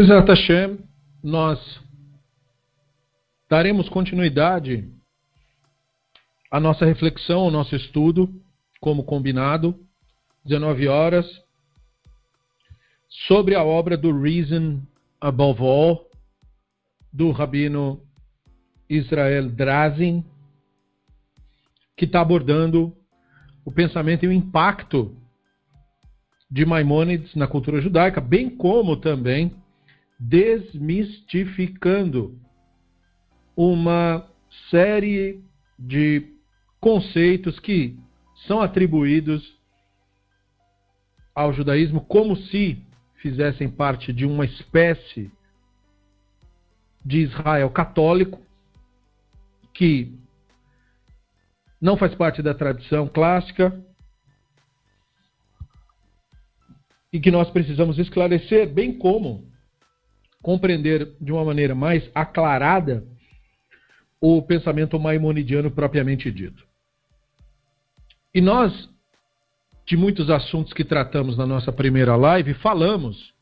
Bezat Hashem, nós daremos continuidade à nossa reflexão, ao nosso estudo, como combinado, 19 horas, sobre a obra do Reason Above All, do Rabino Israel Drazin, que está abordando o pensamento e o impacto de Maimônides na cultura judaica, bem como também desmistificando uma série de conceitos que são atribuídos ao judaísmo como se fizessem parte de uma espécie de Israel católico que não faz parte da tradição clássica e que nós precisamos esclarecer, bem como compreender de uma maneira mais aclarada o pensamento maimonidiano propriamente dito. E nós, de muitos assuntos que tratamos na nossa primeira live, falamos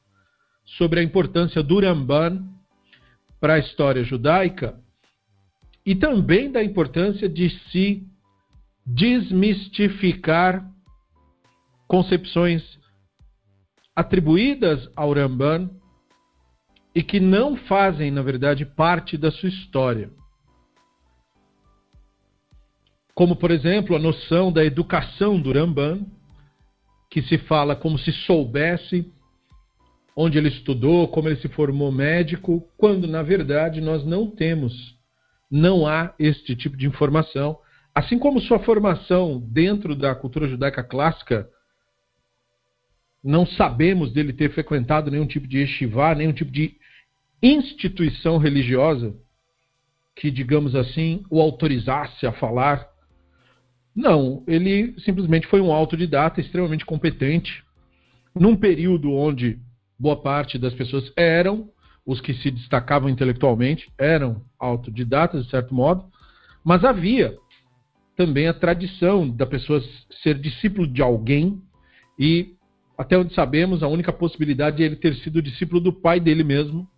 sobre a importância do Ramban para a história judaica e também da importância de se desmistificar concepções atribuídas ao Ramban e que não fazem, na verdade, parte da sua história. Como, por exemplo, a noção da educação do Ramban, que se fala como se soubesse onde ele estudou, como ele se formou médico, quando na verdade nós não temos, não há este tipo de informação. Assim como sua formação dentro da cultura judaica clássica, não sabemos dele ter frequentado nenhum tipo de yeshiva, nenhum tipo de instituição religiosa que, digamos assim, o autorizasse a falar. Não, ele simplesmente foi um autodidata extremamente competente, num período onde boa parte das pessoas eram, os que se destacavam intelectualmente, eram autodidatas, de certo modo, mas havia também a tradição da pessoa ser discípulo de alguém e, até onde sabemos, a única possibilidade é ele ter sido discípulo do pai dele mesmo,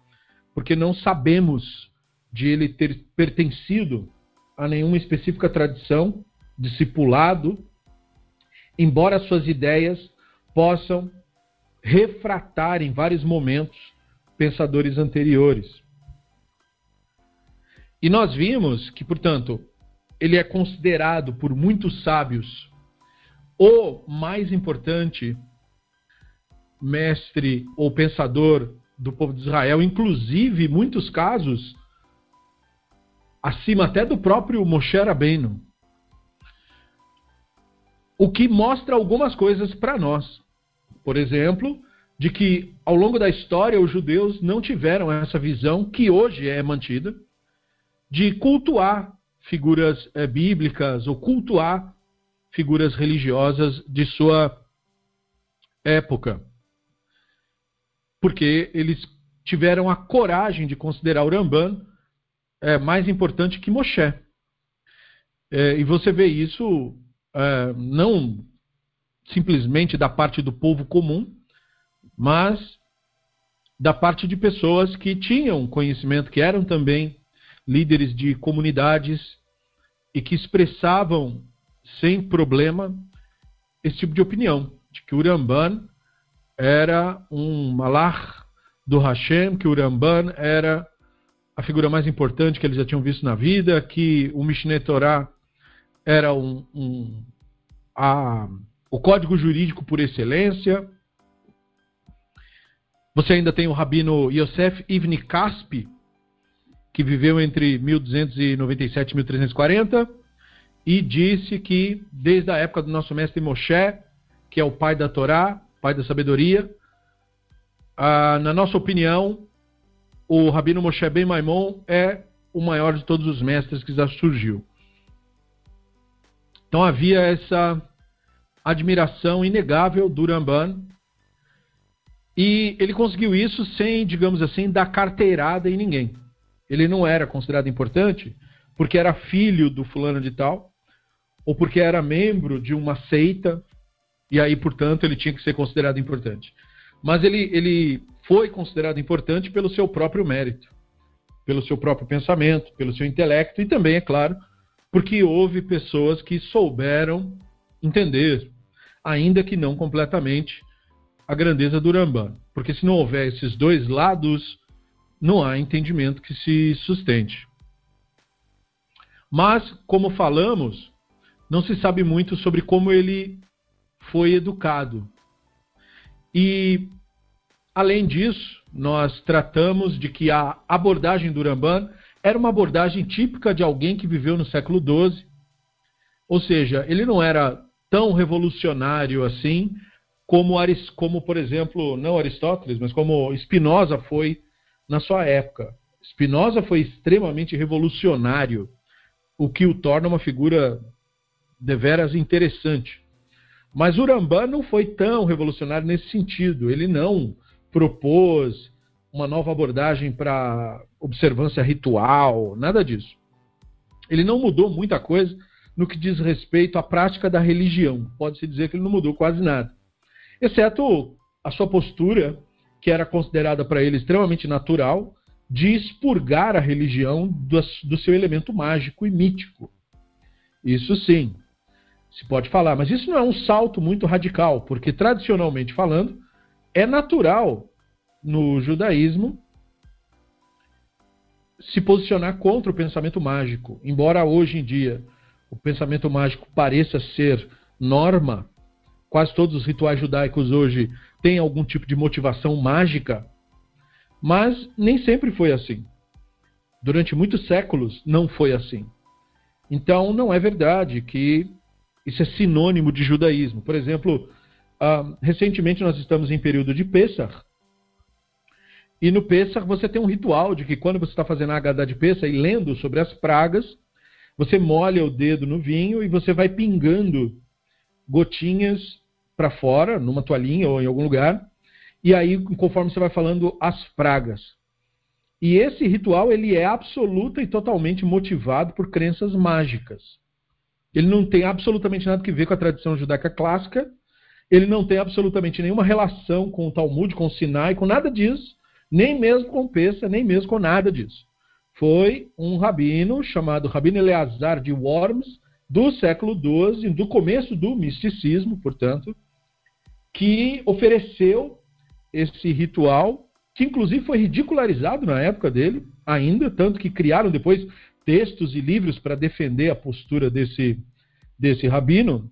porque não sabemos de ele ter pertencido a nenhuma específica tradição, discipulado, embora suas ideias possam refratar em vários momentos pensadores anteriores. E nós vimos que, portanto, ele é considerado por muitos sábios o mais importante mestre ou pensador do povo de Israel, inclusive, muitos casos, acima até do próprio Moshe Rabbeinu. O que mostra algumas coisas para nós. Por exemplo, de que ao longo da história os judeus não tiveram essa visão que hoje é mantida de cultuar figuras é, bíblicas ou cultuar figuras religiosas de sua época porque eles tiveram a coragem de considerar o Ramban é, mais importante que Moshe. É, e você vê isso é, não simplesmente da parte do povo comum, mas da parte de pessoas que tinham conhecimento, que eram também líderes de comunidades e que expressavam sem problema esse tipo de opinião, de que o Ramban era um malach do Hashem, que o Ramban era a figura mais importante que eles já tinham visto na vida, que o Mishneh Torah era um, um a, o código jurídico por excelência. Você ainda tem o rabino Yosef Ivni Kaspi, que viveu entre 1297 e 1340, e disse que desde a época do nosso mestre Moshe, que é o pai da Torá, pai da sabedoria. Ah, na nossa opinião, o Rabino Moshe Ben Maimon é o maior de todos os mestres que já surgiu. Então havia essa admiração inegável do Ramban. E ele conseguiu isso sem, digamos assim, dar carteirada em ninguém. Ele não era considerado importante porque era filho do fulano de tal, ou porque era membro de uma seita, e aí, portanto, ele tinha que ser considerado importante. Mas ele, ele foi considerado importante pelo seu próprio mérito, pelo seu próprio pensamento, pelo seu intelecto e também, é claro, porque houve pessoas que souberam entender, ainda que não completamente, a grandeza do Rambam. Porque se não houver esses dois lados, não há entendimento que se sustente. Mas, como falamos, não se sabe muito sobre como ele foi educado. E, além disso, nós tratamos de que a abordagem do Ramban era uma abordagem típica de alguém que viveu no século XII. Ou seja, ele não era tão revolucionário assim como, como por exemplo, não Aristóteles, mas como Spinoza foi na sua época. Spinoza foi extremamente revolucionário, o que o torna uma figura deveras interessante. Mas o Rambam não foi tão revolucionário nesse sentido. Ele não propôs uma nova abordagem para observância ritual, nada disso. Ele não mudou muita coisa no que diz respeito à prática da religião. Pode-se dizer que ele não mudou quase nada. Exceto a sua postura, que era considerada para ele extremamente natural, de expurgar a religião do, do seu elemento mágico e mítico. Isso sim, se pode falar, mas isso não é um salto muito radical, porque tradicionalmente falando, é natural no judaísmo se posicionar contra o pensamento mágico. Embora hoje em dia o pensamento mágico pareça ser norma, quase todos os rituais judaicos hoje têm algum tipo de motivação mágica, mas nem sempre foi assim. Durante muitos séculos não foi assim. Então não é verdade que isso é sinônimo de judaísmo. Por exemplo, uh, recentemente nós estamos em período de Pesach. E no Pesach você tem um ritual de que quando você está fazendo a Haggadah de Pesach e lendo sobre as pragas, você molha o dedo no vinho e você vai pingando gotinhas para fora, numa toalhinha ou em algum lugar. E aí, conforme você vai falando as pragas. E esse ritual ele é absoluta e totalmente motivado por crenças mágicas. Ele não tem absolutamente nada que ver com a tradição judaica clássica. Ele não tem absolutamente nenhuma relação com o Talmud, com o Sinai, com nada disso. Nem mesmo com Pessa, nem mesmo com nada disso. Foi um rabino chamado Rabino Eleazar de Worms, do século XII, do começo do misticismo, portanto, que ofereceu esse ritual, que inclusive foi ridicularizado na época dele, ainda, tanto que criaram depois textos e livros para defender a postura desse, desse rabino.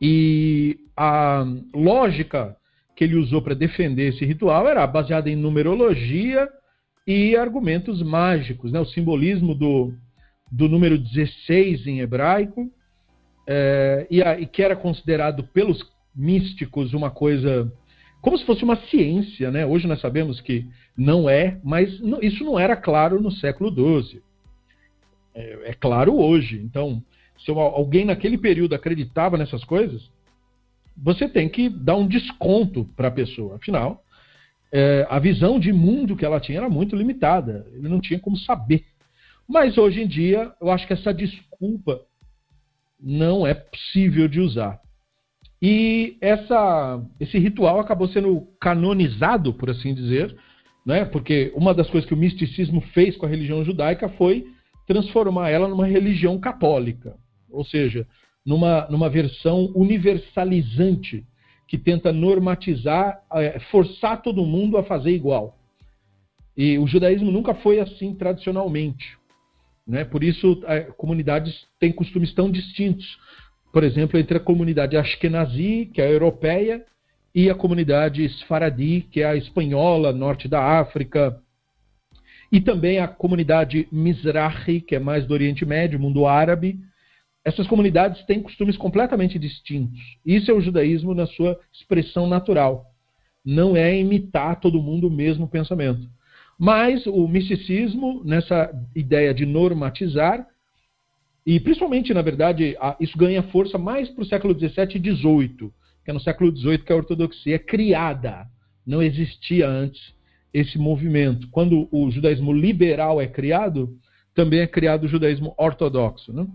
E a lógica que ele usou para defender esse ritual era baseada em numerologia e argumentos mágicos, né? o simbolismo do, do número 16 em hebraico, é, e, a, e que era considerado pelos místicos uma coisa como se fosse uma ciência, né? Hoje nós sabemos que não é, mas isso não era claro no século XII é, é claro hoje. Então, se alguém naquele período acreditava nessas coisas, você tem que dar um desconto para a pessoa. Afinal, é, a visão de mundo que ela tinha era muito limitada. Ele não tinha como saber. Mas hoje em dia, eu acho que essa desculpa não é possível de usar. E essa, esse ritual acabou sendo canonizado, por assim dizer, né? porque uma das coisas que o misticismo fez com a religião judaica foi transformar ela numa religião católica, ou seja, numa, numa versão universalizante que tenta normatizar, é, forçar todo mundo a fazer igual. E o judaísmo nunca foi assim tradicionalmente. Né? Por isso, é, comunidades têm costumes tão distintos. Por exemplo, entre a comunidade Ashkenazi, que é a europeia, e a comunidade Sfaradi, que é a espanhola, norte da África, e também a comunidade Mizrahi, que é mais do Oriente Médio, mundo árabe. Essas comunidades têm costumes completamente distintos. Isso é o judaísmo na sua expressão natural. Não é imitar todo mundo o mesmo pensamento. Mas o misticismo, nessa ideia de normatizar, e principalmente, na verdade, isso ganha força mais para o século XVII e XVIII, que é no século XVIII que a ortodoxia é criada, não existia antes esse movimento. Quando o judaísmo liberal é criado, também é criado o judaísmo ortodoxo. Né?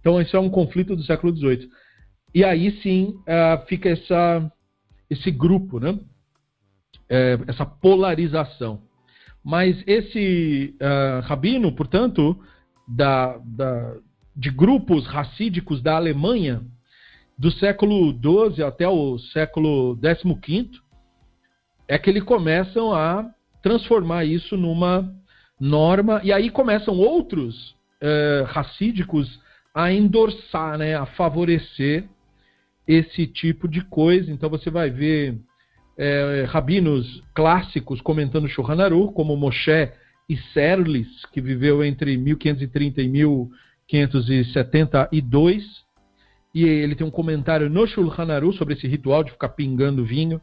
Então, isso é um conflito do século XVIII. E aí sim uh, fica essa, esse grupo. Né? é, essa polarização. Mas esse uh, rabino, portanto, da, da, de grupos racídicos da Alemanha, do século XII até o século XV, é que eles começam a transformar isso numa norma, e aí começam outros uh, racídicos a endorçar, né, a favorecer esse tipo de coisa. Então você vai ver é, rabinos clássicos comentando Shulchan como Moshe Isserlis, que viveu entre 1530 e 1572, e ele tem um comentário no Shulchan sobre esse ritual de ficar pingando vinho,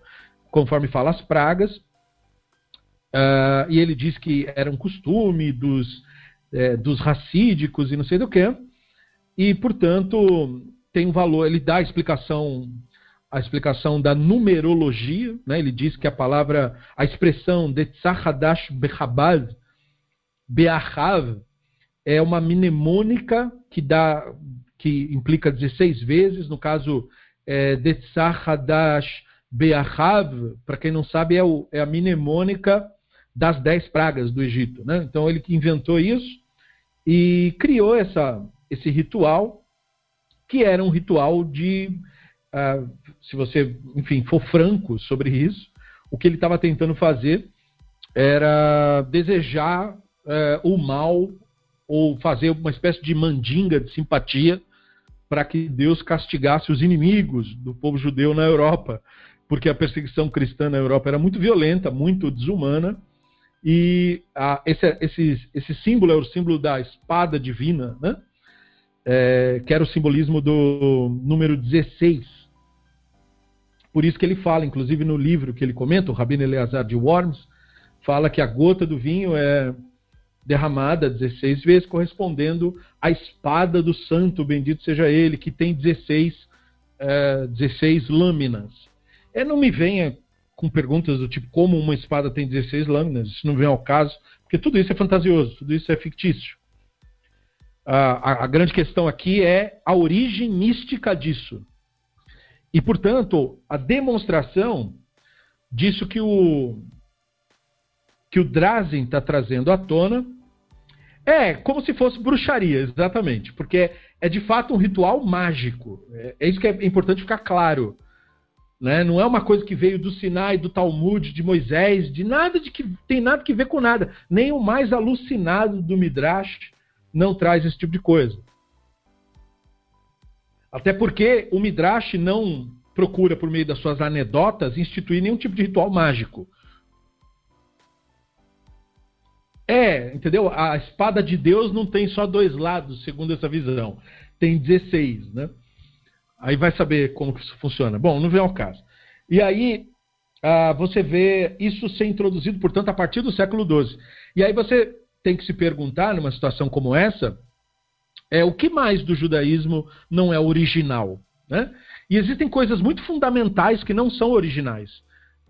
conforme fala as pragas, uh, e ele diz que era um costume dos, é, dos racídicos e não sei do que, e portanto tem um valor, ele dá a explicação a explicação da numerologia, né? ele diz que a palavra, a expressão de Tzachadash Bechabad, Beachav, é uma mnemônica que dá que implica 16 vezes, no caso é, de Tzachadash Beachav, para quem não sabe, é, o, é, a mnemônica das 10 pragas do Egito. Né? Então ele inventou isso e criou essa, esse ritual, que era um ritual de uh, se você, enfim, for franco sobre isso, o que ele estava tentando fazer era desejar uh, o mal ou fazer uma espécie de mandinga de simpatia para que Deus castigasse os inimigos do povo judeu na Europa, porque a perseguição cristã na Europa era muito violenta, muito desumana, e a, esse, esse, esse símbolo é o símbolo da espada divina, né? É, que era o simbolismo do número 16 por isso que ele fala, inclusive no livro que ele comenta, o Rabino Eleazar de Worms, fala que a gota do vinho é derramada 16 vezes, correspondendo à espada do santo, bendito seja ele, que tem 16, é, 16 lâminas. É, não me venha com perguntas do tipo como uma espada tem 16 lâminas, isso não vem ao caso, porque tudo isso é fantasioso, tudo isso é fictício. A, a, a grande questão aqui é a origem mística disso. E, portanto, a demonstração disso que o, que o Drazen está trazendo à tona é como se fosse bruxaria, exatamente, porque é, é de fato um ritual mágico. É, é, isso que é importante ficar claro. Né? Não é uma coisa que veio do Sinai, do Talmud, de Moisés, de nada de que tem nada que ver com nada. Nem o mais alucinado do Midrash não traz esse tipo de coisa. Até porque o Midrash não procura, por meio das suas anedotas, instituir nenhum tipo de ritual mágico. É, entendeu? A espada de Deus não tem só dois lados, segundo essa visão. Tem 16, né? Aí vai saber como que isso funciona. Bom, não vem ao caso. E aí ah, você vê isso ser introduzido, portanto, a partir do século XII. E aí você tem que se perguntar, numa situação como essa, é, o que mais do judaísmo não é original? Né? E existem coisas muito fundamentais que não são originais.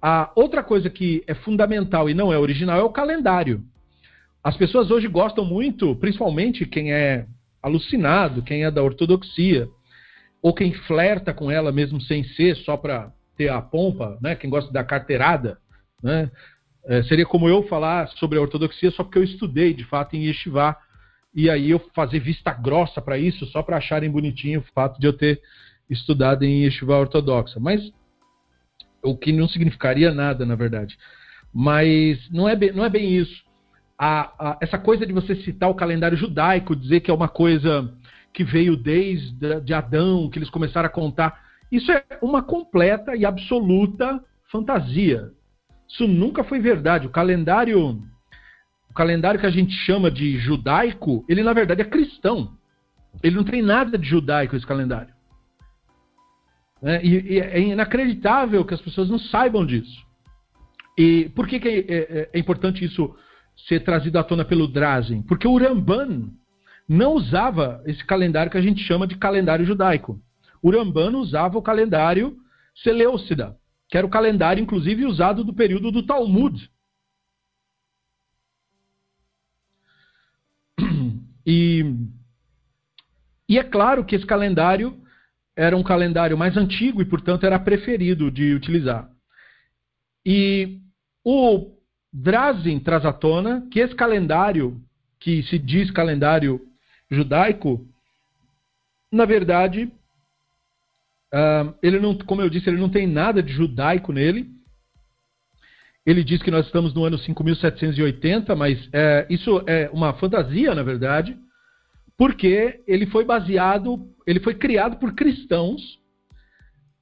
A outra coisa que é fundamental e não é original é o calendário. As pessoas hoje gostam muito, principalmente quem é alucinado, quem é da ortodoxia, ou quem flerta com ela mesmo sem ser, só para ter a pompa, né? quem gosta da carteirada. Né? É, seria como eu falar sobre a ortodoxia só porque eu estudei, de fato, em Yeshiva e aí eu fazer vista grossa para isso, só para acharem bonitinho o fato de eu ter estudado em yeshiva ortodoxa. Mas o que não significaria nada, na verdade. Mas não é bem, não é bem isso. A, a, essa coisa de você citar o calendário judaico, dizer que é uma coisa que veio desde de Adão, que eles começaram a contar, isso é uma completa e absoluta fantasia. Isso nunca foi verdade. O calendário calendário que a gente chama de judaico, ele na verdade é cristão. Ele não tem nada de judaico esse calendário. É, e, e, é inacreditável que as pessoas não saibam disso. E por que, que é, é, é, importante isso ser trazido à tona pelo Drazen? Porque o Ramban não usava esse calendário que a gente chama de calendário judaico. O Ramban usava o calendário Seleucida, que era o calendário, inclusive, usado do período do Talmud. E, e é claro que esse calendário era um calendário mais antigo e, portanto, era preferido de utilizar. E o Drazen traz à tona que esse calendário, que se diz calendário judaico, na verdade, uh, ele não, como eu disse, ele não tem nada de judaico nele. Ele diz que nós estamos no ano 5780, mas é, isso é uma fantasia, na verdade, porque ele foi baseado, ele foi criado por cristãos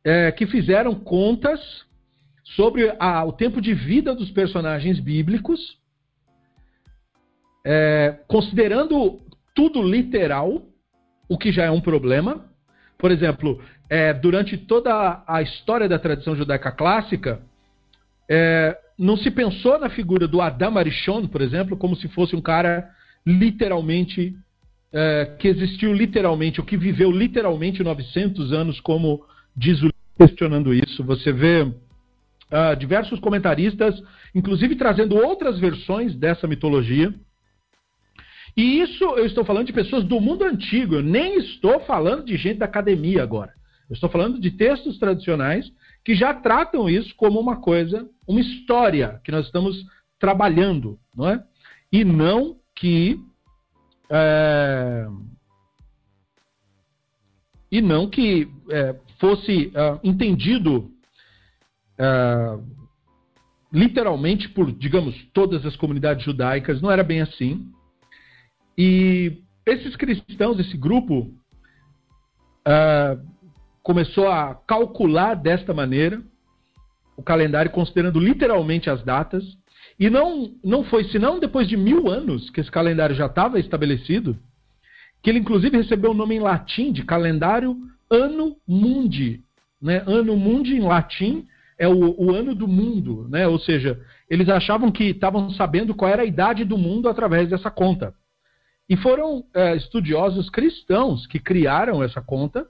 é, que fizeram contas sobre a, o tempo de vida dos personagens bíblicos, é, considerando tudo literal, o que já é um problema. Por exemplo, é, durante toda a história da tradição judaica clássica, é, não se pensou na figura do Adam Arishon, por exemplo, como se fosse um cara literalmente é, que existiu literalmente, ou que viveu literalmente 900 anos, como diz o questionando isso. Você vê uh, diversos comentaristas, inclusive trazendo outras versões dessa mitologia. E isso eu estou falando de pessoas do mundo antigo, eu nem estou falando de gente da academia agora. Eu estou falando de textos tradicionais que já tratam isso como uma coisa, uma história que nós estamos trabalhando, não é? E não que é, e não que é, fosse uh, entendido uh, literalmente por, digamos, todas as comunidades judaicas, não era bem assim. E esses cristãos, esse grupo, uh, começou a calcular desta maneira o calendário, considerando literalmente as datas. E não, não foi senão depois de mil anos que esse calendário já estava estabelecido, que ele inclusive recebeu o nome em latim de calendário Anno Mundi. Né? Anno Mundi em latim é o, o ano do mundo, né? ou seja, eles achavam que estavam sabendo qual era a idade do mundo através dessa conta. E foram é, estudiosos cristãos que criaram essa conta,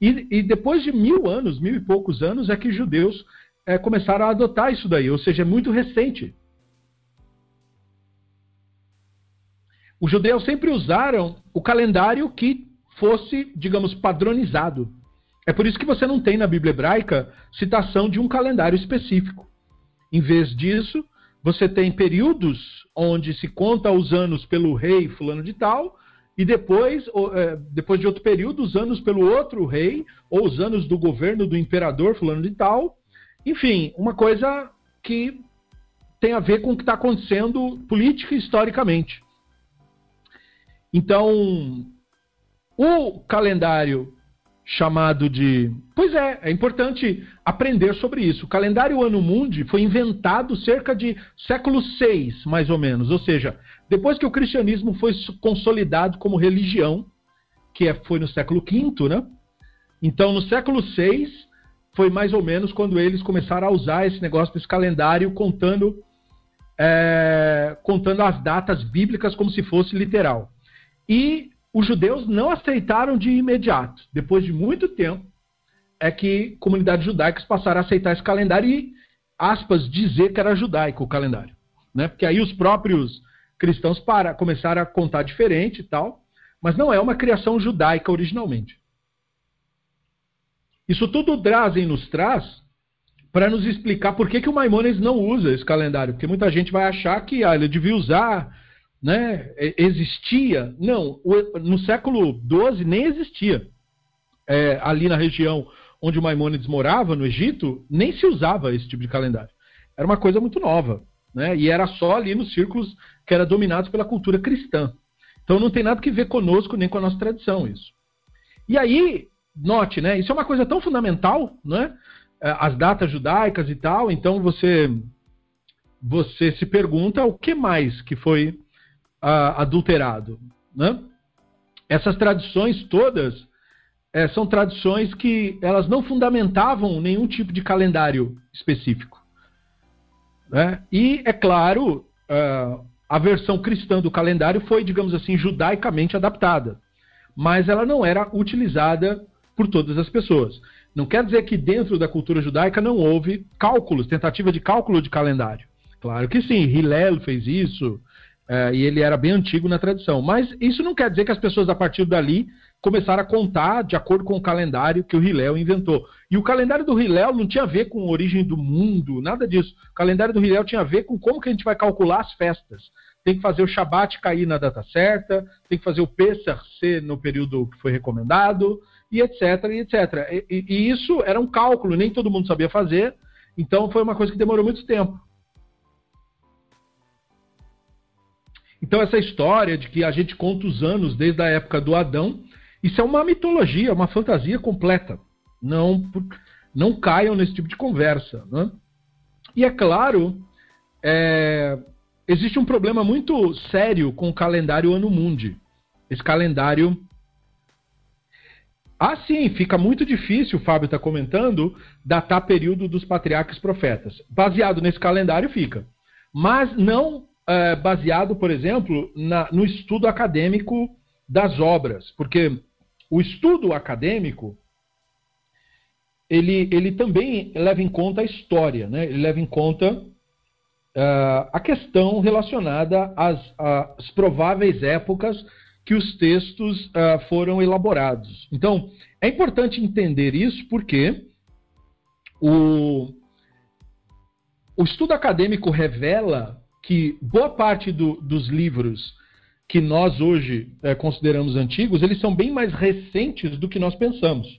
e, e, depois de mil anos, mil e poucos anos, é que judeus é, começaram a adotar isso daí, ou seja, é muito recente. Os judeus sempre usaram o calendário que fosse, digamos, padronizado. É por isso que você não tem na Bíblia hebraica citação de um calendário específico. Em vez disso, você tem períodos onde se conta os anos pelo rei fulano de tal, e depois, é, depois de outro período, os anos pelo outro rei, ou os anos do governo do imperador fulano de tal. Enfim, uma coisa que tem a ver com o que está acontecendo política historicamente. Então, o calendário chamado de. Pois é, é importante aprender sobre isso. O calendário Ano Mundi foi inventado cerca de século VI, mais ou menos. Ou seja, depois que o cristianismo foi consolidado como religião, que é, foi no século V, né? Então, no século VI, foi mais ou menos quando eles começaram a usar esse negócio desse calendário contando, é, contando as datas bíblicas como se fosse literal. E os judeus não aceitaram de imediato. Depois de muito tempo, é que comunidades judaicas passaram a aceitar esse calendário e, aspas, dizer que era judaico o calendário. Né? Porque aí os próprios cristãos para, começaram a contar diferente e tal, mas não é uma criação judaica originalmente. Isso tudo Drazen nos traz para nos explicar por que, que o Maimonides não usa esse calendário, porque muita gente vai achar que ah, ele devia usar né, existia. Não, no século XII nem existia. É, ali na região onde o Maimônides morava, no Egito, nem se usava esse tipo de calendário. Era uma coisa muito nova. Né? E era só ali nos círculos que era dominados pela cultura cristã. Então não tem nada que ver conosco nem com a nossa tradição isso. E aí, note, né? Isso é uma coisa tão fundamental, né? É, as datas judaicas e tal. Então você você se pergunta o que mais que foi uh, adulterado. Né? Essas tradições todas é, são tradições que elas não fundamentavam nenhum tipo de calendário específico. Né? E, é claro, uh, a versão cristã do calendário foi, digamos assim, judaicamente adaptada. Mas ela não era utilizada por todas as pessoas. Não quer dizer que dentro da cultura judaica não houve cálculos, tentativa de cálculo de calendário. Claro que sim, Hillel fez isso, é, e ele era bem antigo na tradição. Mas isso não quer dizer que as pessoas a partir dali começaram a contar de acordo com o calendário que o Hillel inventou. E o calendário do Hillel não tinha a ver com a origem do mundo, nada disso. O calendário do Hillel tinha a ver com como que a gente vai calcular as festas. Tem que fazer o Shabat cair na data certa, tem que fazer o Pesach ser no período que foi recomendado, e etc, e etc. E, e isso era um cálculo, nem todo mundo sabia fazer, então foi uma coisa que demorou muito tempo. Então, essa história de que a gente conta os anos desde a época do Adão, isso é uma mitologia, uma fantasia completa. Não, não caiam nesse tipo de conversa. Né? E é claro, é, existe um problema muito sério com o calendário Ano Mundi. Esse calendário. Ah, sim, fica muito difícil, o Fábio está comentando, datar período dos patriarcas profetas. Baseado nesse calendário, fica. Mas não é, baseado, por exemplo, na, no estudo acadêmico das obras, porque o estudo acadêmico ele, ele também leva em conta a história, né? ele leva em conta uh, a questão relacionada às, às, prováveis épocas que os textos uh, foram elaborados. Então, é importante entender isso porque o, o estudo acadêmico revela que boa parte do, dos livros que nós hoje é, consideramos antigos, eles são bem mais recentes do que nós pensamos.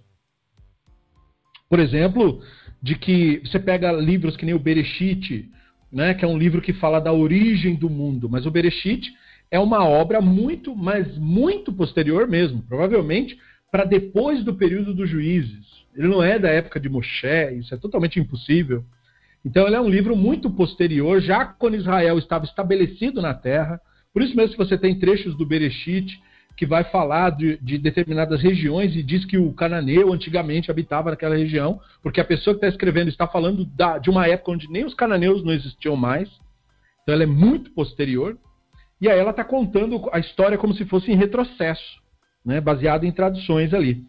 Por exemplo, de que você pega livros que nem o Bereshit, né, que é um livro que fala da origem do mundo, mas o Bereshit é uma obra muito, mas muito posterior mesmo, provavelmente para depois do período dos juízes. Ele não é da época de Moshe, isso é totalmente impossível. Então ele é um livro muito posterior, já quando Israel estava estabelecido na terra. Por isso mesmo que você tem trechos do Bereshit que vai falar de, de, determinadas regiões e diz que o cananeu antigamente habitava naquela região, porque a pessoa que está escrevendo está falando da, de uma época onde nem os cananeus não existiam mais. Então ela é muito posterior. E aí ela está contando a história como se fosse em retrocesso, né, baseado em traduções ali.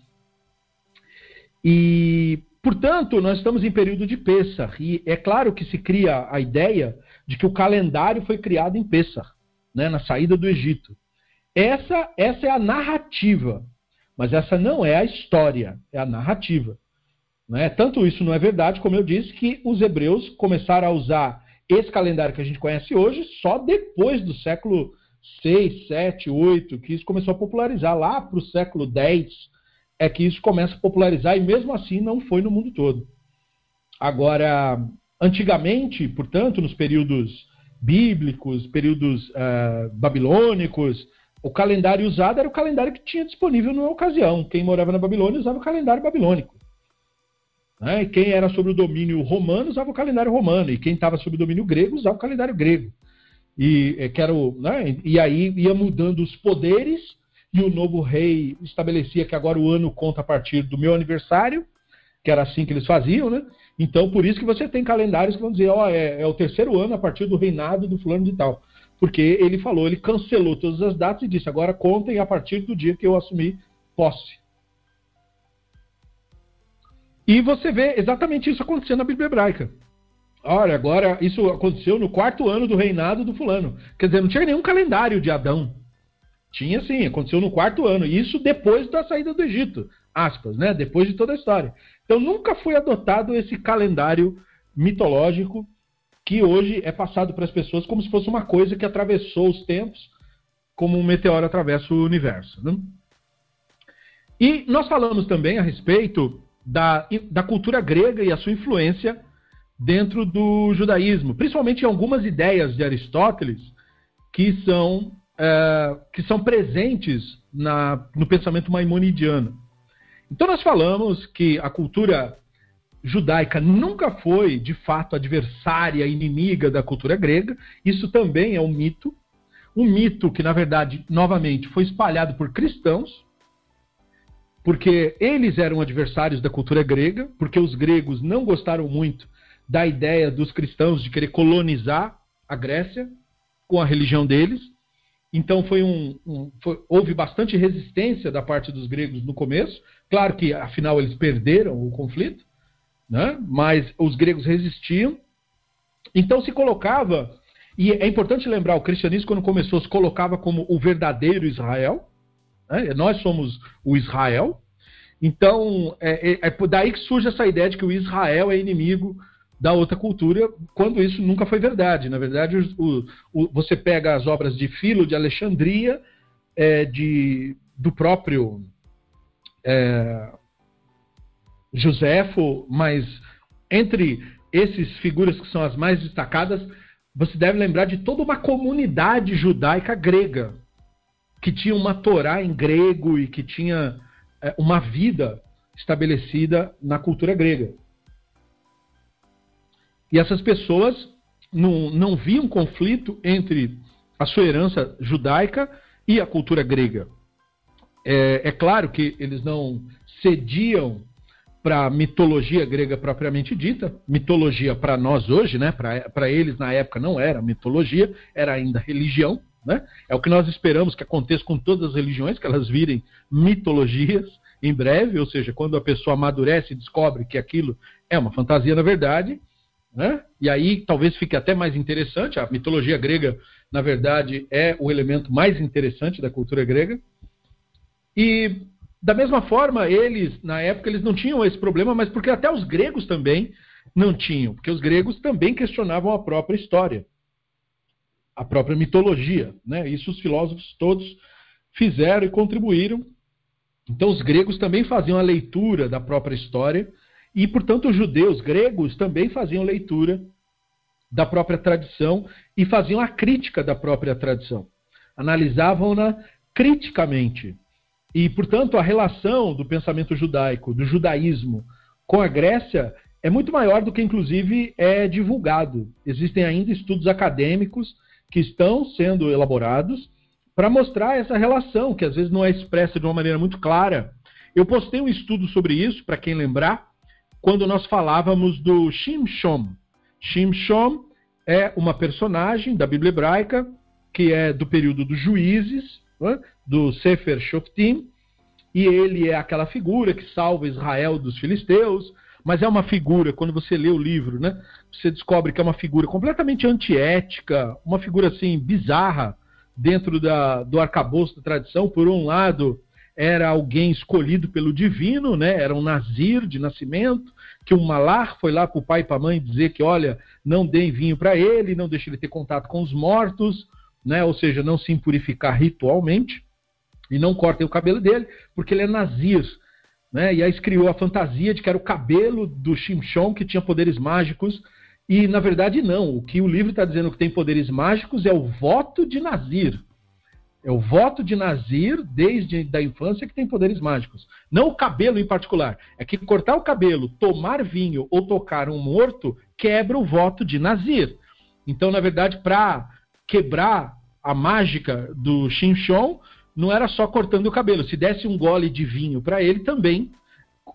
E Portanto, nós estamos em período de Pessah, e é claro que se cria a ideia de que o calendário foi criado em Pessah, né, na saída do Egito. Essa, essa é a narrativa, mas essa não é a história, é a narrativa. Né? Tanto isso não é verdade, como eu disse, que os hebreus começaram a usar esse calendário que a gente conhece hoje só depois do século 6, 7, 8, que isso começou a popularizar lá para o século 10, é que isso começa a popularizar e mesmo assim não foi no mundo todo. Agora, antigamente, portanto, nos períodos bíblicos, períodos uh, babilônicos, o calendário usado era o calendário que tinha disponível na ocasião. Quem morava na Babilônia usava o calendário babilônico. Né? E quem era sob o domínio romano usava o calendário romano. E quem estava sob o domínio grego usava o calendário grego. E, eh, que era o, né? e aí ia mudando os poderes e o novo rei estabelecia que agora o ano conta a partir do meu aniversário, que era assim que eles faziam, né? Então, por isso que você tem calendários que vão dizer, ó, é, é, o terceiro ano a partir do reinado do fulano de tal. Porque ele falou, ele cancelou todas as datas e disse, agora contem a partir do dia que eu assumi posse. E você vê exatamente isso acontecendo na Bíblia Hebraica. Olha, agora isso aconteceu no quarto ano do reinado do fulano. Quer dizer, não tinha nenhum calendário de Adão. Tinha sim, aconteceu no quarto ano. Isso depois da saída do Egito, aspas, né? Depois de toda a história. Então nunca foi adotado esse calendário mitológico que hoje é passado para as pessoas como se fosse uma coisa que atravessou os tempos, como um meteoro atravessa o universo. Né? E nós falamos também a respeito da, da cultura grega e a sua influência dentro do judaísmo, principalmente em algumas ideias de Aristóteles que são é, que são presentes na, no pensamento maimonidiano. Então nós falamos que a cultura judaica nunca foi, de fato, adversária, inimiga da cultura grega. Isso também é um mito. Um mito que, na verdade, novamente, foi espalhado por cristãos, porque eles eram adversários da cultura grega, porque os gregos não gostaram muito da ideia dos cristãos de querer colonizar a Grécia com a religião deles. Então foi um, um foi, houve bastante resistência da parte dos gregos no começo. Claro que afinal eles perderam o conflito, né? Mas os gregos resistiam. Então se colocava e é importante lembrar o cristianismo quando começou se colocava como o verdadeiro Israel, Né? Nós somos o Israel. Então, é, é, é daí que surge essa ideia de que o Israel é inimigo da outra cultura, quando isso nunca foi verdade. Na verdade, o, o, você pega as obras de Filo de Alexandria, é, de, do próprio é, Joséfo, mas entre esses figuras que são as mais destacadas, você deve lembrar de toda uma comunidade judaica grega, que tinha uma Torá em grego e que tinha é, uma vida estabelecida na cultura grega. E essas pessoas não, não viam conflito entre a sua herança judaica e a cultura grega. É, é claro que eles não cediam para a mitologia grega propriamente dita. Mitologia para nós hoje, né? para eles na época não era mitologia, era ainda religião. Né? É o que nós esperamos que aconteça com todas as religiões, que elas virem mitologias em breve, ou seja, quando a pessoa amadurece e descobre que aquilo é uma fantasia na verdade. Né? E aí talvez fique até mais interessante. A mitologia grega, na verdade, é o elemento mais interessante da cultura grega. E da mesma forma, eles, na época, eles não tinham esse problema, mas porque até os gregos também não tinham, porque os gregos também questionavam a própria história, a própria mitologia. Né? Isso os filósofos todos fizeram e contribuíram. Então, os gregos também faziam a leitura da própria história, e, portanto, os judeus gregos também faziam leitura da própria tradição e faziam a crítica da própria tradição. Analisavam-na criticamente. E, portanto, a relação do pensamento judaico, do judaísmo, com a Grécia é muito maior do que, inclusive, é divulgado. Existem ainda estudos acadêmicos que estão sendo elaborados para mostrar essa relação, que às vezes não é expressa de uma maneira muito clara. Eu postei um estudo sobre isso, para quem lembrar, quando nós falávamos do Shimshon. Shimshon é uma personagem da Bíblia hebraica que é do período dos juízes, né, do Sefer Shoftim, e ele é aquela figura que salva Israel dos filisteus, mas é uma figura, quando você lê o livro, né, você descobre que é uma figura completamente antiética, uma figura assim bizarra dentro da, do arcabouço da tradição. Por um lado, era alguém escolhido pelo divino, né? era um nazir de nascimento, que um malar foi lá para o pai e para a mãe dizer que, olha, não deem vinho para ele, não deixe ele ter contato com os mortos, né? ou seja, não se impurificar ritualmente, e não cortem o cabelo dele, porque ele é nazir. Né? E aí criou a fantasia de que era o cabelo do Shimshon que tinha poderes mágicos, e na verdade não. O que o livro está dizendo que tem poderes mágicos é o voto de Nazir. É o voto de Nazir desde da infância que tem poderes mágicos. Não o cabelo em particular. É que cortar o cabelo, tomar vinho ou tocar um morto quebra o voto de Nazir. Então, na verdade, para quebrar a mágica do Shinshon, não era só cortando o cabelo. Se desse um gole de vinho para ele, também,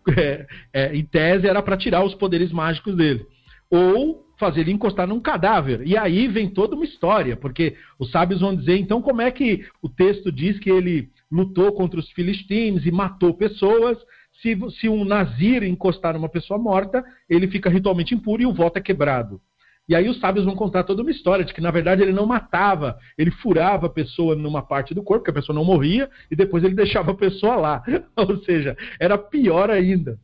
é, é, em tese, era para tirar os poderes mágicos dele. Ou fazer ele encostar num cadáver. E aí vem toda uma história, porque os sábios vão dizer, então, como é que o texto diz que ele lutou contra os filisteus e matou pessoas? Se, se um nazir encostar numa pessoa morta, ele fica ritualmente impuro e o voto é quebrado. E aí os sábios vão contar toda uma história de que, na verdade, ele não matava, ele furava a pessoa numa parte do corpo, que a pessoa não morria, e depois ele deixava a pessoa lá. Ou seja, era pior ainda.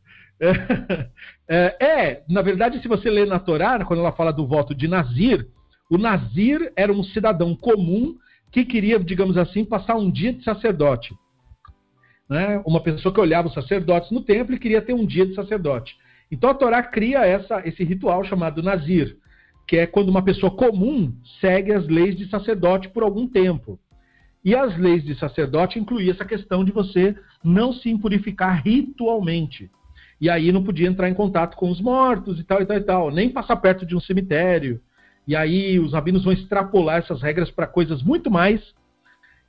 É, é, na verdade, se você ler na Torá, quando ela fala do voto de Nazir, o Nazir era um cidadão comum que queria, digamos assim, passar um dia de sacerdote. Né? Uma pessoa que olhava os sacerdotes no templo e queria ter um dia de sacerdote. Então a Torá cria essa, esse ritual chamado Nazir, que é quando uma pessoa comum segue as leis de sacerdote por algum tempo. E as leis de sacerdote incluíam essa questão de você não se impurificar ritualmente. E aí não podia entrar em contato com os mortos e tal e tal e tal, nem passar perto de um cemitério. E aí os rabinos vão extrapolar essas regras para coisas muito mais.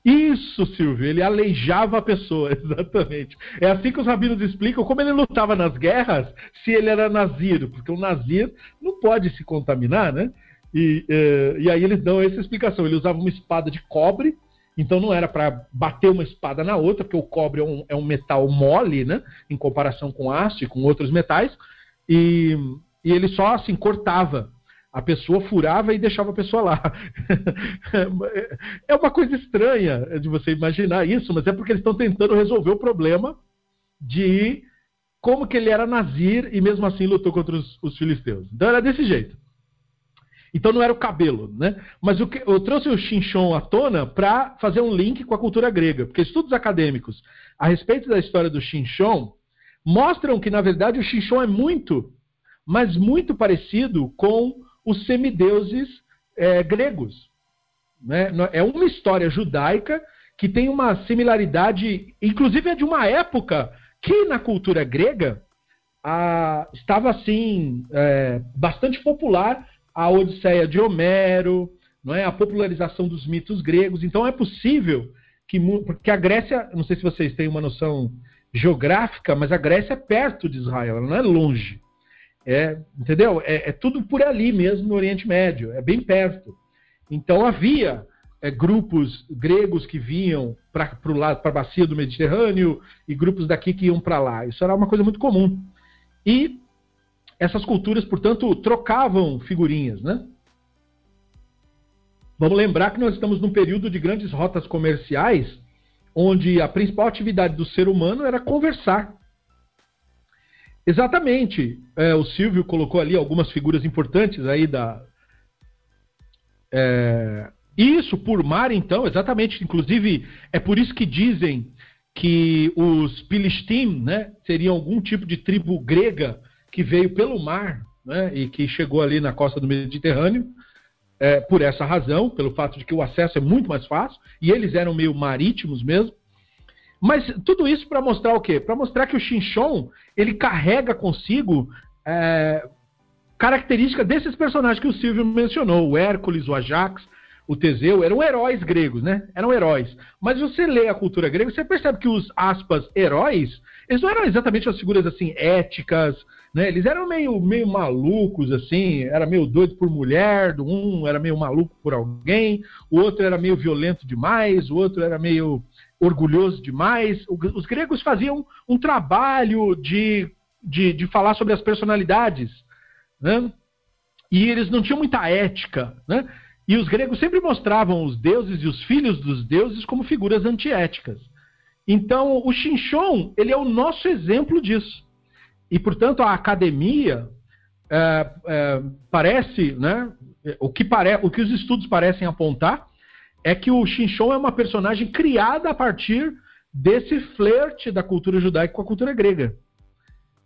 Isso, Silvio, ele aleijava a pessoa, exatamente. É assim que os rabinos explicam como ele lutava nas guerras se ele era nazir, porque o nazir não pode se contaminar, né? E, eh, e aí eles dão essa explicação. Ele usava uma espada de cobre então não era para bater uma espada na outra, porque o cobre é um, é um, metal mole, né? Em comparação com aço e com outros metais. E, e ele só assim cortava A pessoa furava e deixava a pessoa lá. é uma coisa estranha de você imaginar isso, mas é porque eles estão tentando resolver o problema de como que ele era nazir e mesmo assim lutou contra os, os filisteus. Então era desse jeito. Então não era o cabelo, né? Mas o que, eu trouxe o Xinchon à tona para fazer um link com a cultura grega, porque estudos acadêmicos a respeito da história do Xinchon mostram que na verdade o Xinchon é muito, mas muito parecido com os semideuses é, gregos. Né? É uma história judaica que tem uma similaridade, inclusive é de uma época que na cultura grega a, estava assim é, bastante popular a Odisseia de Homero, não é? a popularização dos mitos gregos. Então é possível que. Porque a Grécia, não sei se vocês têm uma noção geográfica, mas a Grécia é perto de Israel, ela não é longe. É, entendeu? É, é tudo por ali mesmo no Oriente Médio, é bem perto. Então havia é, grupos gregos que vinham para a bacia do Mediterrâneo e grupos daqui que iam para lá. Isso era uma coisa muito comum. E essas culturas, portanto, trocavam figurinhas, né? Vamos lembrar que nós estamos num período de grandes rotas comerciais, onde a principal atividade do ser humano era conversar. Exatamente. É, o Silvio colocou ali algumas figuras importantes aí da. É, isso por mar, então, exatamente. Inclusive, é por isso que dizem que os Pilistim né, seriam algum tipo de tribo grega que veio pelo mar né, e que chegou ali na costa do Mediterrâneo, é, por essa razão, pelo fato de que o acesso é muito mais fácil, e eles eram meio marítimos mesmo. Mas tudo isso para mostrar o quê? Para mostrar que o Xinchon ele carrega consigo é, característica desses personagens que o Silvio mencionou, o Hércules, o Ajax, o Teseu, eram heróis gregos, né? Eram heróis. Mas você lê a cultura grega, você percebe que os, aspas, heróis, eles não eram exatamente as figuras, assim, éticas, né? Eles eram meio, meio malucos, assim, era meio doido por mulher, um era meio maluco por alguém, o outro era meio violento demais, o outro era meio orgulhoso demais. Os gregos faziam um trabalho de, de, de falar sobre as personalidades, né? E eles não tinham muita ética, né? E os gregos sempre mostravam os deuses e os filhos dos deuses como figuras antiéticas. Então, o Xinchon, ele é o nosso exemplo disso. E, portanto, a academia é, é, parece, né, o, que pare, o que os estudos parecem apontar é que o Xinchon é uma personagem criada a partir desse flerte da cultura judaica com a cultura grega.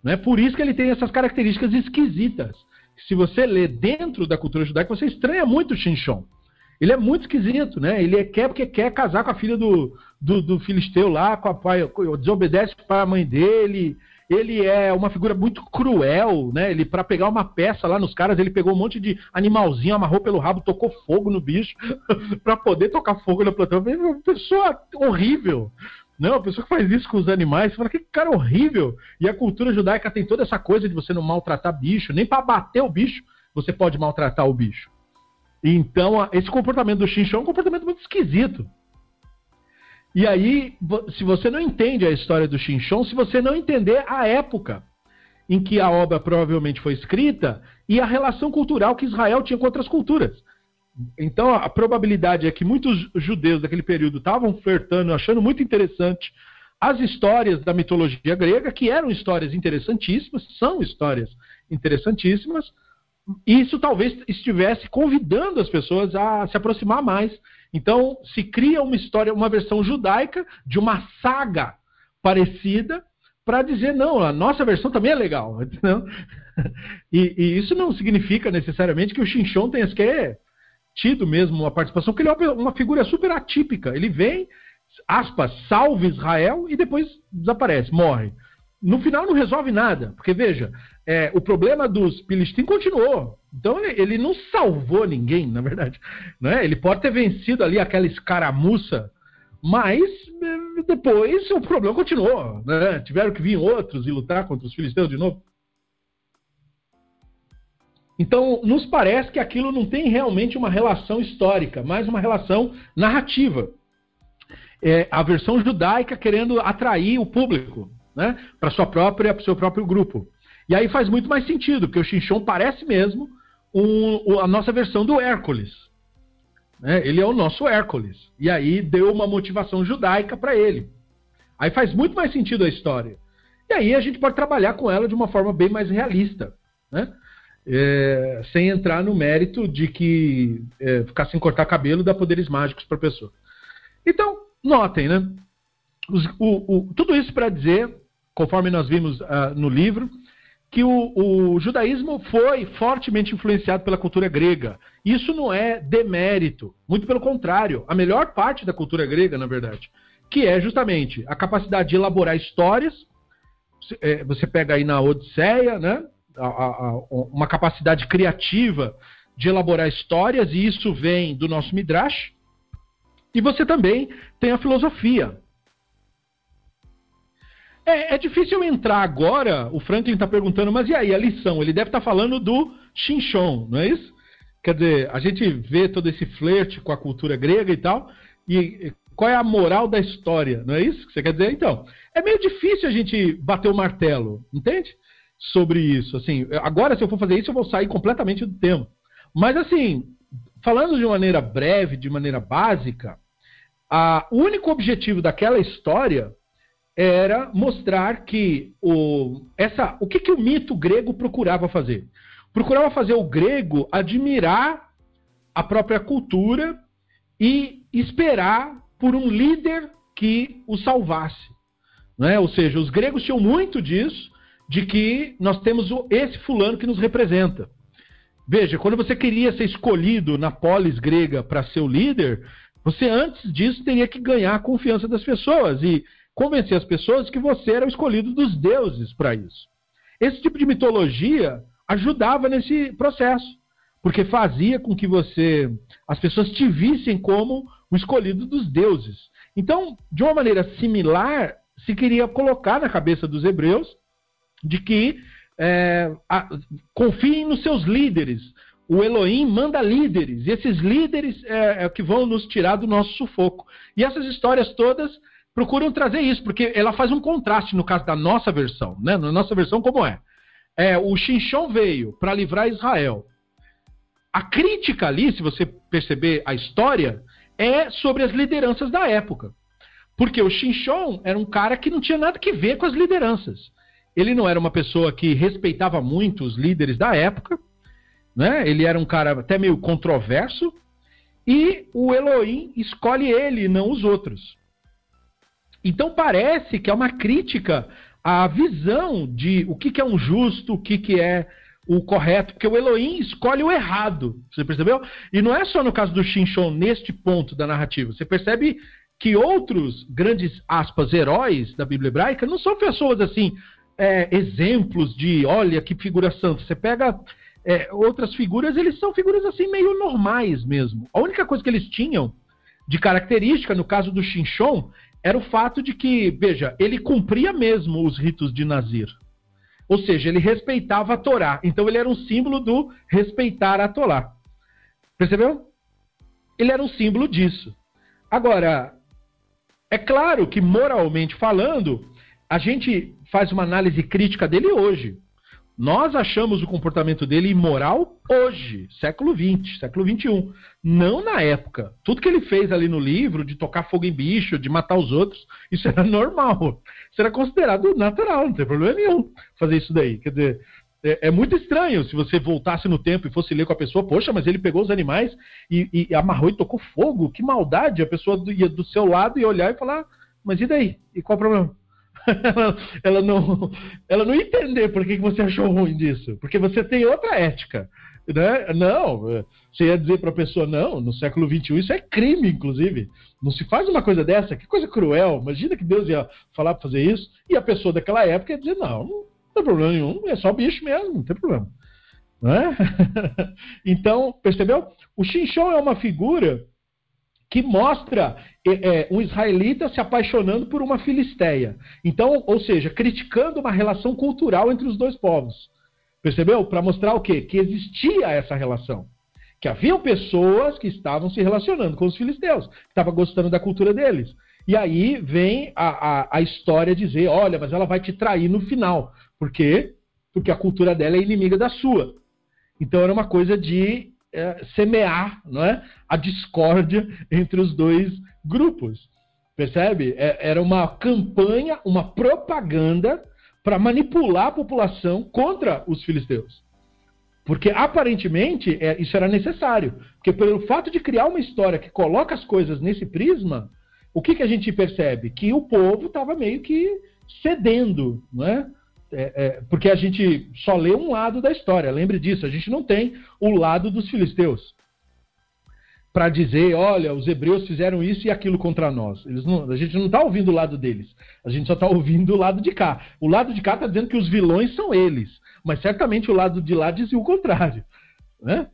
Né? Por isso que ele tem essas características esquisitas se você lê dentro da cultura judaica, você estranha muito o Shinshon. Ele é muito esquisito, né? Ele é, quer porque quer casar com a filha do, do, do filisteu lá, com a pai, desobedece para a mãe dele. Ele é uma figura muito cruel, né? Ele para pegar uma peça lá nos caras, ele pegou um monte de animalzinho, amarrou pelo rabo, tocou fogo no bicho para poder tocar fogo na plantão. Uma pessoa horrível. Não, a pessoa que faz isso com os animais, você fala que cara horrível. E a cultura judaica tem toda essa coisa de você não maltratar bicho, nem para bater o bicho você pode maltratar o bicho. Então, esse comportamento do Xinchão é um comportamento muito esquisito. E aí, se você não entende a história do Xinchon, se você não entender a época em que a obra provavelmente foi escrita e a relação cultural que Israel tinha com outras culturas. Então, a probabilidade é que muitos judeus daquele período estavam flertando, achando muito interessante as histórias da mitologia grega, que eram histórias interessantíssimas, são histórias interessantíssimas, e isso talvez estivesse convidando as pessoas a se aproximar mais. Então, se cria uma história, uma versão judaica de uma saga parecida, para dizer, não, a nossa versão também é legal. E, e, isso não significa necessariamente que o Xinchon tenha que tido mesmo uma participação, porque ele é uma figura super atípica. Ele vem, aspas, salve Israel e depois desaparece, morre. No final não resolve nada, porque veja, é, o problema dos Pilistim continuou. Então ele, ele, não salvou ninguém, na verdade. Né? Ele pode ter vencido ali aquela escaramuça, mas é, depois o problema continuou. Né? Tiveram que vir outros e lutar contra os filisteus de novo. Então, nos parece que aquilo não tem realmente uma relação histórica, mas uma relação narrativa. É a versão judaica querendo atrair o público né, para seu próprio grupo. E aí faz muito mais sentido, porque o Xinchon parece mesmo um, a nossa versão do Hércules. Né? Ele é o nosso Hércules. E aí deu uma motivação judaica para ele. Aí faz muito mais sentido a história. E aí a gente pode trabalhar com ela de uma forma bem mais realista. Né? É, sem entrar no mérito de que é, ficar sem cortar cabelo dá poderes mágicos para a pessoa. Então, notem, né? Os, o, o, tudo isso para dizer, conforme nós vimos uh, no livro, que o, o, judaísmo foi fortemente influenciado pela cultura grega. Isso não é demérito, muito pelo contrário, a melhor parte da cultura grega, na verdade, que é justamente a capacidade de elaborar histórias. Você, é, você pega aí na Odisseia, né? Uma capacidade criativa de elaborar histórias, e isso vem do nosso Midrash. E você também tem a filosofia. É, é difícil entrar agora. O Franklin está perguntando, mas e aí a lição? Ele deve estar tá falando do Shinshon, não é isso? Quer dizer, a gente vê todo esse flerte com a cultura grega e tal, e qual é a moral da história, não é isso que você quer dizer? Então, é meio difícil a gente bater o martelo, entende? Sobre isso. Assim, agora, se eu for fazer isso, eu vou sair completamente do tema. Mas, assim, falando de maneira breve, de maneira básica, a, o único objetivo daquela história era mostrar que o, essa, o que, que o mito grego procurava fazer? Procurava fazer o grego admirar a própria cultura e esperar por um líder que o salvasse. Né? Ou seja, os gregos tinham muito disso, de que nós temos esse fulano que nos representa. Veja, quando você queria ser escolhido na polis grega para ser o líder, você antes disso teria que ganhar a confiança das pessoas. E convencer as pessoas que você era o escolhido dos deuses para isso. Esse tipo de mitologia ajudava nesse processo, porque fazia com que você, as pessoas te vissem como o escolhido dos deuses. Então, de uma maneira similar, se queria colocar na cabeça dos hebreus de que é, a, confiem nos seus líderes. O Elohim manda líderes, e esses líderes é, é que vão nos tirar do nosso sufoco. E essas histórias todas procuram trazer isso, porque ela faz um contraste no caso da nossa versão. Né? Na nossa versão, como é? é o Shinshon veio para livrar Israel. A crítica ali, se você perceber a história, é sobre as lideranças da época. Porque o Shinshon era um cara que não tinha nada que ver com as lideranças. Ele não era uma pessoa que respeitava muito os líderes da época, né? ele era um cara até meio controverso, e o Elohim escolhe ele, não os outros. Então parece que é uma crítica à visão de o que, que é um justo, o que, que é o correto, porque o Elohim escolhe o errado. Você percebeu? E não é só no caso do Shinshon, neste ponto da narrativa. Você percebe que outros grandes, aspas, heróis da Bíblia hebraica não são pessoas assim, é, exemplos de, olha que figura santa. Você pega é, outras figuras, eles são figuras assim meio normais mesmo. A única coisa que eles tinham de característica, no caso do Shinshon, era o fato de que, veja, ele cumpria mesmo os ritos de Nazir. Ou seja, ele respeitava a Torá. Então ele era um símbolo do respeitar a Torá. Percebeu? Ele era um símbolo disso. Agora, é claro que moralmente falando, a gente faz uma análise crítica dele hoje. Nós achamos o comportamento dele imoral hoje, século XX, século XXI, não na época. Tudo que ele fez ali no livro, de tocar fogo em bicho, de matar os outros, isso era normal. Isso era considerado natural, não tem problema nenhum fazer isso daí. Quer dizer, é, é muito estranho se você voltasse no tempo e fosse ler com a pessoa, poxa, mas ele pegou os animais e, e amarrou e tocou fogo, que maldade. A pessoa ia do seu lado e olhar e falar, mas e daí? E qual o problema? Ela, não, ela não entender por que você achou ruim disso. Porque você tem outra ética. Né? Não, você ia dizer para a pessoa, não, no século XXI isso é crime, inclusive. Não se faz uma coisa dessa, que coisa cruel. Imagina que Deus ia falar para fazer isso. E a pessoa daquela época ia dizer, não, não tem problema nenhum, é só bicho mesmo, não tem problema. Não é? então, percebeu? O Xinchon é uma figura que mostra é, é, um israelita se apaixonando por uma filisteia. Então, ou seja, criticando uma relação cultural entre os dois povos. Percebeu? Para mostrar o quê? Que existia essa relação. Que haviam pessoas que estavam se relacionando com os filisteus, que estavam gostando da cultura deles. E aí vem a, a, a história dizer: olha, mas ela vai te trair no final. Por quê? Porque a cultura dela é inimiga da sua. Então era uma coisa de é, semear não é? a discórdia entre os dois grupos. Percebe? É, era uma campanha, uma propaganda para manipular a população contra os filisteus. Porque aparentemente é, isso era necessário. Porque pelo fato de criar uma história que coloca as coisas nesse prisma, o que, que a gente percebe? Que o povo estava meio que cedendo, não é? É, é, porque a gente só lê um lado da história, lembre disso, a gente não tem o lado dos filisteus para dizer, olha, os hebreus fizeram isso e aquilo contra nós. Não, a gente não está ouvindo o lado deles, a gente só está ouvindo o lado de cá. O lado de cá está dizendo que os vilões são eles, mas certamente o lado de lá dizia o contrário. Né?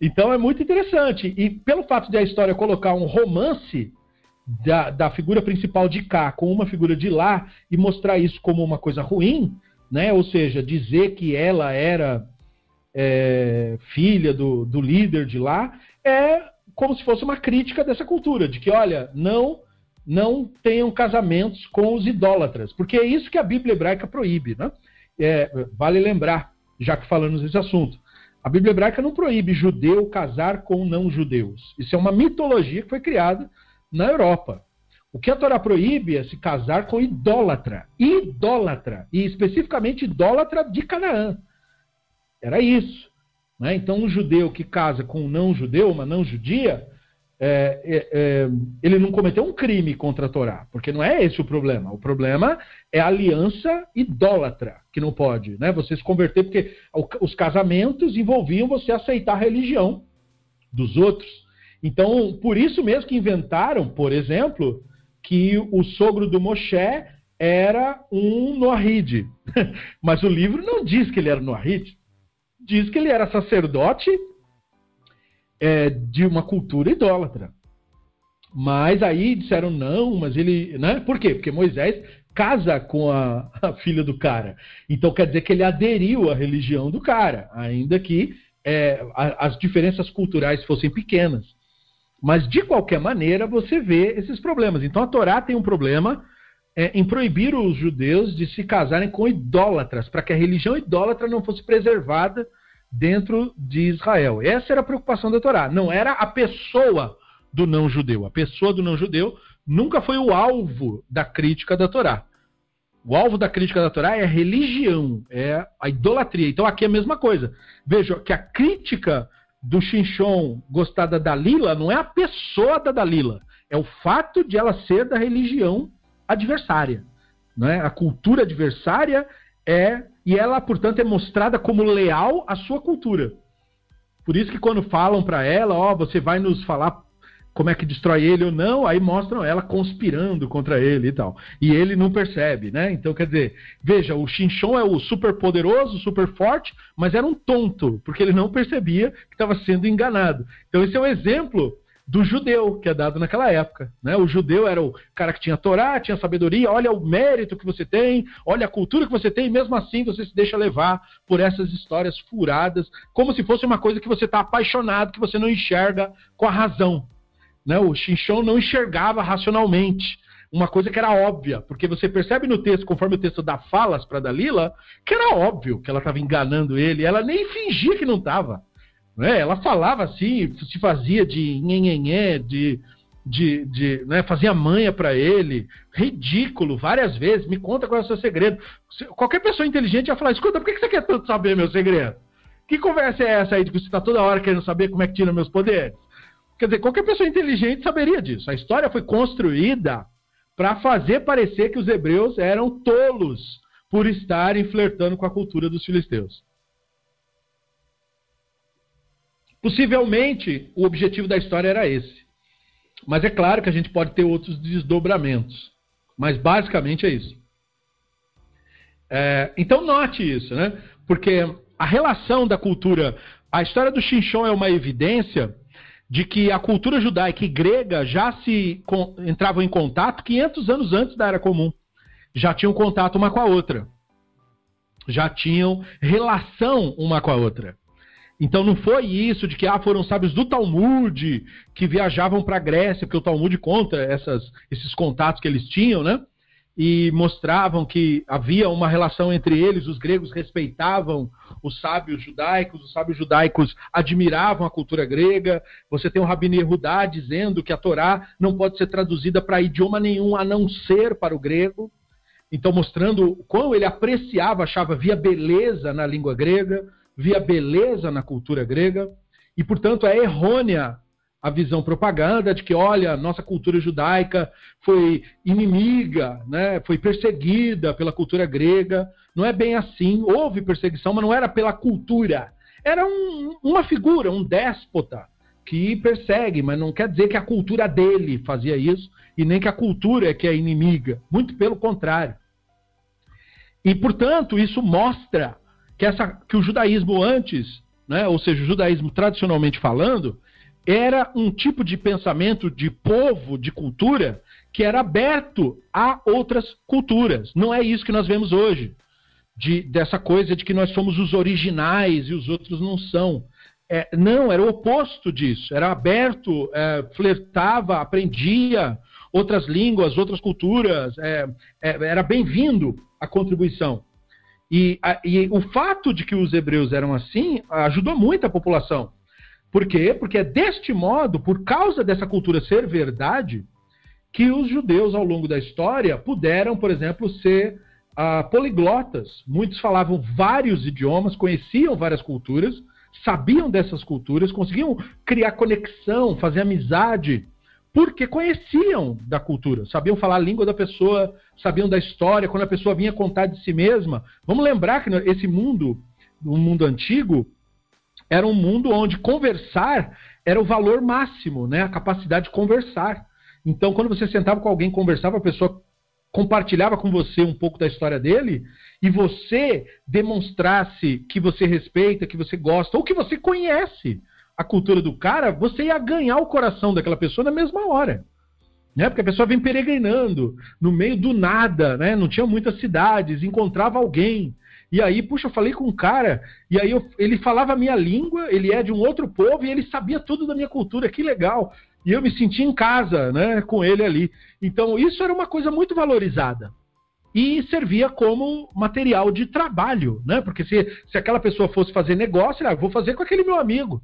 Então é muito interessante. E pelo fato de a história colocar um romance da, da figura principal de cá com uma figura de lá e mostrar isso como uma coisa ruim, né? ou seja, dizer que ela era é, filha do, do líder de lá, é como se fosse uma crítica dessa cultura, de que, olha, não não tenham casamentos com os idólatras, porque é isso que a Bíblia hebraica proíbe. Né? É, vale lembrar, já que falamos nesse assunto, a Bíblia hebraica não proíbe judeu casar com não-judeus. Isso é uma mitologia que foi criada na Europa. O que a Torá proíbe é se casar com idólatra. Idólatra. E especificamente idólatra de Canaã. Era isso. Né? Então, um judeu que casa com um não-judeu, uma não-judia, é, é, é, ele não cometeu um crime contra a Torá, porque não é esse o problema. O problema é a aliança idólatra, que não pode. Né? Você se converter, porque os casamentos envolviam você aceitar a religião dos outros. Então, por isso mesmo que inventaram, por exemplo, que o sogro do Moshe era um Noahide. Mas o livro não diz que ele era Noahide diz que ele era sacerdote é, de uma cultura idólatra. Mas aí disseram não, mas ele. Né? Por quê? Porque Moisés casa com a, a, filha do cara. Então quer dizer que ele aderiu à religião do cara, ainda que é, as diferenças culturais fossem pequenas. Mas de qualquer maneira você vê esses problemas. Então a Torá tem um problema é, em proibir os judeus de se casarem com idólatras, para que a religião idólatra não fosse preservada dentro de Israel. Essa era a preocupação da Torá. Não era a pessoa do não-judeu. A pessoa do não-judeu nunca foi o alvo da crítica da Torá. O alvo da crítica da Torá é a religião, é a idolatria. Então aqui é a mesma coisa. Veja que a crítica do Shinshon gostar da Dalila não é a pessoa da Dalila, é o fato de ela ser da religião adversária. Né? A cultura adversária é. E ela, portanto, é mostrada como leal à sua cultura. Por isso que quando falam para ela, ó, oh, você vai nos falar como é que destrói ele ou não, aí mostram ela conspirando contra ele e tal. E ele não percebe, né? Então, quer dizer, veja, o Shinchon é o super poderoso, super forte, mas era um tonto, porque ele não percebia que estava sendo enganado. Então, esse é um exemplo do judeu que é dado naquela época. Né? O judeu era o cara que tinha Torá, tinha sabedoria, olha o mérito que você tem, olha a cultura que você tem, e mesmo assim você se deixa levar por essas histórias furadas, como se fosse uma coisa que você está apaixonado, que você não enxerga com a razão. Né? O Xinchon não enxergava racionalmente. Uma coisa que era óbvia, porque você percebe no texto, conforme o texto dá falas para Dalila, que era óbvio que ela estava enganando ele, ela nem fingia que não estava. Né? Ela falava assim, se fazia de nhenhenhé, de, de, de né? fazia manha para ele, ridículo, várias vezes. Me conta qual é o seu segredo. Qualquer pessoa inteligente ia falar: escuta, por que você quer tanto saber meu segredo? Que conversa é essa aí de que você está toda hora querendo saber como é que tira meus poderes? Quer dizer, qualquer pessoa inteligente saberia disso. A história foi construída para fazer parecer que os hebreus eram tolos por estarem flertando com a cultura dos filisteus. Possivelmente, o objetivo da história era esse. Mas é claro que a gente pode ter outros desdobramentos. Mas basicamente é isso. É, então note isso, né? Porque a relação da cultura. A história do Xinchon é uma evidência de que a cultura judaica e grega já se com, entravam em contato 500 anos antes da Era Comum. Já tinham contato uma com a outra. Já tinham relação uma com a outra. Então não foi isso de que ah, foram sábios do Talmud que viajavam para a Grécia, porque o Talmud conta essas, esses contatos que eles tinham, né? E mostravam que havia uma relação entre eles, os gregos respeitavam os sábios judaicos, os sábios judaicos admiravam a cultura grega. Você tem o Rabino Yehudá dizendo que a Torá não pode ser traduzida para idioma nenhum a não ser para o grego. Então, mostrando como ele apreciava, achava, via beleza na língua grega, via beleza na cultura grega, e, portanto, é errônea a visão propaganda de que, olha, nossa cultura judaica foi inimiga, né, foi perseguida pela cultura grega. Não é bem assim. Houve perseguição, mas não era pela cultura. Era um, uma figura, um déspota que persegue, mas não quer dizer que a cultura dele fazia isso e nem que a cultura é que é inimiga. Muito pelo contrário. E, portanto, isso mostra que, essa, que o judaísmo antes, né, ou seja, o judaísmo tradicionalmente falando, era um tipo de pensamento de povo, de cultura, que era aberto a outras culturas. Não é isso que nós vemos hoje, de, dessa coisa de que nós somos os originais e os outros não são. É, não, era o oposto disso. Era aberto, é, flertava, aprendia outras línguas, outras culturas. É, é era bem-vindo a contribuição. E, a, e o fato de que os hebreus eram assim ajudou muito a população. Por quê? Porque é deste modo, por causa dessa cultura ser verdade, que os judeus ao longo da história puderam, por exemplo, ser uh, poliglotas. Muitos falavam vários idiomas, conheciam várias culturas, sabiam dessas culturas, conseguiam criar conexão, fazer amizade, porque conheciam da cultura, sabiam falar a língua da pessoa, sabiam da história, quando a pessoa vinha contar de si mesma. Vamos lembrar que esse mundo, o mundo antigo, era um mundo onde conversar era o valor máximo, né? A capacidade de conversar. Então, quando você sentava com alguém, conversava, a pessoa compartilhava com você um pouco da história dele e você demonstrasse que você respeita, que você gosta ou que você conhece a cultura do cara, você ia ganhar o coração daquela pessoa na mesma hora. Né? Porque a pessoa vem peregrinando no meio do nada, né? não tinha muitas cidades, encontrava alguém. E aí, puxa, eu falei com um cara, e aí eu, ele falava a minha língua, ele é de um outro povo e ele sabia tudo da minha cultura, que legal. E eu me senti em casa, né, com ele ali. Então, isso era uma coisa muito valorizada. E servia como material de trabalho, né? Porque se, se aquela pessoa fosse fazer negócio, ah, vou fazer com aquele meu amigo,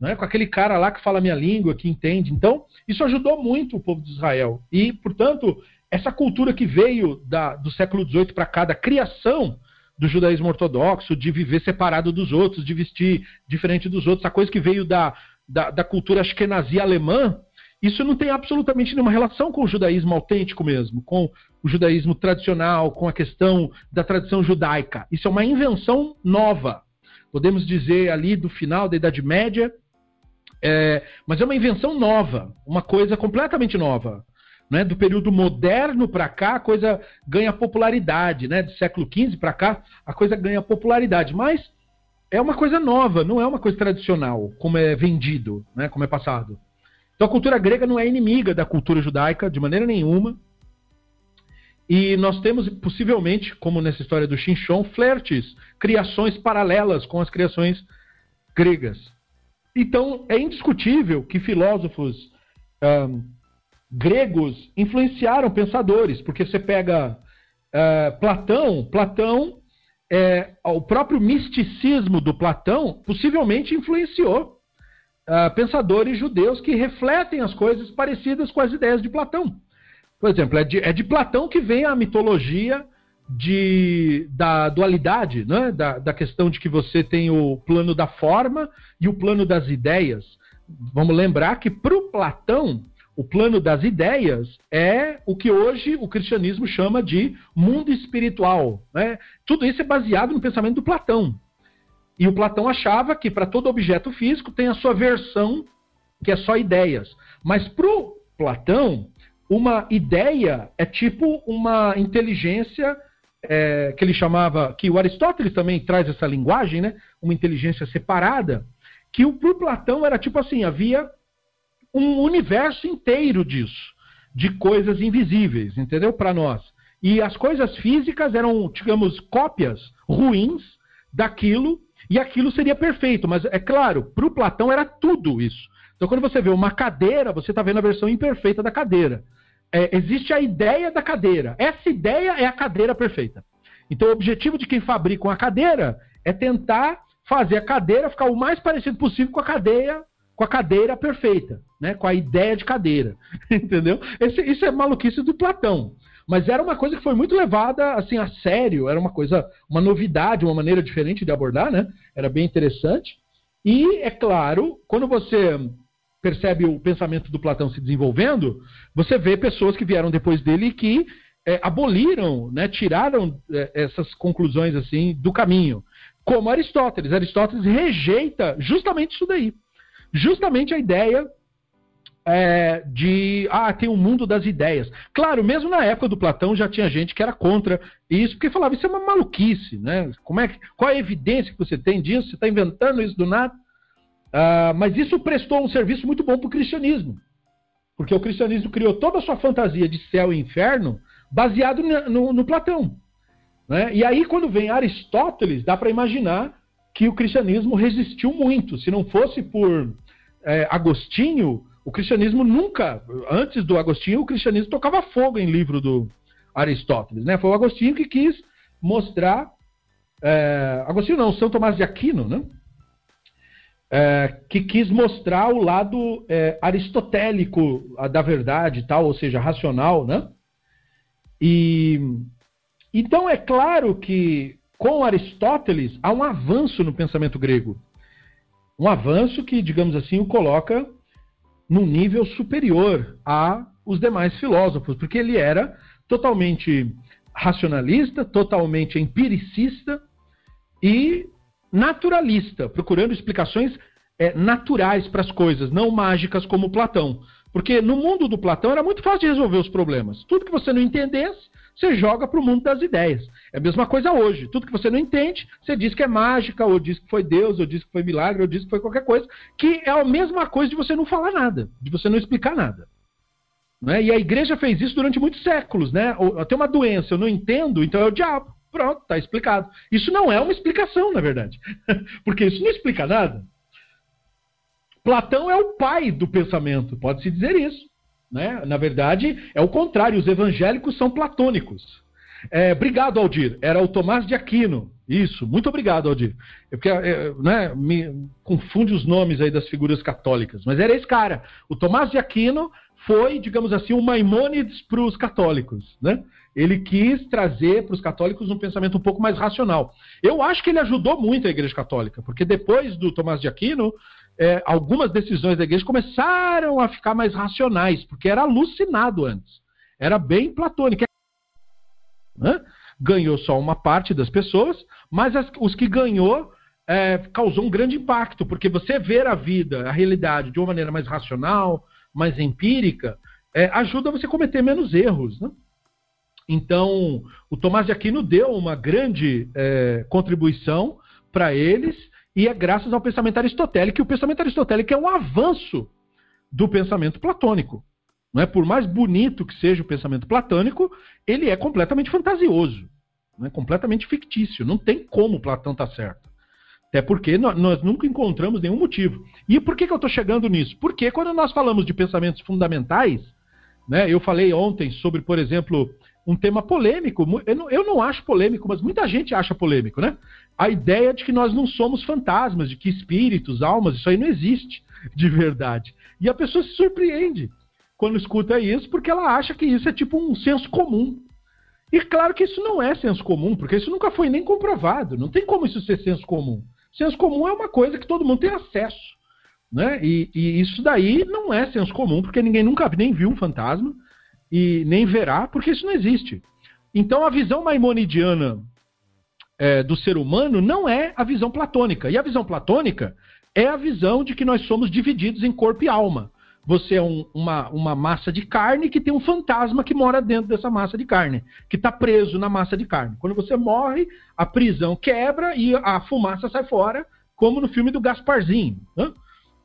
né? com aquele cara lá que fala a minha língua, que entende. Então, isso ajudou muito o povo de Israel. E, portanto, essa cultura que veio da, do século XVIII para cá, da criação do judaísmo ortodoxo, de viver separado dos outros, de vestir diferente dos outros, a coisa que veio da, da, da cultura ashkenazi alemã, isso não tem absolutamente nenhuma relação com o judaísmo autêntico mesmo, com o judaísmo tradicional, com a questão da tradição judaica. Isso é uma invenção nova. Podemos dizer ali do final da Idade Média, é, mas é uma invenção nova, uma coisa completamente nova. Né? Do período moderno para cá, a coisa ganha popularidade, né? Do século XV para cá, a coisa ganha popularidade. Mas é uma coisa nova, não é uma coisa tradicional, como é vendido, né? como é passado. Então a cultura grega não é inimiga da cultura judaica de maneira nenhuma. E nós temos, possivelmente, como nessa história do Xinchon, flertes, criações paralelas com as criações gregas. Então, é indiscutível que filósofos um, gregos influenciaram pensadores, porque você pega uh, Platão, Platão, é, o próprio misticismo do Platão possivelmente influenciou uh, pensadores judeus que refletem as coisas parecidas com as ideias de Platão. Por exemplo, é de, é de Platão que vem a mitologia de, da dualidade, né? da, da questão de que você tem o plano da forma e o plano das ideias. Vamos lembrar que para o Platão, o plano das ideias é o que hoje o cristianismo chama de mundo espiritual. Né? Tudo isso é baseado no pensamento do Platão. E o Platão achava que para todo objeto físico tem a sua versão, que é só ideias. Mas para o Platão, uma ideia é tipo uma inteligência é, que ele chamava, que o Aristóteles também traz essa linguagem, né? uma inteligência separada, que para o Platão era tipo assim, havia um universo inteiro disso, de coisas invisíveis, entendeu? Para nós. E as coisas físicas eram, digamos, cópias ruins daquilo, e aquilo seria perfeito. Mas, é claro, para o Platão era tudo isso. Então, quando você vê uma cadeira, você está vendo a versão imperfeita da cadeira. é, existe a ideia da cadeira. Essa ideia é a cadeira perfeita. Então, o objetivo de quem fabrica uma cadeira é tentar fazer a cadeira ficar o mais parecido possível com a cadeia, com a cadeira perfeita, né? Com a ideia de cadeira, entendeu? Esse, isso é maluquice do Platão. Mas era uma coisa que foi muito levada assim a sério, era uma coisa, uma novidade, uma maneira diferente de abordar, né? Era bem interessante. E é claro, quando você percebe o pensamento do Platão se desenvolvendo, você vê pessoas que vieram depois dele que é, aboliram, né, tiraram é, essas conclusões assim do caminho, como Aristóteles. Aristóteles rejeita justamente isso daí, justamente a ideia é, de ah, tem o um mundo das ideias. Claro, mesmo na época do Platão já tinha gente que era contra isso, porque falava isso é uma maluquice, né? Como é que, qual é a evidência que você tem disso? Você está inventando isso do nada? Ah, mas isso prestou um serviço muito bom para o cristianismo, porque o cristianismo criou toda a sua fantasia de céu e inferno baseado no, no, no Platão. Né? E aí, quando vem Aristóteles, dá para imaginar que o cristianismo resistiu muito. Se não fosse por é, Agostinho, o cristianismo nunca, antes do Agostinho, o cristianismo tocava fogo em livro do Aristóteles. Né? Foi o Agostinho que quis mostrar. É, Agostinho não, São Tomás de Aquino, né? É, que quis mostrar o lado é, aristotélico da verdade, tal, ou seja, racional, né? E então é claro que com Aristóteles há um avanço no pensamento grego, um avanço que, digamos assim, o coloca num nível superior a os demais filósofos, porque ele era totalmente racionalista, totalmente empiricista e naturalista, procurando explicações é, naturais para as coisas, não mágicas como Platão. Porque no mundo do Platão era muito fácil de resolver os problemas. Tudo que você não entendesse, você joga para o mundo das ideias. É a mesma coisa hoje. Tudo que você não entende, você diz que é mágica, ou diz que foi Deus, ou diz que foi milagre, ou diz que foi qualquer coisa, que é a mesma coisa de você não falar nada, de você não explicar nada. Né? E a igreja fez isso durante muitos séculos. Né? Tem uma doença, eu não entendo, então é o diabo. Pronto, está explicado. Isso não é uma explicação, na verdade. Porque isso não explica nada. Platão é o pai do pensamento, pode-se dizer isso. Né? Na verdade, é o contrário, os evangélicos são platônicos. É, obrigado, Aldir. Era o Tomás de Aquino. Isso, muito obrigado, Aldir. É porque é, né, me confunde os nomes aí das figuras católicas, mas era esse cara. O Tomás de Aquino foi, digamos assim, o Maimônides para os católicos. Né? Ele quis trazer para os católicos um pensamento um pouco mais racional. Eu acho que ele ajudou muito a Igreja Católica, porque depois do Tomás de Aquino, é, algumas decisões da igreja começaram a ficar mais racionais, porque era alucinado antes. Era bem platônico. Né? Ganhou só uma parte das pessoas, mas as, os que ganhou é, causou um grande impacto, porque você ver a vida, a realidade, de uma maneira mais racional, mais empírica, é, ajuda você a cometer menos erros. Né? Então, o Tomás de Aquino deu uma grande é, contribuição para eles e é graças ao pensamento aristotélico, e o pensamento aristotélico é um avanço do pensamento platônico. Não é? Por mais bonito que seja o pensamento platônico, ele é completamente fantasioso, é completamente fictício. Não tem como Platão estar tá certo. Até porque nós, nós, nunca encontramos nenhum motivo. E por que, que eu estou chegando nisso? Porque quando nós falamos de pensamentos fundamentais, né, eu falei ontem sobre, por exemplo, um tema polêmico. Eu não, eu não acho polêmico, mas muita gente acha polêmico, né? A ideia de que nós não somos fantasmas, de que espíritos, almas, isso aí não existe de verdade. E a pessoa se surpreende quando escuta isso, porque ela acha que isso é tipo um senso comum. E claro que isso não é senso comum, porque isso nunca foi nem comprovado. Não tem como isso ser senso comum. Senso comum é uma coisa que todo mundo tem acesso. Né? E, e isso daí não é senso comum, porque ninguém nunca nem viu um fantasma e nem verá, porque isso não existe. Então a visão maimonidiana é, do ser humano não é a visão platônica. E a visão platônica é a visão de que nós somos divididos em corpo e alma. Você é um, uma, uma massa de carne que tem um fantasma que mora dentro dessa massa de carne, que está preso na massa de carne. Quando você morre, a prisão quebra e a fumaça sai fora, como no filme do Gasparzinho. Né?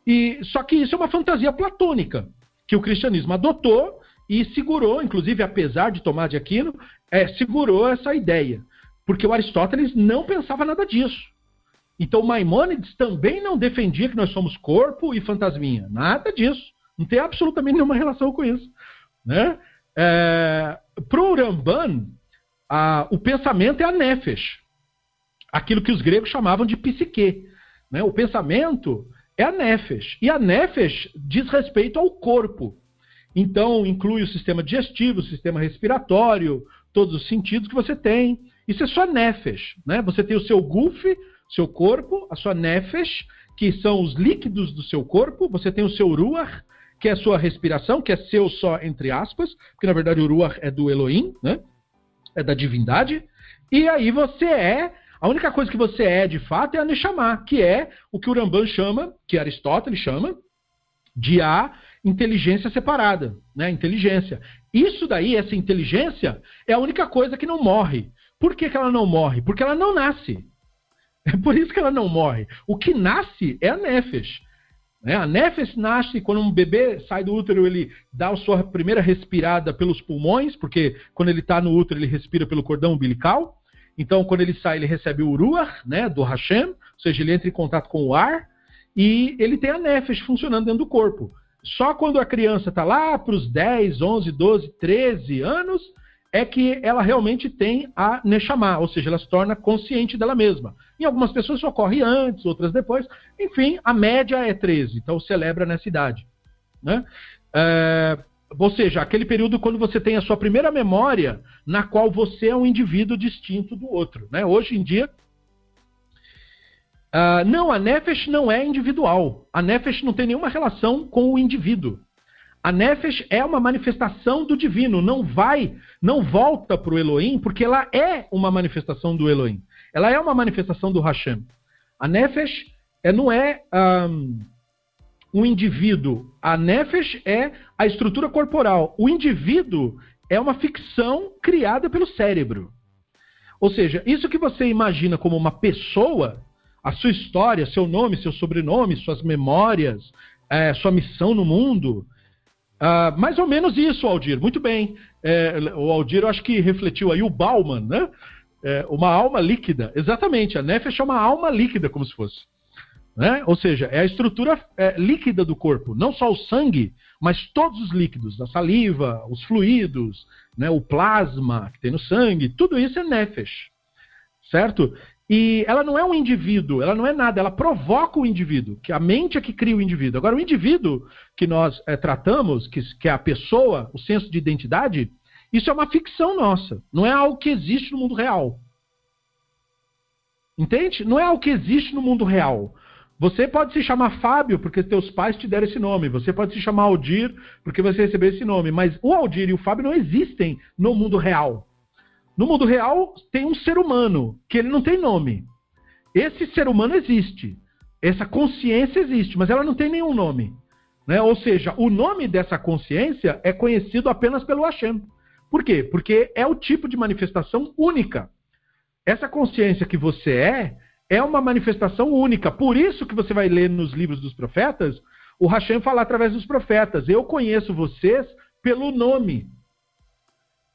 E, só que isso é uma fantasia platônica, que o cristianismo adotou e segurou, inclusive apesar de Tomás de Aquino, é, segurou essa ideia, porque o Aristóteles não pensava nada disso. Então Maimônides também não defendia que nós somos corpo e fantasminha, nada disso, não tem absolutamente nenhuma relação com isso, né? É, Para o Ramban, a, o pensamento é a nefesh, aquilo que os gregos chamavam de psique. Né? O pensamento é a nefesh, e a nefesh diz respeito ao corpo. Então, inclui o sistema digestivo, o sistema respiratório, todos os sentidos que você tem. Isso é sua nefesh. Né? Você tem o seu guf, seu corpo, a sua nefesh, que são os líquidos do seu corpo. Você tem o seu ruach, que é sua respiração, que é seu só entre aspas, porque na verdade o ruach é do Elohim, né? é da divindade. E aí você é, a única coisa que você é de fato é a Neshama, que é o que o Ramban chama, que Aristóteles chama, de a inteligência separada, né? Inteligência. Isso daí, essa inteligência, é a única coisa que não morre. Por que, que ela não morre? Porque ela não nasce. É por isso que ela não morre. O que nasce é a Nefesh. Né? A Nefesh nasce quando um bebê sai do útero, ele dá a sua primeira respirada pelos pulmões, porque quando ele está no útero, ele respira pelo cordão umbilical. Então, quando ele sai, ele recebe o Ruach, né, do Hashem, ou seja, ele entra em contato com o ar, e ele tem a Nefesh funcionando dentro do corpo. Só quando a criança está lá para os 10, 11, 12, 13 anos, é que ela realmente tem a Neshama, ou seja, ela se torna consciente dela mesma. Em algumas pessoas isso ocorre antes, outras depois. Enfim, a média é 13, então celebra nessa idade. Né? É, ou seja, aquele período quando você tem a sua primeira memória na qual você é um indivíduo distinto do outro. Né? Hoje em dia, Uh, não, a Nefesh não é individual. A Nefesh não tem nenhuma relação com o indivíduo. A Nefesh é uma manifestação do divino, não vai, não volta para o Elohim, porque ela é uma manifestação do Elohim. Ela é uma manifestação do Hashem. A Nefesh é, não é um, um indivíduo. A Nefesh é a estrutura corporal. O indivíduo é uma ficção criada pelo cérebro. Ou seja, isso que você imagina como uma pessoa a sua história, seu nome, seu sobrenome, suas memórias, é, sua missão no mundo. Uh, mais ou menos isso, Aldir. Muito bem. É, o Aldir, eu acho que refletiu aí o Bauman, né? É, uma alma líquida. Exatamente. A Nefesh é uma alma líquida, como se fosse. Né? Ou seja, é a estrutura é, líquida do corpo. Não só o sangue, mas todos os líquidos. A saliva, os fluidos, né? o plasma que tem no sangue. Tudo isso é Nefesh. Certo? E ela não é um indivíduo, ela não é nada, ela provoca o indivíduo, que a mente é que cria o indivíduo. Agora, o indivíduo que nós é, tratamos, que, que é a pessoa, o senso de identidade, isso é uma ficção nossa, não é algo que existe no mundo real. Entende? Não é algo que existe no mundo real. Você pode se chamar Fábio porque teus pais te deram esse nome. Você pode se chamar Aldir porque você recebeu esse nome. Mas o Aldir e o Fábio não existem no mundo real. No mundo real tem um ser humano que ele não tem nome. Esse ser humano existe. Essa consciência existe, mas ela não tem nenhum nome. Né? Ou seja, o nome dessa consciência é conhecido apenas pelo Hashem. Por quê? Porque é o tipo de manifestação única. Essa consciência que você é, é uma manifestação única. Por isso que você vai ler nos livros dos profetas, o Hashem fala através dos profetas: Eu conheço vocês pelo nome.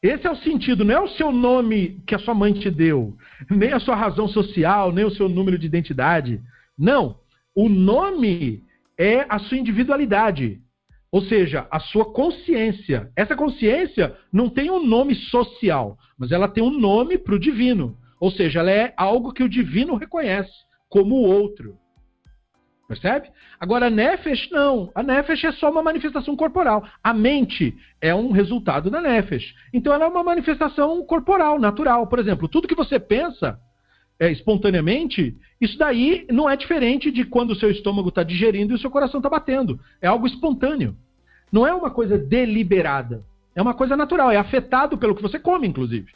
Esse é o sentido, não é o seu nome que a sua mãe te deu, nem a sua razão social, nem o seu número de identidade. Não. O nome é a sua individualidade, ou seja, a sua consciência. Essa consciência não tem um nome social, mas ela tem um nome para o divino. Ou seja, ela é algo que o divino reconhece como o outro. Percebe? Agora, a Nefesh, não. A Nefesh é só uma manifestação corporal. A mente é um resultado da Nefesh. Então, ela é uma manifestação corporal, natural. Por exemplo, tudo que você pensa é, espontaneamente, isso daí não é diferente de quando o seu estômago está digerindo e o seu coração está batendo. É algo espontâneo. Não é uma coisa deliberada. É uma coisa natural. É afetado pelo que você come, inclusive.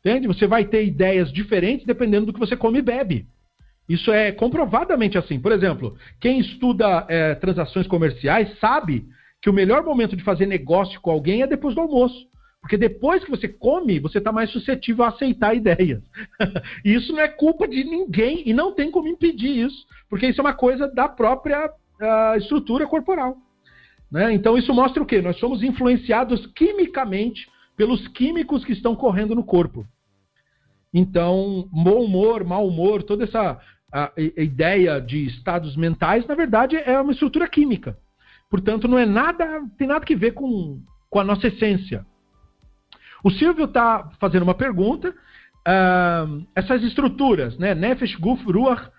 Entende? Você vai ter ideias diferentes dependendo do que você come e bebe. Isso é comprovadamente assim. Por exemplo, quem estuda é, transações comerciais sabe que o melhor momento de fazer negócio com alguém é depois do almoço. Porque depois que você come, você está mais suscetível a aceitar ideias. e isso não é culpa de ninguém e não tem como impedir isso, porque isso é uma coisa da própria uh, estrutura corporal. Né? Então isso mostra o quê? Nós somos influenciados quimicamente pelos químicos que estão correndo no corpo. Então, bom humor, mau humor, toda essa a, a ideia de estados mentais, na verdade, é uma estrutura química. Portanto, não é nada, tem nada que ver com, com a nossa essência. O Silvio está fazendo uma pergunta. Uh, essas estruturas, né? Nefesh, Guf, Ruach,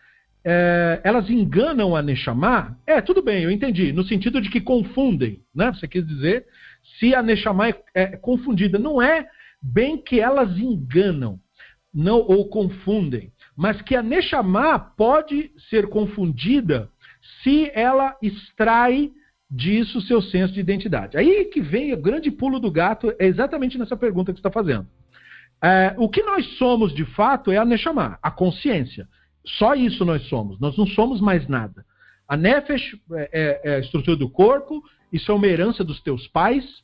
é, elas enganam a Neshama? É, tudo bem, eu entendi. No sentido de que confundem, né? Você quis dizer se a Neshama é, é confundida. Não é bem que elas enganam não ou confundem, mas que a Neshama pode ser confundida se ela extrai disso seu senso de identidade. Aí que vem o grande pulo do gato, é exatamente nessa pergunta que você está fazendo. É, o que nós somos de fato é a Neshama, a consciência. Só isso nós somos, nós não somos mais nada. A Nefesh é, é, é a estrutura do corpo, isso é uma herança dos teus pais,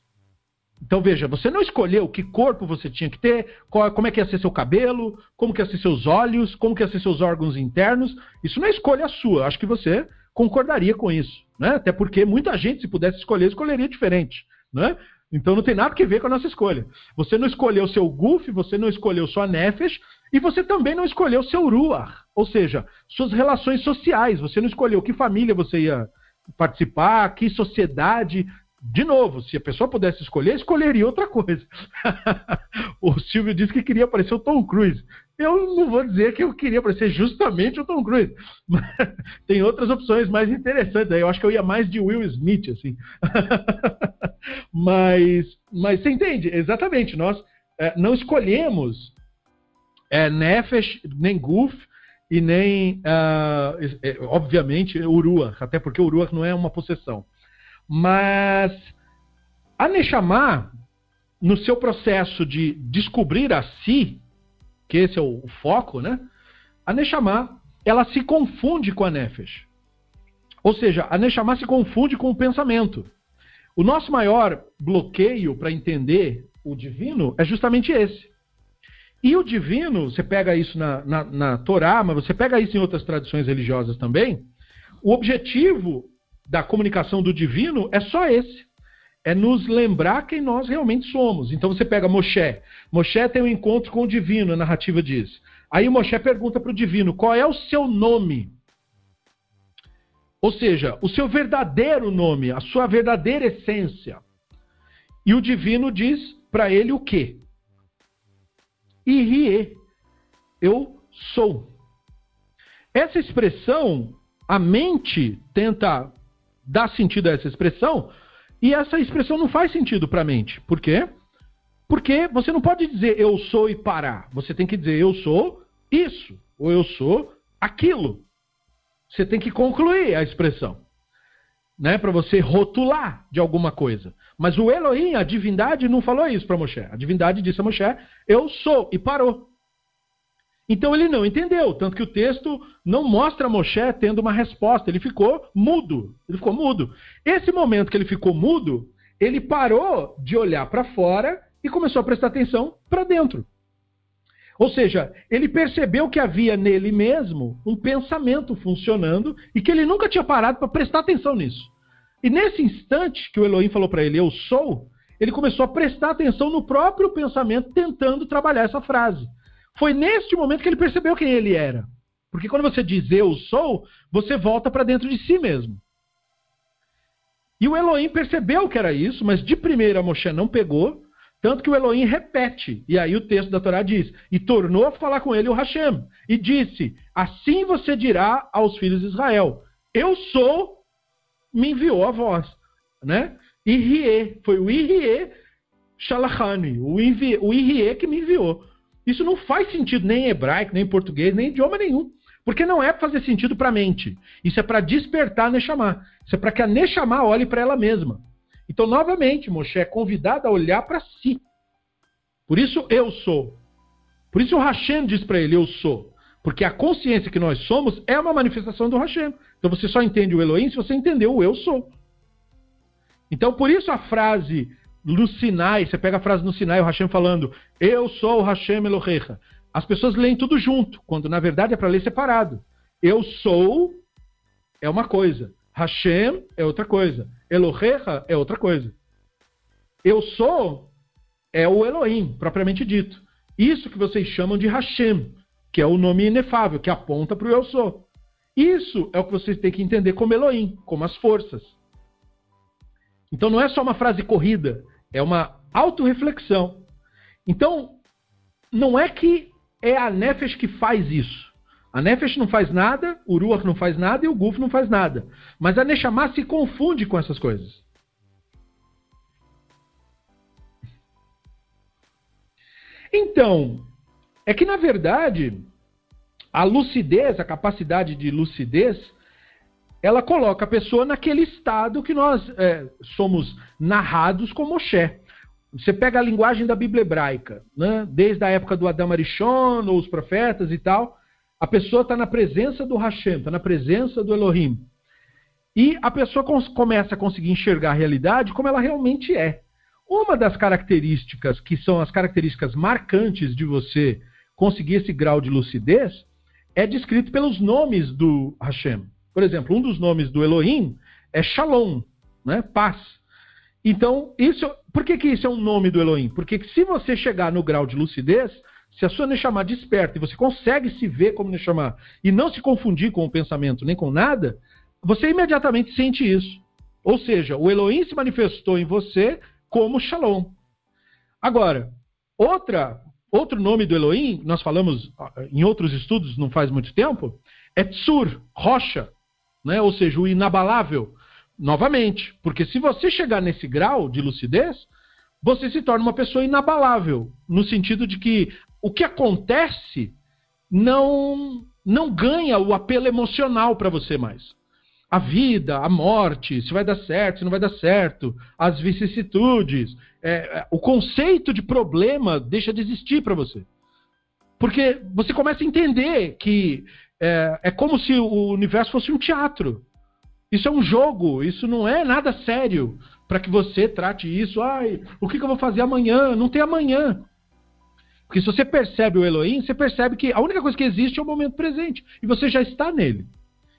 então veja, você não escolheu que corpo você tinha que ter, qual, como é que ia ser seu cabelo, como que ia ser seus olhos, como que ia ser seus órgãos internos. Isso não é escolha sua. Acho que você concordaria com isso, né? Até porque muita gente, se pudesse escolher, escolheria diferente, né? Então não tem nada a ver com a nossa escolha. Você não escolheu seu guf, você não escolheu sua nefesh e você também não escolheu seu ruach, ou seja, suas relações sociais. Você não escolheu que família você ia participar, que sociedade de novo, se a pessoa pudesse escolher, escolheria outra coisa. o Silvio disse que queria aparecer o Tom Cruise. Eu não vou dizer que eu queria aparecer justamente o Tom Cruise. Tem outras opções mais interessantes. Eu acho que eu ia mais de Will Smith, assim. mas, mas você entende? Exatamente. Nós é, não escolhemos é, Nefesh, nem Guf, e nem, uh, é, obviamente, Urua. Até porque Urua não é uma possessão. Mas a Neshama, no seu processo de descobrir a si, que esse é o, foco, né? A Neshama, ela se confunde com a Nefesh. Ou seja, a Neshama se confunde com o pensamento. O nosso maior bloqueio para entender o divino é justamente esse. E o divino, você pega isso na, na, na Torá, mas você pega isso em outras tradições religiosas também. O objetivo da comunicação do divino é só esse. É nos lembrar quem nós realmente somos. Então você pega Moshe. Moshe tem um encontro com o divino, a narrativa diz. Aí o Moshe pergunta para o divino: qual é o seu nome? Ou seja, o seu verdadeiro nome, a sua verdadeira essência. E o divino diz para ele o quê? Irie, eu sou. Essa expressão, a mente tenta dá sentido a essa expressão, e essa expressão não faz sentido para a mente. Por quê? Porque você não pode dizer eu sou e parar. Você tem que dizer eu sou isso, ou eu sou aquilo. Você tem que concluir a expressão. Né, para você rotular de alguma coisa. Mas o Elohim, a divindade, não falou isso para Moshe. A divindade disse a Moshe: Eu sou, e parou. Então ele não entendeu, tanto que o texto não mostra Moshe tendo uma resposta, ele ficou mudo. Ele ficou mudo. Esse momento que ele ficou mudo, ele parou de olhar para fora e começou a prestar atenção para dentro. Ou seja, ele percebeu que havia nele mesmo um pensamento funcionando e que ele nunca tinha parado para prestar atenção nisso. E nesse instante que o Elohim falou para ele, eu sou, ele começou a prestar atenção no próprio pensamento, tentando trabalhar essa frase. Foi neste momento que ele percebeu quem ele era. Porque quando você diz eu sou, você volta para dentro de si mesmo. E o Elohim percebeu que era isso, mas de primeira Moshe não pegou, tanto que o Elohim repete. E aí o texto da Torá diz: E tornou a falar com ele o Hashem. E disse: Assim você dirá aos filhos de Israel: Eu sou, me enviou a voz. Né? Irie, foi o Irie Shalachani, o, o Irie que me enviou. Isso não faz sentido nem em hebraico, nem em português, nem em idioma nenhum. Porque não é para fazer sentido para a mente. Isso é para despertar a Neshama. Isso é para que a Neshama olhe para ela mesma. Então, novamente, Moshe é convidado a olhar para si. Por isso, eu sou. Por isso, o Hashem diz para ele: Eu sou. Porque a consciência que nós somos é uma manifestação do Hashem. Então, você só entende o Elohim se você entendeu o eu sou. Então, por isso a frase no Sinai, você pega a frase no Sinai, o Hashem falando, eu sou o Hashem Elohecha. As pessoas leem tudo junto, quando na verdade é para ler separado. Eu sou é uma coisa, Hashem é outra coisa, Elohecha é outra coisa. Eu sou é o Elohim, propriamente dito. Isso que vocês chamam de Hashem, que é o nome inefável, que aponta para o eu sou. Isso é o que vocês têm que entender como Elohim, como as forças. Então não é só uma frase corrida, é uma autorreflexão. Então, não é que é a Nefesh que faz isso. A Nefesh não faz nada, o Ruach não faz nada e o Guf não faz nada. Mas a Neshama se confunde com essas coisas. Então, é que na verdade, a lucidez, a capacidade de lucidez, ela coloca a pessoa naquele estado que nós é, somos narrados como Moshe. Você pega a linguagem da Bíblia hebraica, né? desde a época do Adam Arishon, ou os profetas e tal, a pessoa está na presença do Hashem, está na presença do Elohim. E a pessoa começa a conseguir enxergar a realidade como ela realmente é. Uma das características que são as características marcantes de você conseguir esse grau de lucidez é descrito pelos nomes do Hashem. Por exemplo, um dos nomes do Elohim é Shalom, né? paz. Então, isso, por que, que isso é um nome do Elohim? Porque se você chegar no grau de lucidez, se a sua Neshama desperta e você consegue se ver como Neshama e não se confundir com o pensamento nem com nada, você imediatamente sente isso. Ou seja, o Elohim se manifestou em você como Shalom. Agora, outra, outro nome do Elohim, nós falamos ah, em outros estudos não faz muito tempo, é Tsur, rocha, né? ou seja, o inabalável. Novamente, porque se você chegar nesse grau de lucidez, você se torna uma pessoa inabalável, no sentido de que o que acontece não não ganha o apelo emocional para você mais. A vida, a morte, se vai dar certo, se não vai dar certo, as vicissitudes, é, é o conceito de problema deixa de existir para você. Porque você começa a entender que é, é como se o universo fosse um teatro. Isso é um jogo, isso não é nada sério para que você trate isso. Ai, o que, que, eu vou fazer amanhã? Não tem amanhã. Porque se você percebe o Elohim, você percebe que a única coisa que existe é o momento presente. E você já está nele.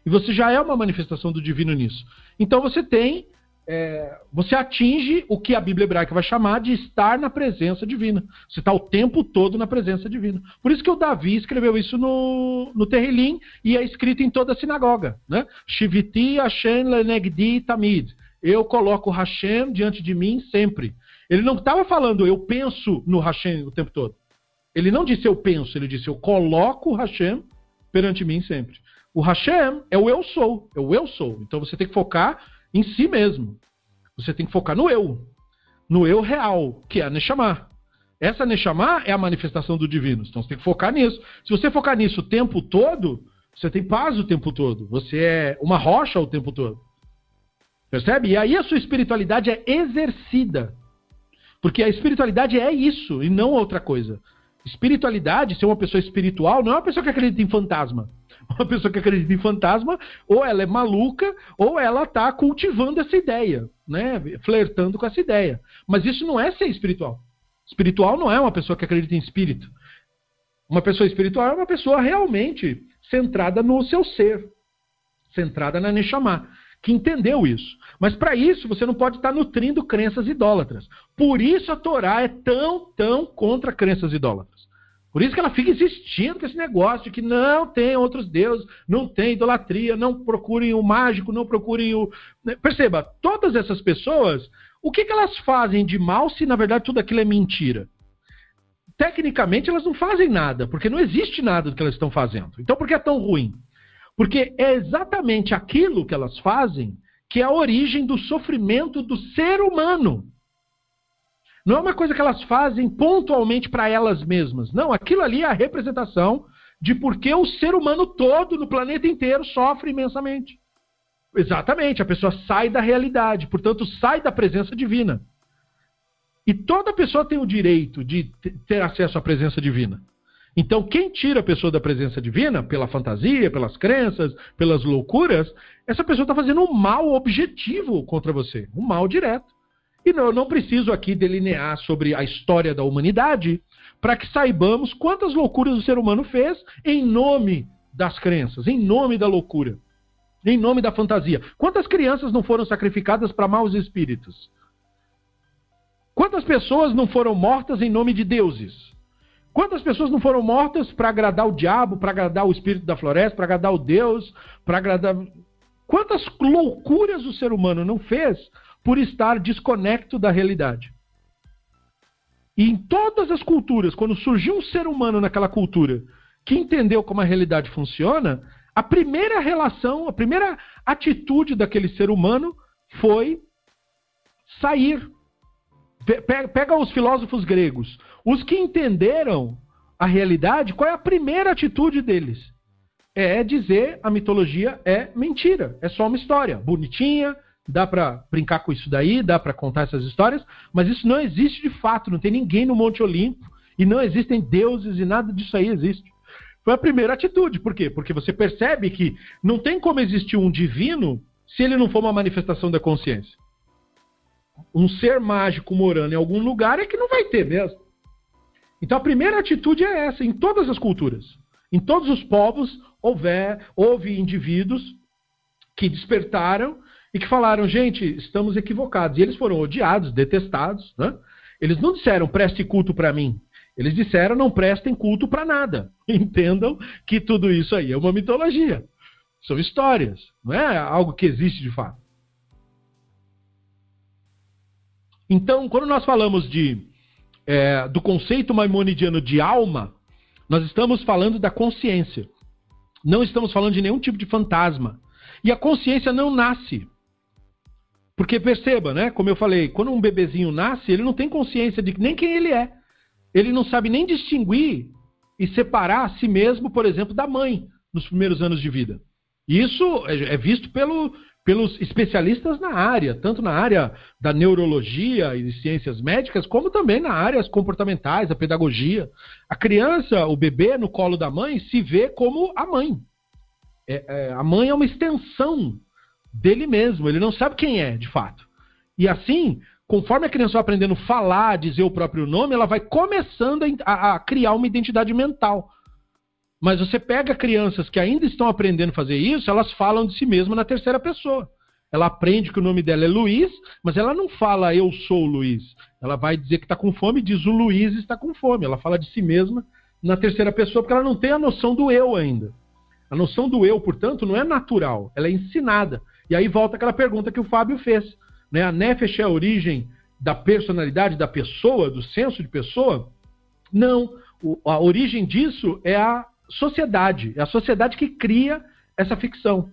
E você já é uma manifestação do divino nisso. Então você tem é, você atinge o que a Bíblia hebraica vai chamar de estar na presença divina. Você está o tempo todo na presença divina. Por isso que o Davi escreveu isso no, no Terrilim e é escrito em toda a sinagoga. Né? Shiviti Hashem lenegdi tamid. Eu coloco Hashem diante de mim sempre. Ele não estava falando eu penso no Hashem o tempo todo. Ele não disse eu penso, ele disse eu coloco Hashem perante mim sempre. O Hashem é o eu sou, é o eu sou. Então você tem que focar em si mesmo. Você tem que focar no eu, no eu real, que é a Neshama. Essa Neshama é a manifestação do divino. Então você tem que focar nisso. Se você focar nisso o tempo todo, você tem paz o tempo todo. Você é uma rocha o tempo todo. Percebe? E aí a sua espiritualidade é exercida. Porque a espiritualidade é isso e não outra coisa. Espiritualidade, ser uma pessoa espiritual, não é uma pessoa que acredita em fantasma. Uma pessoa que acredita em fantasma, ou ela é maluca, ou ela está cultivando essa ideia, né? Flertando com essa ideia. Mas isso não é ser espiritual. Espiritual não é uma pessoa que acredita em espírito. Uma pessoa espiritual é uma pessoa realmente centrada no seu ser, centrada na Neshama, que entendeu isso. Mas para isso você não pode estar nutrindo crenças idólatras. Por isso a Torá é tão, tão contra crenças idólatras. Por isso que ela fica insistindo com esse negócio de que não tem outros deuses, não tem idolatria, não procurem o mágico, não procurem o. Né? Perceba, todas essas pessoas, o que, que elas fazem de mal se na verdade tudo aquilo é mentira? Tecnicamente elas não fazem nada, porque não existe nada do que elas estão fazendo. Então por que é tão ruim? Porque é exatamente aquilo que elas fazem que é a origem do sofrimento do ser humano. Não é uma coisa que elas fazem pontualmente para elas mesmas. Não, aquilo ali é a representação de por que o ser humano todo no planeta inteiro sofre imensamente. Exatamente, a pessoa sai da realidade, portanto, sai da presença divina. E toda pessoa tem o direito de ter acesso à presença divina. Então, quem tira a pessoa da presença divina, pela fantasia, pelas crenças, pelas loucuras, essa pessoa está fazendo um mal objetivo contra você, um mal direto. E não, eu não preciso aqui delinear sobre a história da humanidade para que saibamos quantas loucuras o ser humano fez em nome das crenças, em nome da loucura, em nome da fantasia. Quantas crianças não foram sacrificadas para maus espíritos? Quantas pessoas não foram mortas em nome de deuses? Quantas pessoas não foram mortas para agradar o diabo, para agradar o espírito da floresta, para agradar o Deus, para agradar. Quantas loucuras o ser humano não fez por estar desconecto da realidade. E em todas as culturas, quando surgiu um ser humano naquela cultura que entendeu como a realidade funciona, a primeira relação, a primeira atitude daquele ser humano foi sair. Pega os filósofos gregos. Os que entenderam a realidade, qual é a primeira atitude deles? É dizer a mitologia é mentira, é só uma história bonitinha, dá para brincar com isso daí, dá para contar essas histórias, mas isso não existe de fato, não tem ninguém no Monte Olimpo e não existem deuses e nada disso aí existe. Foi a primeira atitude. Por quê? Porque você percebe que não tem como existir um divino se ele não for uma manifestação da consciência. Um ser mágico morando em algum lugar é que não vai ter mesmo. Então a primeira atitude é essa, em todas as culturas. Em todos os povos houver, houve indivíduos que despertaram e que falaram, gente, estamos equivocados. E eles foram odiados, detestados. Né? Eles não disseram, preste culto para mim. Eles disseram, não prestem culto para nada. Entendam que tudo isso aí é uma mitologia. São histórias, não é algo que existe de fato. Então, quando nós falamos de, é, do conceito maimonidiano de alma, nós estamos falando da consciência. Não estamos falando de nenhum tipo de fantasma. E a consciência não nasce. Porque perceba, né? Como eu falei, quando um bebezinho nasce, ele não tem consciência de nem quem ele é. Ele não sabe nem distinguir e separar a si mesmo, por exemplo, da mãe nos primeiros anos de vida. Isso é, é visto pelo, pelos especialistas na área, tanto na área da neurologia e de ciências médicas, como também na áreas comportamentais, da pedagogia. A criança, o bebê no colo da mãe, se vê como a mãe. É, é, a mãe é uma extensão dele mesmo, ele não sabe quem é, de fato. E assim, conforme a criança vai aprendendo a falar, dizer o próprio nome, ela vai começando a, a criar uma identidade mental. Mas você pega crianças que ainda estão aprendendo a fazer isso, elas falam de si mesmas na terceira pessoa. Ela aprende que o nome dela é Luiz, mas ela não fala eu sou Luiz. Ela vai dizer que está com fome e diz o Luiz está com fome. Ela fala de si mesma na terceira pessoa porque ela não tem a noção do eu ainda. A noção do eu, portanto, não é natural, ela é ensinada. E aí volta aquela pergunta que o Fábio fez. Né? A Nefesh é a origem da personalidade da pessoa, do senso de pessoa? Não. O, a origem disso é a sociedade. É a sociedade que cria essa ficção.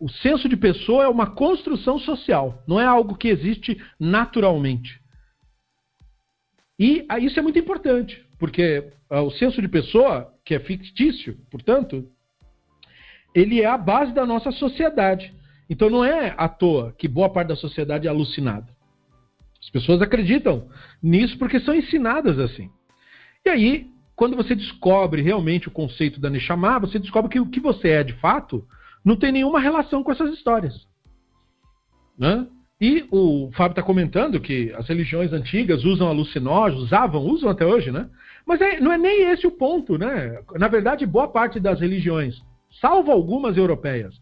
O senso de pessoa é uma construção social, não é algo que existe naturalmente. E isso é muito importante, porque ah, o senso de pessoa, que é fictício, portanto, ele é a base da nossa sociedade. Então não é à toa que boa parte da sociedade é alucinada. As pessoas acreditam nisso porque são ensinadas assim. E aí, quando você descobre realmente o conceito da Neshama, você descobre que o que você é de fato não tem nenhuma relação com essas histórias. Né? E o Fábio está comentando que as religiões antigas usam alucinógenos, usavam, usam até hoje, né? Mas é, não é nem esse o ponto, né? Na verdade, boa parte das religiões, salvo algumas europeias,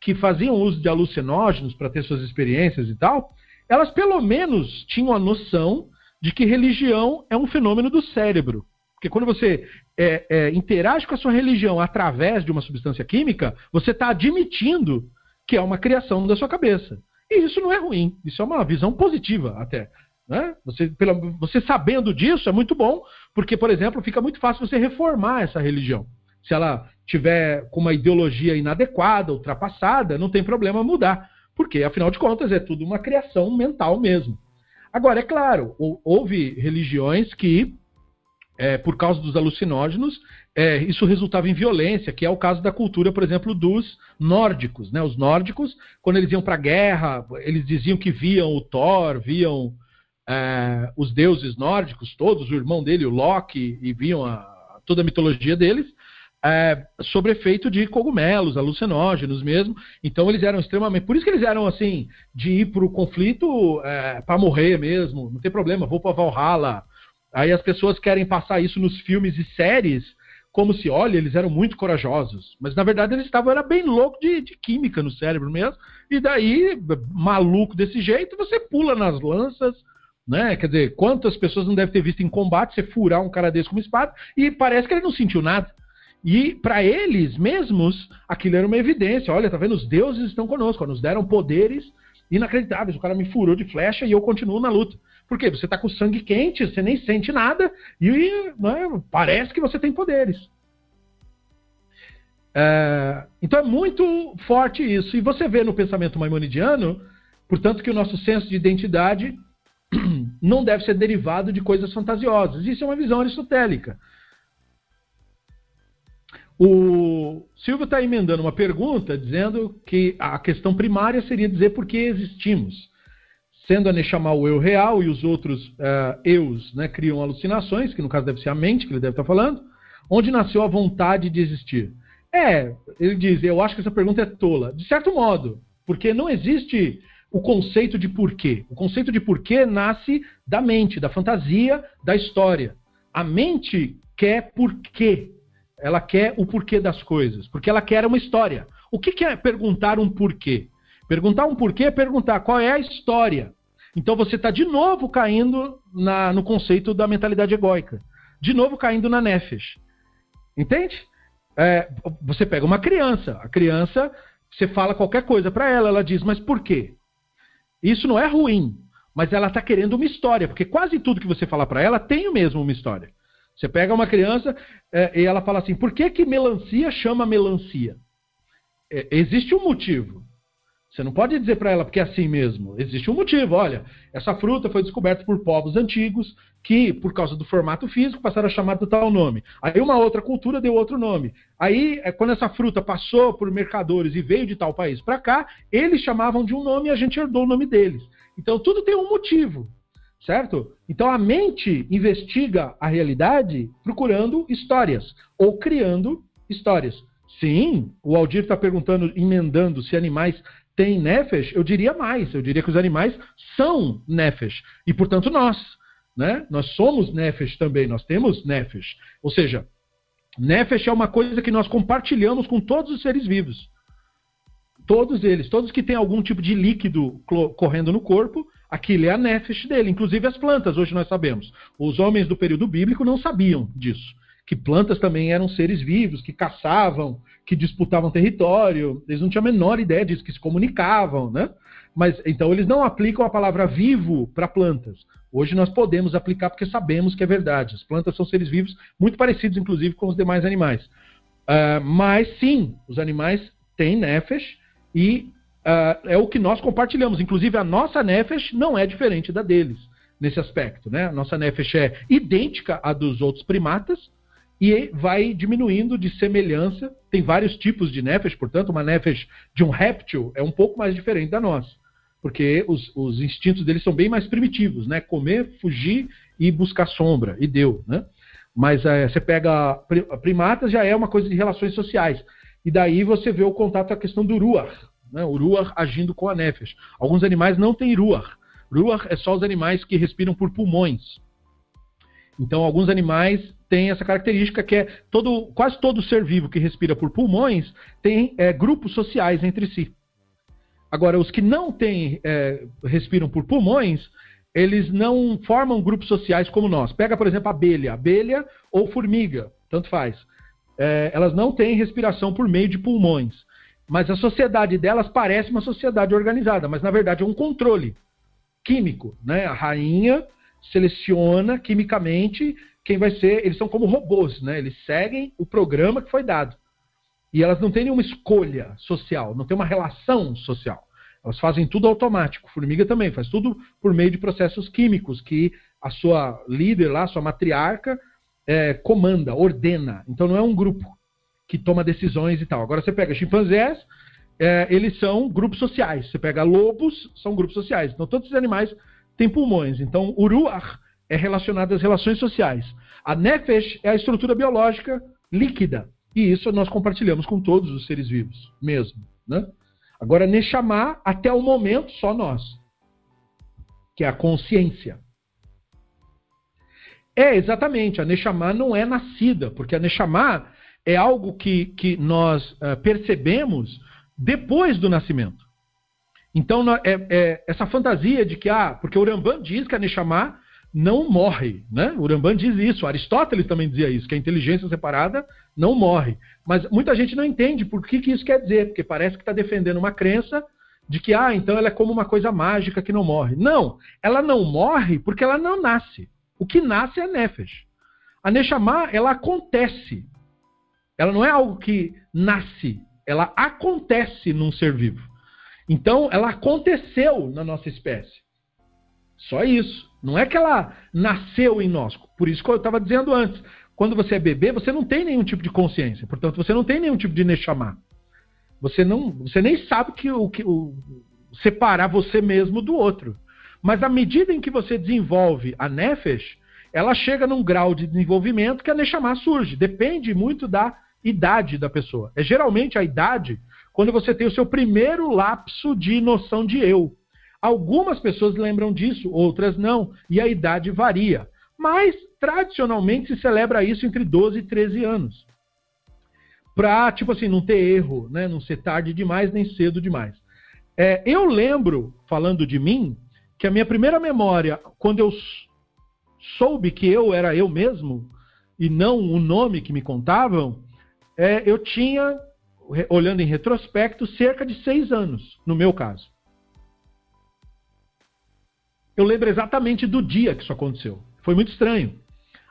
que faziam uso de alucinógenos para ter suas experiências e tal, elas pelo menos tinham a noção de que religião é um fenômeno do cérebro. Porque quando você é, é, interage com a sua religião através de uma substância química, você está admitindo que é uma criação da sua cabeça. E isso não é ruim, isso é uma visão positiva até. Né? Você, pela, você sabendo disso é muito bom, porque, por exemplo, fica muito fácil você reformar essa religião. Se ela tiver com uma ideologia inadequada, ultrapassada, não tem problema mudar. Porque, afinal de contas, é tudo uma criação mental mesmo. Agora, é claro, houve religiões que, é, por causa dos alucinógenos, é, isso resultava em violência, que é o caso da cultura, por exemplo, dos nórdicos. Né? Os nórdicos, quando eles iam para a guerra, eles diziam que viam o Thor, viam é, os deuses nórdicos todos, o irmão dele, o Loki, e viam a, toda a mitologia deles, é, sobre efeito de cogumelos, alucinógenos mesmo. Então eles eram extremamente. Por isso que eles eram assim, de ir para o conflito é, para morrer mesmo, não tem problema, vou para Valhalla. Aí as pessoas querem passar isso nos filmes e séries, como se, olha, eles eram muito corajosos. Mas na verdade eles estavam era bem louco de, de química no cérebro mesmo. E daí, maluco desse jeito, você pula nas lanças, né? Quer dizer, quantas pessoas não devem ter visto em combate você furar um cara desse com uma espada e parece que ele não sentiu nada. E para eles mesmos, aquilo era uma evidência. Olha, tá vendo? Os deuses estão conosco, nos deram poderes inacreditáveis. O cara me furou de flecha e eu continuo na luta. Porque você está com sangue quente, você nem sente nada e né, parece que você tem poderes. É, então é muito forte isso. E você vê no pensamento maimonidiano, portanto, que o nosso senso de identidade não deve ser derivado de coisas fantasiosas. Isso é uma visão aristotélica. O Silvio está emendando uma pergunta dizendo que a questão primária seria dizer por que existimos. Sendo a Neshama o eu real e os outros uh, eus né, criam alucinações, que no caso deve ser a mente que ele deve estar tá falando, onde nasceu a vontade de existir? É, ele diz, eu acho que essa pergunta é tola. De certo modo, porque não existe o conceito de porquê. O conceito de porquê nasce da mente, da fantasia, da história. A mente quer porquê. Ela quer o porquê das coisas, porque ela quer uma história. O que é perguntar um porquê? Perguntar um porquê é perguntar qual é a história. Então você está de novo caindo na, no conceito da mentalidade egóica. De novo caindo na nefesh. Entende? É, você pega uma criança, a criança, você fala qualquer coisa para ela, ela diz, mas por quê? Isso não é ruim, mas ela está querendo uma história, porque quase tudo que você fala para ela tem mesmo uma história. Você pega uma criança é, e ela fala assim: por que, que melancia chama melancia? É, existe um motivo. Você não pode dizer para ela porque é assim mesmo. Existe um motivo. Olha, essa fruta foi descoberta por povos antigos que, por causa do formato físico, passaram a chamar de tal nome. Aí uma outra cultura deu outro nome. Aí, é, quando essa fruta passou por mercadores e veio de tal país para cá, eles chamavam de um nome e a gente herdou o nome deles. Então tudo tem um motivo. Certo? Então a mente investiga a realidade procurando histórias ou criando histórias. Sim, o Aldir está perguntando, emendando se animais têm nefesh. Eu diria mais, eu diria que os animais são nefesh. E portanto nós, né? Nós somos nefesh também, nós temos nefesh. Ou seja, nefesh é uma coisa que nós compartilhamos com todos os seres vivos. Todos eles, todos que têm algum tipo de líquido correndo no corpo, aquilo é a nefesh dele, inclusive as plantas, hoje nós sabemos. Os homens do período bíblico não sabiam disso. Que plantas também eram seres vivos, que caçavam, que disputavam território. Eles não tinham a menor ideia disso, que se comunicavam, né? Mas então eles não aplicam a palavra vivo para plantas. Hoje nós podemos aplicar porque sabemos que é verdade. As plantas são seres vivos, muito parecidos, inclusive, com os demais animais. Uh, mas sim, os animais têm nefesh e uh, é o que nós compartilhamos. Inclusive, a nossa Nefesh não é diferente da deles nesse aspecto. Né? A nossa Nefesh é idêntica à dos outros primatas e vai diminuindo de semelhança. Tem vários tipos de Nefesh, portanto, uma Nefesh de um réptil é um pouco mais diferente da nossa. Porque os, os instintos deles são bem mais primitivos, né? Comer, fugir e buscar sombra, e deu, né? Mas é, você pega primatas, já é uma coisa de relações sociais. E daí você vê o contato com a questão do ruach, né? o ruach agindo com a nefesh. Alguns animais não têm ruach. Ruach é só os animais que respiram por pulmões. Então, alguns animais têm essa característica que é todo, quase todo ser vivo que respira por pulmões tem é, grupos sociais entre si. Agora, os que não têm, é, respiram por pulmões, eles não formam grupos sociais como nós. Pega, por exemplo, abelha, abelha ou formiga, tanto faz. É, elas não têm respiração por meio de pulmões. Mas a sociedade delas parece uma sociedade organizada, mas na verdade é um controle químico. Né? A rainha seleciona quimicamente quem vai ser. Eles são como robôs, né? eles seguem o programa que foi dado. E elas não têm nenhuma escolha social, não tem uma relação social. Elas fazem tudo automático. Formiga também faz tudo por meio de processos químicos que a sua líder lá, a sua matriarca, é, comanda, ordena. Então não é um grupo que toma decisões e tal. Agora você pega chimpanzés, é, eles são grupos sociais. Você pega lobos, são grupos sociais. Então todos os animais têm pulmões. Então o ruach é relacionado às relações sociais. A nefesh é a estrutura biológica líquida. E isso nós compartilhamos com todos os seres vivos, mesmo. Né? Agora, Neshama, até o momento, só nós. Que é a consciência. É, exatamente. A Neshama não é nascida, porque a Neshama é algo que, que nós uh, percebemos depois do nascimento. Então, é, é, essa fantasia de que, ah, porque o Rambam diz que a Neshama não morre, né? O diz isso, Aristóteles também dizia isso, que a inteligência separada não morre. Mas muita gente não entende por que, que isso quer dizer, porque parece que está defendendo uma crença de que, ah, então ela é como uma coisa mágica que não morre. Não, ela não morre porque ela não nasce. O que nasce é a Nefesh. A Neshama, ela acontece. Ela não é algo que nasce, ela acontece num ser vivo. Então, ela aconteceu na nossa espécie. Só isso. Não é que ela nasceu em nós. Por isso que eu estava dizendo antes. Quando você é bebê, você não tem nenhum tipo de consciência. Portanto, você não tem nenhum tipo de Neshama. Você não, você nem sabe que o que o, separar você mesmo do outro. Mas à medida em que você desenvolve a nefesh, ela chega num grau de desenvolvimento que a neshama surge. Depende muito da idade da pessoa. É geralmente a idade quando você tem o seu primeiro lapso de noção de eu. Algumas pessoas lembram disso, outras não, e a idade varia. Mas tradicionalmente se celebra isso entre 12 e 13 anos para, tipo assim, não ter erro, né? Não ser tarde demais nem cedo demais. É, eu lembro, falando de mim, que a minha primeira memória, quando eu soube que eu era eu mesmo, e não o nome que me contavam, é, eu tinha, olhando em retrospecto, cerca de seis anos, no meu caso. Eu lembro exatamente do dia que isso aconteceu. Foi muito estranho.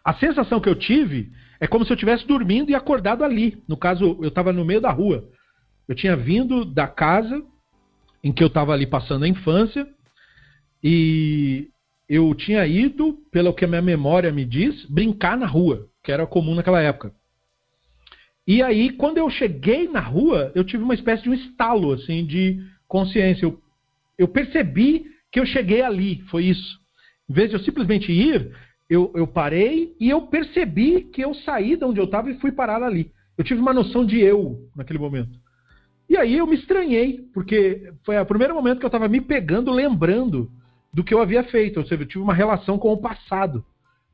A sensação que eu tive é como se eu estivesse dormindo e acordado ali. No caso, eu estava no meio da rua. Eu tinha vindo da casa em que eu estava ali passando a infância e eu tinha ido, pelo que a minha memória me diz, brincar na rua, que era comum naquela época. E aí, quando eu cheguei na rua, eu tive uma espécie de um estalo assim de consciência. Eu, eu percebi que eu cheguei ali, foi isso. Em vez de eu simplesmente ir, eu, eu parei e eu percebi que eu saí de onde eu estava e fui parar ali. Eu tive uma noção de eu naquele momento. E aí eu me estranhei, porque foi o primeiro momento que eu estava me pegando, lembrando do que eu havia feito. Ou seja, eu tive uma relação com o passado.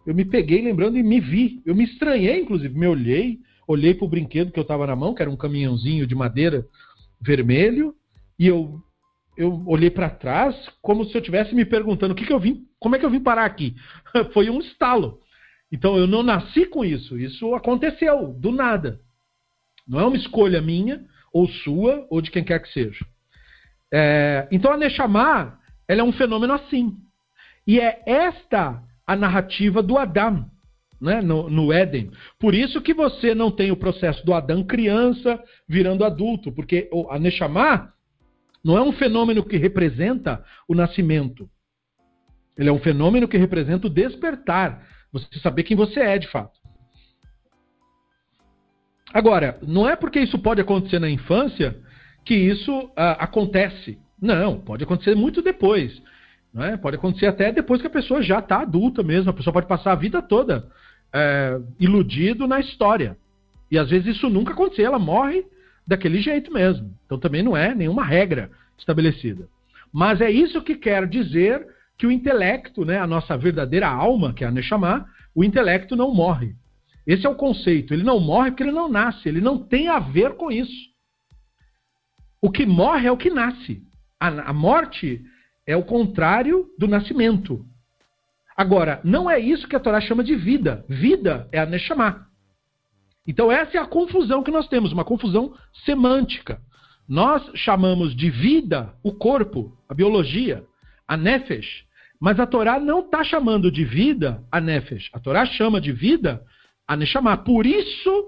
Eu me peguei lembrando e me vi. Eu me estranhei, inclusive. Me olhei, olhei para o brinquedo que eu estava na mão, que era um caminhãozinho de madeira vermelho, e eu eu olhei para trás como se eu estivesse me perguntando o que, que eu vim, como é que eu vim parar aqui? Foi um estalo. Então eu não nasci com isso, isso aconteceu do nada. Não é uma escolha minha, ou sua, ou de quem quer que seja. É, então a Neshama, ela é um fenômeno assim. E é esta a narrativa do Adão, né, no, no, Éden. Por isso que você não tem o processo do Adão criança virando adulto, porque a Neshama não é um fenômeno que representa o nascimento. Ele é um fenômeno que representa o despertar. Você saber quem você é de fato. Agora, não é porque isso pode acontecer na infância que isso uh, acontece. Não, pode acontecer muito depois. Não é? Pode acontecer até depois que a pessoa já está adulta mesmo. A pessoa pode passar a vida toda é, iludido na história. E às vezes isso nunca aconteceu. Ela morre daquele jeito mesmo. Então também não é nenhuma regra estabelecida. Mas é isso que quer dizer que o intelecto, né, a nossa verdadeira alma, que é a Neshama, o intelecto não morre. Esse é o conceito. Ele não morre porque ele não nasce. Ele não tem a ver com isso. O que morre é o que nasce. A, a morte é o contrário do nascimento. Agora, não é isso que a Torá chama de vida. Vida é a Neshama. Então essa é a confusão que nós temos, uma confusão semântica. Nós chamamos de vida o corpo, a biologia, a nefesh, mas a Torá não está chamando de vida a nefesh. A Torá chama de vida a Neshama. Por isso,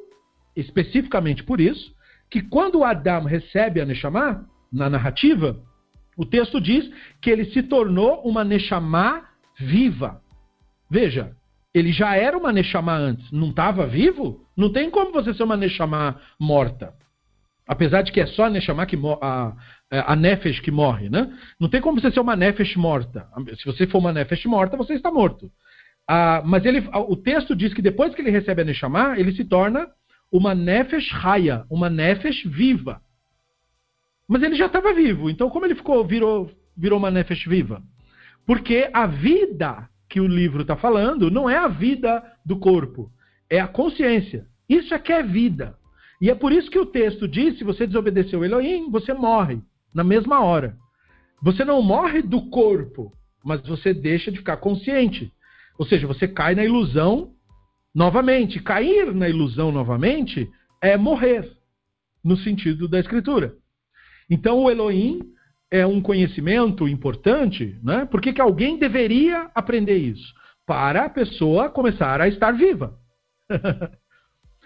especificamente por isso, que quando Adão recebe a Neshama, na narrativa, o texto diz que ele se tornou uma Neshama viva. Veja, ele já era uma Neshama antes, não estava vivo? Não tem como você ser uma Neshama morta. Apesar de que é só a Neshama que a, a Nefesh que morre, né? Não tem como você ser uma Nefesh morta. Se você for uma Nefesh morta, você está morto. Ah, mas ele, o texto diz que depois que ele recebe a Neshama, ele se torna uma Nefesh Raya, uma Nefesh viva. Mas ele já estava vivo, então como ele ficou virou, virou uma Nefesh viva? Porque a vida que o livro está falando não é a vida do corpo, é a consciência. Isso é que é vida. E é por isso que o texto diz: se você desobedeceu Elohim, você morre na mesma hora. Você não morre do corpo, mas você deixa de ficar consciente. Ou seja, você cai na ilusão novamente. Cair na ilusão novamente é morrer, no sentido da escritura. Então o Elohim é um conhecimento importante, né? Por que, que alguém deveria aprender isso? Para a pessoa começar a estar viva.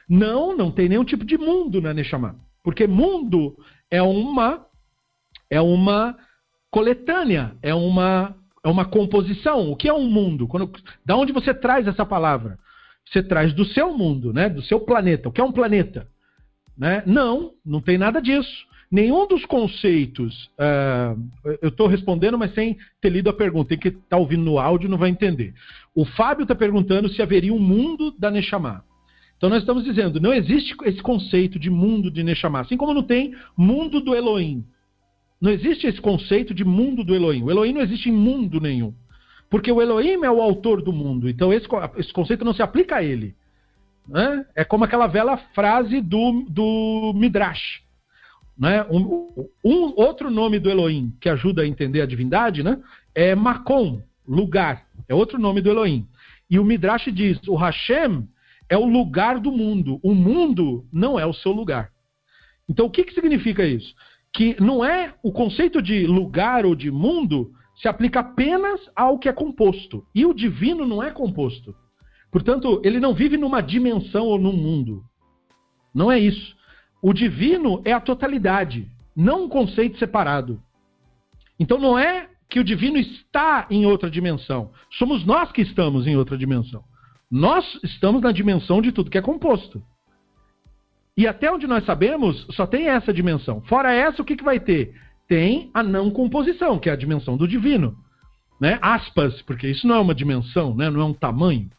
não, não tem nenhum tipo de mundo na Neshama. Porque mundo é uma é uma coletânea, é uma é uma composição. O que é um mundo? Quando, da onde você traz essa palavra? Você traz do seu mundo, né? Do seu planeta. O que é um planeta? Né? Não, não tem nada disso. Nenhum dos conceitos. Uh, eu estou respondendo, mas sem ter lido a pergunta. Tem que estar tá ouvindo no áudio não vai entender. O Fábio está perguntando se haveria um mundo da Neshama. Então nós estamos dizendo, não existe esse conceito de mundo de Neshama, assim como não tem mundo do Elohim. Não existe esse conceito de mundo do Elohim. O Elohim não existe em mundo nenhum. Porque o Elohim é o autor do mundo. Então esse, esse conceito não se aplica a ele. Né? É como aquela velha frase do, do Midrash. Né? Um, um, outro nome do Elohim que ajuda a entender a divindade né? é Makom, lugar. É outro nome do Elohim. E o Midrash diz: o Hashem é o lugar do mundo. O mundo não é o seu lugar. Então, o que, que significa isso? Que não é o conceito de lugar ou de mundo se aplica apenas ao que é composto. E o divino não é composto. Portanto, ele não vive numa dimensão ou num mundo. Não é isso. O divino é a totalidade, não um conceito separado. Então não é que o divino está em outra dimensão. Somos nós que estamos em outra dimensão. Nós estamos na dimensão de tudo que é composto. E até onde nós sabemos, só tem essa dimensão. Fora essa, o que, que vai ter? Tem a não composição, que é a dimensão do divino. Né? Aspas, porque isso não é uma dimensão, né? não é um tamanho.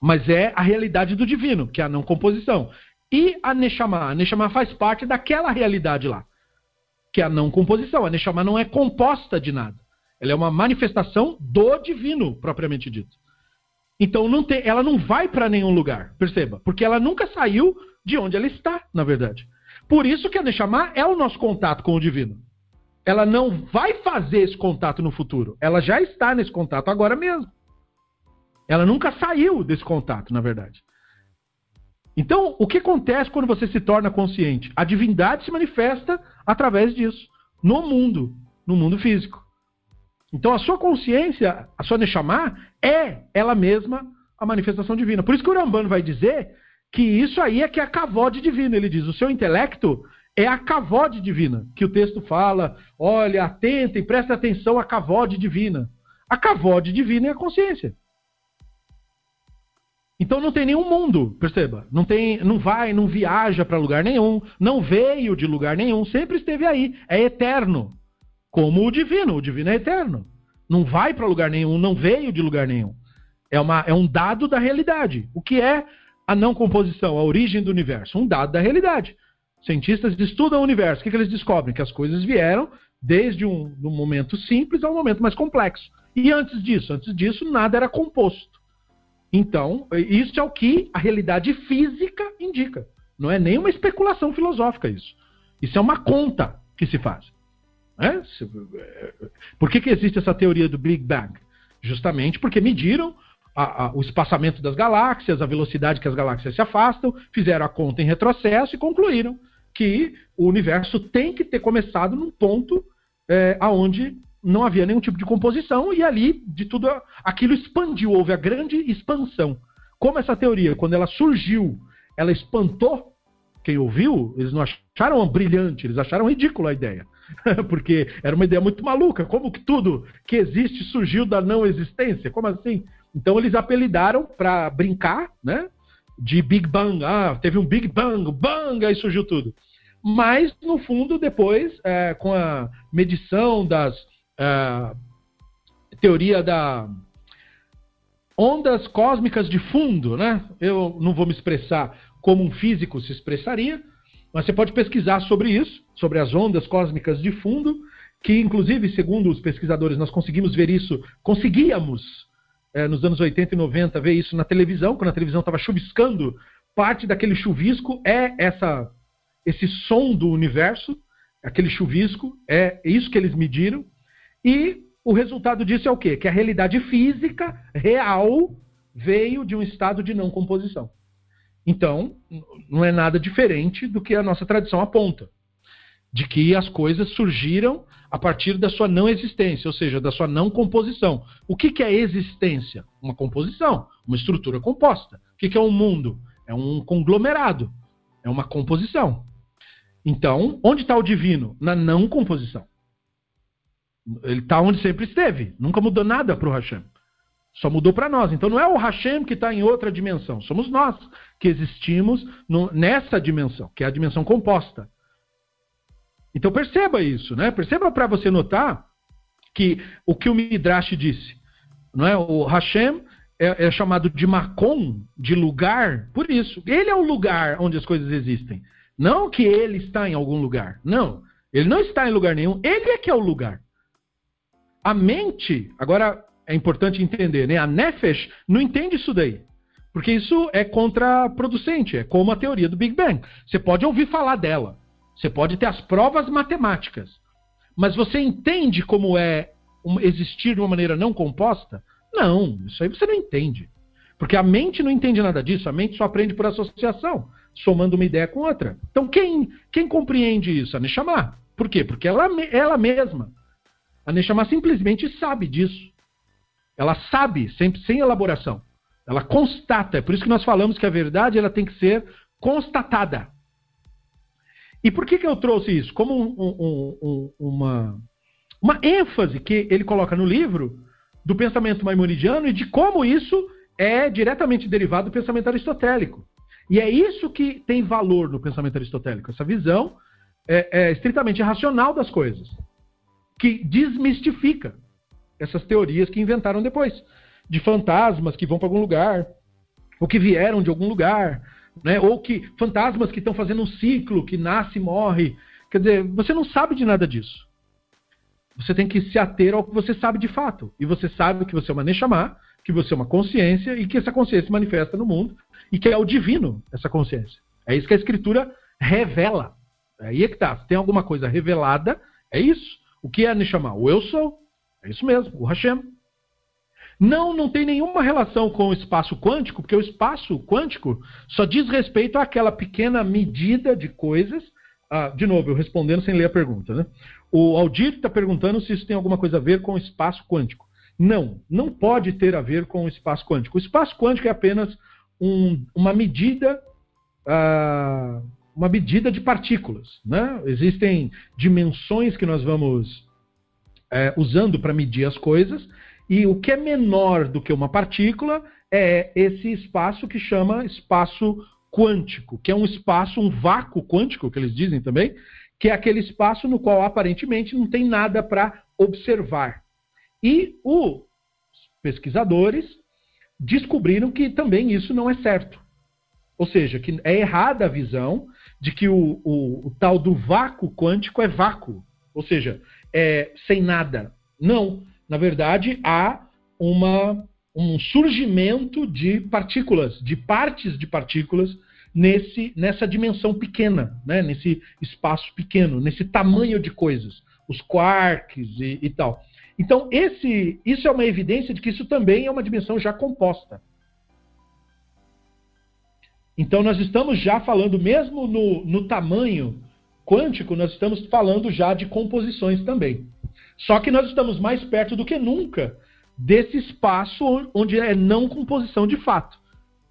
Mas é a realidade do divino, que é a não composição. E a Neshama? A Neshama faz parte daquela realidade lá, que é a não composição. A Neshama não é composta de nada. Ela é uma manifestação do divino, propriamente dito. Então não tem, ela não vai para nenhum lugar, perceba, porque ela nunca saiu de onde ela está, na verdade. Por isso que a Neshama é o nosso contato com o divino. Ela não vai fazer esse contato no futuro. Ela já está nesse contato agora mesmo. Ela nunca saiu desse contato, na verdade. Então, o que acontece quando você se torna consciente? A divindade se manifesta através disso, no mundo, no mundo físico. Então a sua consciência, a sua Neshama, é ela mesma a manifestação divina. Por isso que o Rambano vai dizer que isso aí é que é a cavode divina. Ele diz, o seu intelecto é a cavode divina. Que o texto fala, olha, atentem, preste atenção à cavode divina. A cavode divina é a consciência. Então não tem nenhum mundo, perceba. Não tem, não vai, não viaja para lugar nenhum, não veio de lugar nenhum, sempre esteve aí, é eterno como o divino. O divino é eterno. Não vai para lugar nenhum, não veio de lugar nenhum. É, uma, é um dado da realidade. O que é a não composição, a origem do universo? Um dado da realidade. Cientistas estudam o universo. O que, que eles descobrem? Que as coisas vieram desde um, um momento simples ao momento mais complexo. E antes disso? Antes disso, nada era composto. Então, isso é o que a realidade física indica. Não é nenhuma especulação filosófica isso. Isso é uma conta que se faz. Né? Por que, que existe essa teoria do Big Bang? Justamente porque mediram a, a, o espaçamento das galáxias, a velocidade que as galáxias se afastam, fizeram a conta em retrocesso e concluíram que o universo tem que ter começado num ponto é, aonde não havia nenhum tipo de composição e ali de tudo aquilo expandiu, houve a grande expansão. Como essa teoria, quando ela surgiu, ela espantou quem ouviu, eles não acharam brilhante, eles acharam ridícula a ideia. Porque era uma ideia muito maluca. Como que tudo que existe surgiu da não existência? Como assim? Então eles apelidaram para brincar, né? De Big Bang. Ah, teve um Big Bang, bang, aí surgiu tudo. Mas, no fundo, depois, é, com a medição das. É, teoria da ondas cósmicas de fundo, né? Eu não vou me expressar como um físico se expressaria, mas você pode pesquisar sobre isso, sobre as ondas cósmicas de fundo, que inclusive, segundo os pesquisadores, nós conseguimos ver isso, conseguíamos é, nos anos 80 e 90 ver isso na televisão, quando a televisão estava chuviscando, parte daquele chuvisco é essa esse som do universo, aquele chuvisco, é isso que eles mediram, e o resultado disso é o quê? Que a realidade física real veio de um estado de não composição. Então, não é nada diferente do que a nossa tradição aponta. de que as coisas surgiram a partir da sua não existência, ou seja, da sua não composição. O que, que é existência? Uma composição, uma estrutura composta. O que, que é um mundo? É um conglomerado, é uma composição. Então, onde está o divino? Na não composição. Ele está onde sempre esteve. Nunca mudou nada para o Hashem. Só mudou para nós. Então não é o Hashem que está em outra dimensão. Somos nós que existimos no, nessa dimensão, que é a dimensão composta. Então perceba isso, né? Perceba para você notar que o que o Midrash disse, não é? O Hashem é, é, chamado de Makom, de lugar, por isso. Ele é o lugar onde as coisas existem. Não que ele está em algum lugar. Não. Ele não está em lugar nenhum. Ele é que é o lugar. A mente, agora é importante entender, né? A Nefesh não entende isso daí. Porque isso é contraproducente, é como a teoria do Big Bang. Você pode ouvir falar dela, você pode ter as provas matemáticas, mas você entende como é existir de uma maneira não composta? Não, isso aí você não entende. Porque a mente não entende nada disso, a mente só aprende por associação, somando uma ideia com outra. Então quem, quem compreende isso? A Neshama. Por quê? Porque ela, ela mesma. A Neshama simplesmente sabe disso. Ela sabe, sem elaboração. Ela constata. É por isso que nós falamos que a verdade ela tem que ser constatada. E por que, que eu trouxe isso? Como um, um, um, uma, uma ênfase que ele coloca no livro do pensamento maimonidiano e de como isso é diretamente derivado do pensamento aristotélico. E é isso que tem valor no pensamento aristotélico, essa visão é, é estritamente racional das coisas, que desmistifica essas teorias que inventaram depois, de fantasmas que vão para algum lugar, ou que vieram de algum lugar, né? ou que fantasmas que estão fazendo um ciclo, que nasce e morre. Quer dizer, você não sabe de nada disso. Você tem que se ater ao que você sabe de fato. E você sabe que você é uma Neshama, que você é uma consciência e que essa consciência se manifesta no mundo e que é o divino essa consciência. É isso que a escritura revela. Aí é que tá. Se tem alguma coisa revelada, é isso. O que é Neshama? O eu sou. É isso mesmo, o Hashem. Não, não tem nenhuma relação com o espaço quântico, porque o espaço quântico só diz respeito àquela pequena medida de coisas. Ah, de novo, eu respondendo sem ler a pergunta. Né? O Aldir está perguntando se isso tem alguma coisa a ver com o espaço quântico. Não, não pode ter a ver com o espaço quântico. O espaço quântico é apenas um, uma medida. Ah, uma medida de partículas. Né? Existem dimensões que nós vamos é, usando para medir as coisas, e o que é menor do que uma partícula é esse espaço que chama espaço quântico, que é um espaço, um vácuo quântico, que eles dizem também, que é aquele espaço no qual aparentemente não tem nada para observar. E os pesquisadores descobriram que também isso não é certo. Ou seja, que é errada a visão de que o, o, o tal do vácuo quântico é vácuo. Ou seja, é, sem nada. Não. Na verdade, há uma, um surgimento de partículas, de partes de partículas nesse, nessa dimensão pequena, né? nesse espaço pequeno, nesse tamanho de coisas, os quarks e, e tal. Então, esse, isso é uma evidência de que isso também é uma dimensão já composta. Então, nós estamos já falando, mesmo no, no tamanho quântico, nós estamos falando já de composições também. Só que nós estamos mais perto do que nunca desse espaço onde é não composição de fato,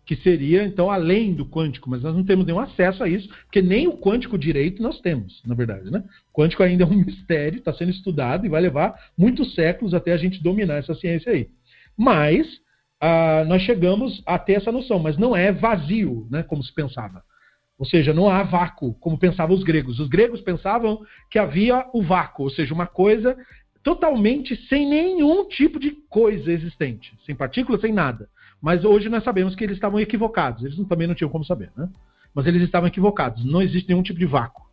que seria então além do quântico, mas nós não temos nenhum acesso a isso, porque nem o quântico direito nós temos, na verdade, né? O quântico ainda é um mistério, está sendo estudado e vai levar muitos séculos até a gente dominar essa ciência aí. Mas ah, nós chegamos a ter essa noção, mas não é vazio, né, como se pensava. Ou seja, não há vácuo, como pensavam os gregos. Os gregos pensavam que havia o vácuo, ou seja, uma coisa totalmente sem nenhum tipo de coisa existente, sem partículas, sem nada. Mas hoje nós sabemos que eles estavam equivocados. Eles também não tinham como saber, né? Mas eles estavam equivocados. Não existe nenhum tipo de vácuo.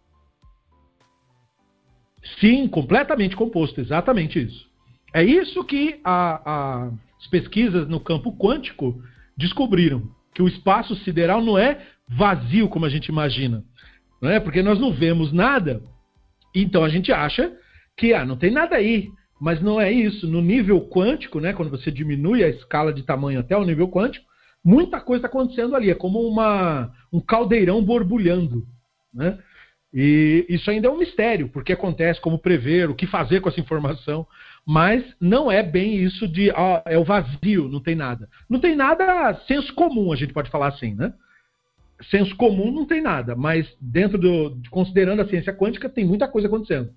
Sim, completamente composto, exatamente isso. É isso que a, a, as pesquisas no campo quântico descobriram que o espaço sideral não é vazio como a gente imagina. Não é? Porque nós não vemos nada, então a gente acha que ah, não tem nada aí. Mas não é isso. No nível quântico, né, quando você diminui a escala de tamanho até o nível quântico, muita coisa está acontecendo ali. É como uma, um caldeirão borbulhando. Né? E isso ainda é um mistério, porque acontece, como prever, o que fazer com essa informação. Mas não é bem isso de ah, é o vazio, não tem nada. Não tem nada senso comum, a gente pode falar assim, né? Senso comum não tem nada, mas dentro do. considerando a ciência quântica, tem muita coisa acontecendo.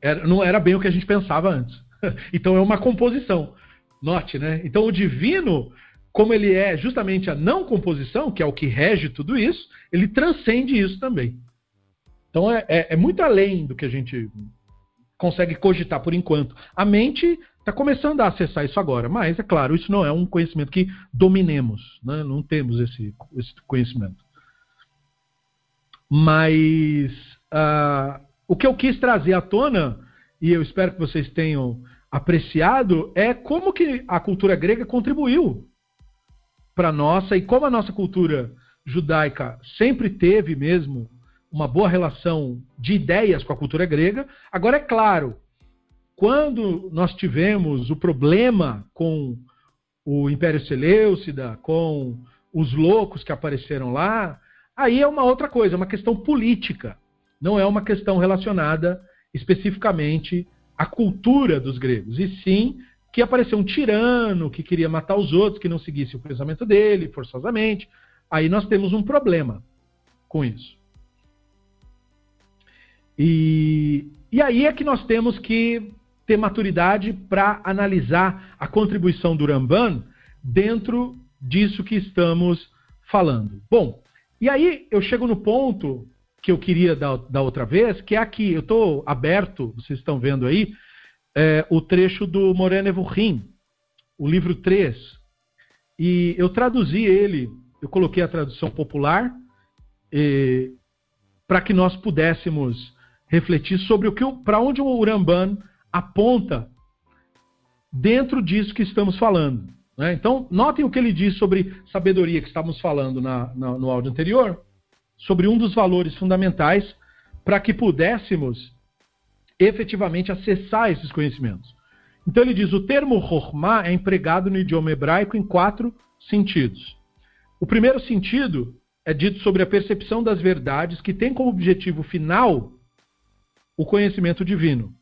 Era, não era bem o que a gente pensava antes. então é uma composição. Note, né? Então o divino, como ele é justamente a não composição, que é o que rege tudo isso, ele transcende isso também. Então é, é, é muito além do que a gente consegue cogitar por enquanto. A mente está começando a acessar isso agora, mas é claro, isso não é um conhecimento que dominemos, né? não temos esse, esse conhecimento. Mas uh, o que eu quis trazer à tona, e eu espero que vocês tenham apreciado, é como que a cultura grega contribuiu para nossa e como a nossa cultura judaica sempre teve mesmo uma boa relação de ideias com a cultura grega. Agora, é claro, quando nós tivemos o problema com o Império Seleucida, com os loucos que apareceram lá, aí é uma outra coisa, é uma questão política. Não é uma questão relacionada especificamente à cultura dos gregos, e sim que apareceu um tirano que queria matar os outros, que não seguisse o pensamento dele forçosamente. Aí nós temos um problema com isso. E, e aí é que nós temos que ter maturidade para analisar a contribuição do Ramban dentro disso que estamos falando. Bom, e aí eu chego no ponto que eu queria da, da outra vez, que é aqui. Eu estou aberto, vocês estão vendo aí, é, o trecho do Moreno Evurim, o livro 3. E eu traduzi ele, eu coloquei a tradução popular, para que nós pudéssemos refletir sobre o que para onde o Uramban aponta dentro disso que estamos falando. Né? Então, notem o que ele diz sobre sabedoria que estávamos falando na, na, no áudio anterior, sobre um dos valores fundamentais para que pudéssemos efetivamente acessar esses conhecimentos. Então ele diz: o termo Chokhmah é empregado no idioma hebraico em quatro sentidos. O primeiro sentido é dito sobre a percepção das verdades que tem como objetivo final o conhecimento divino.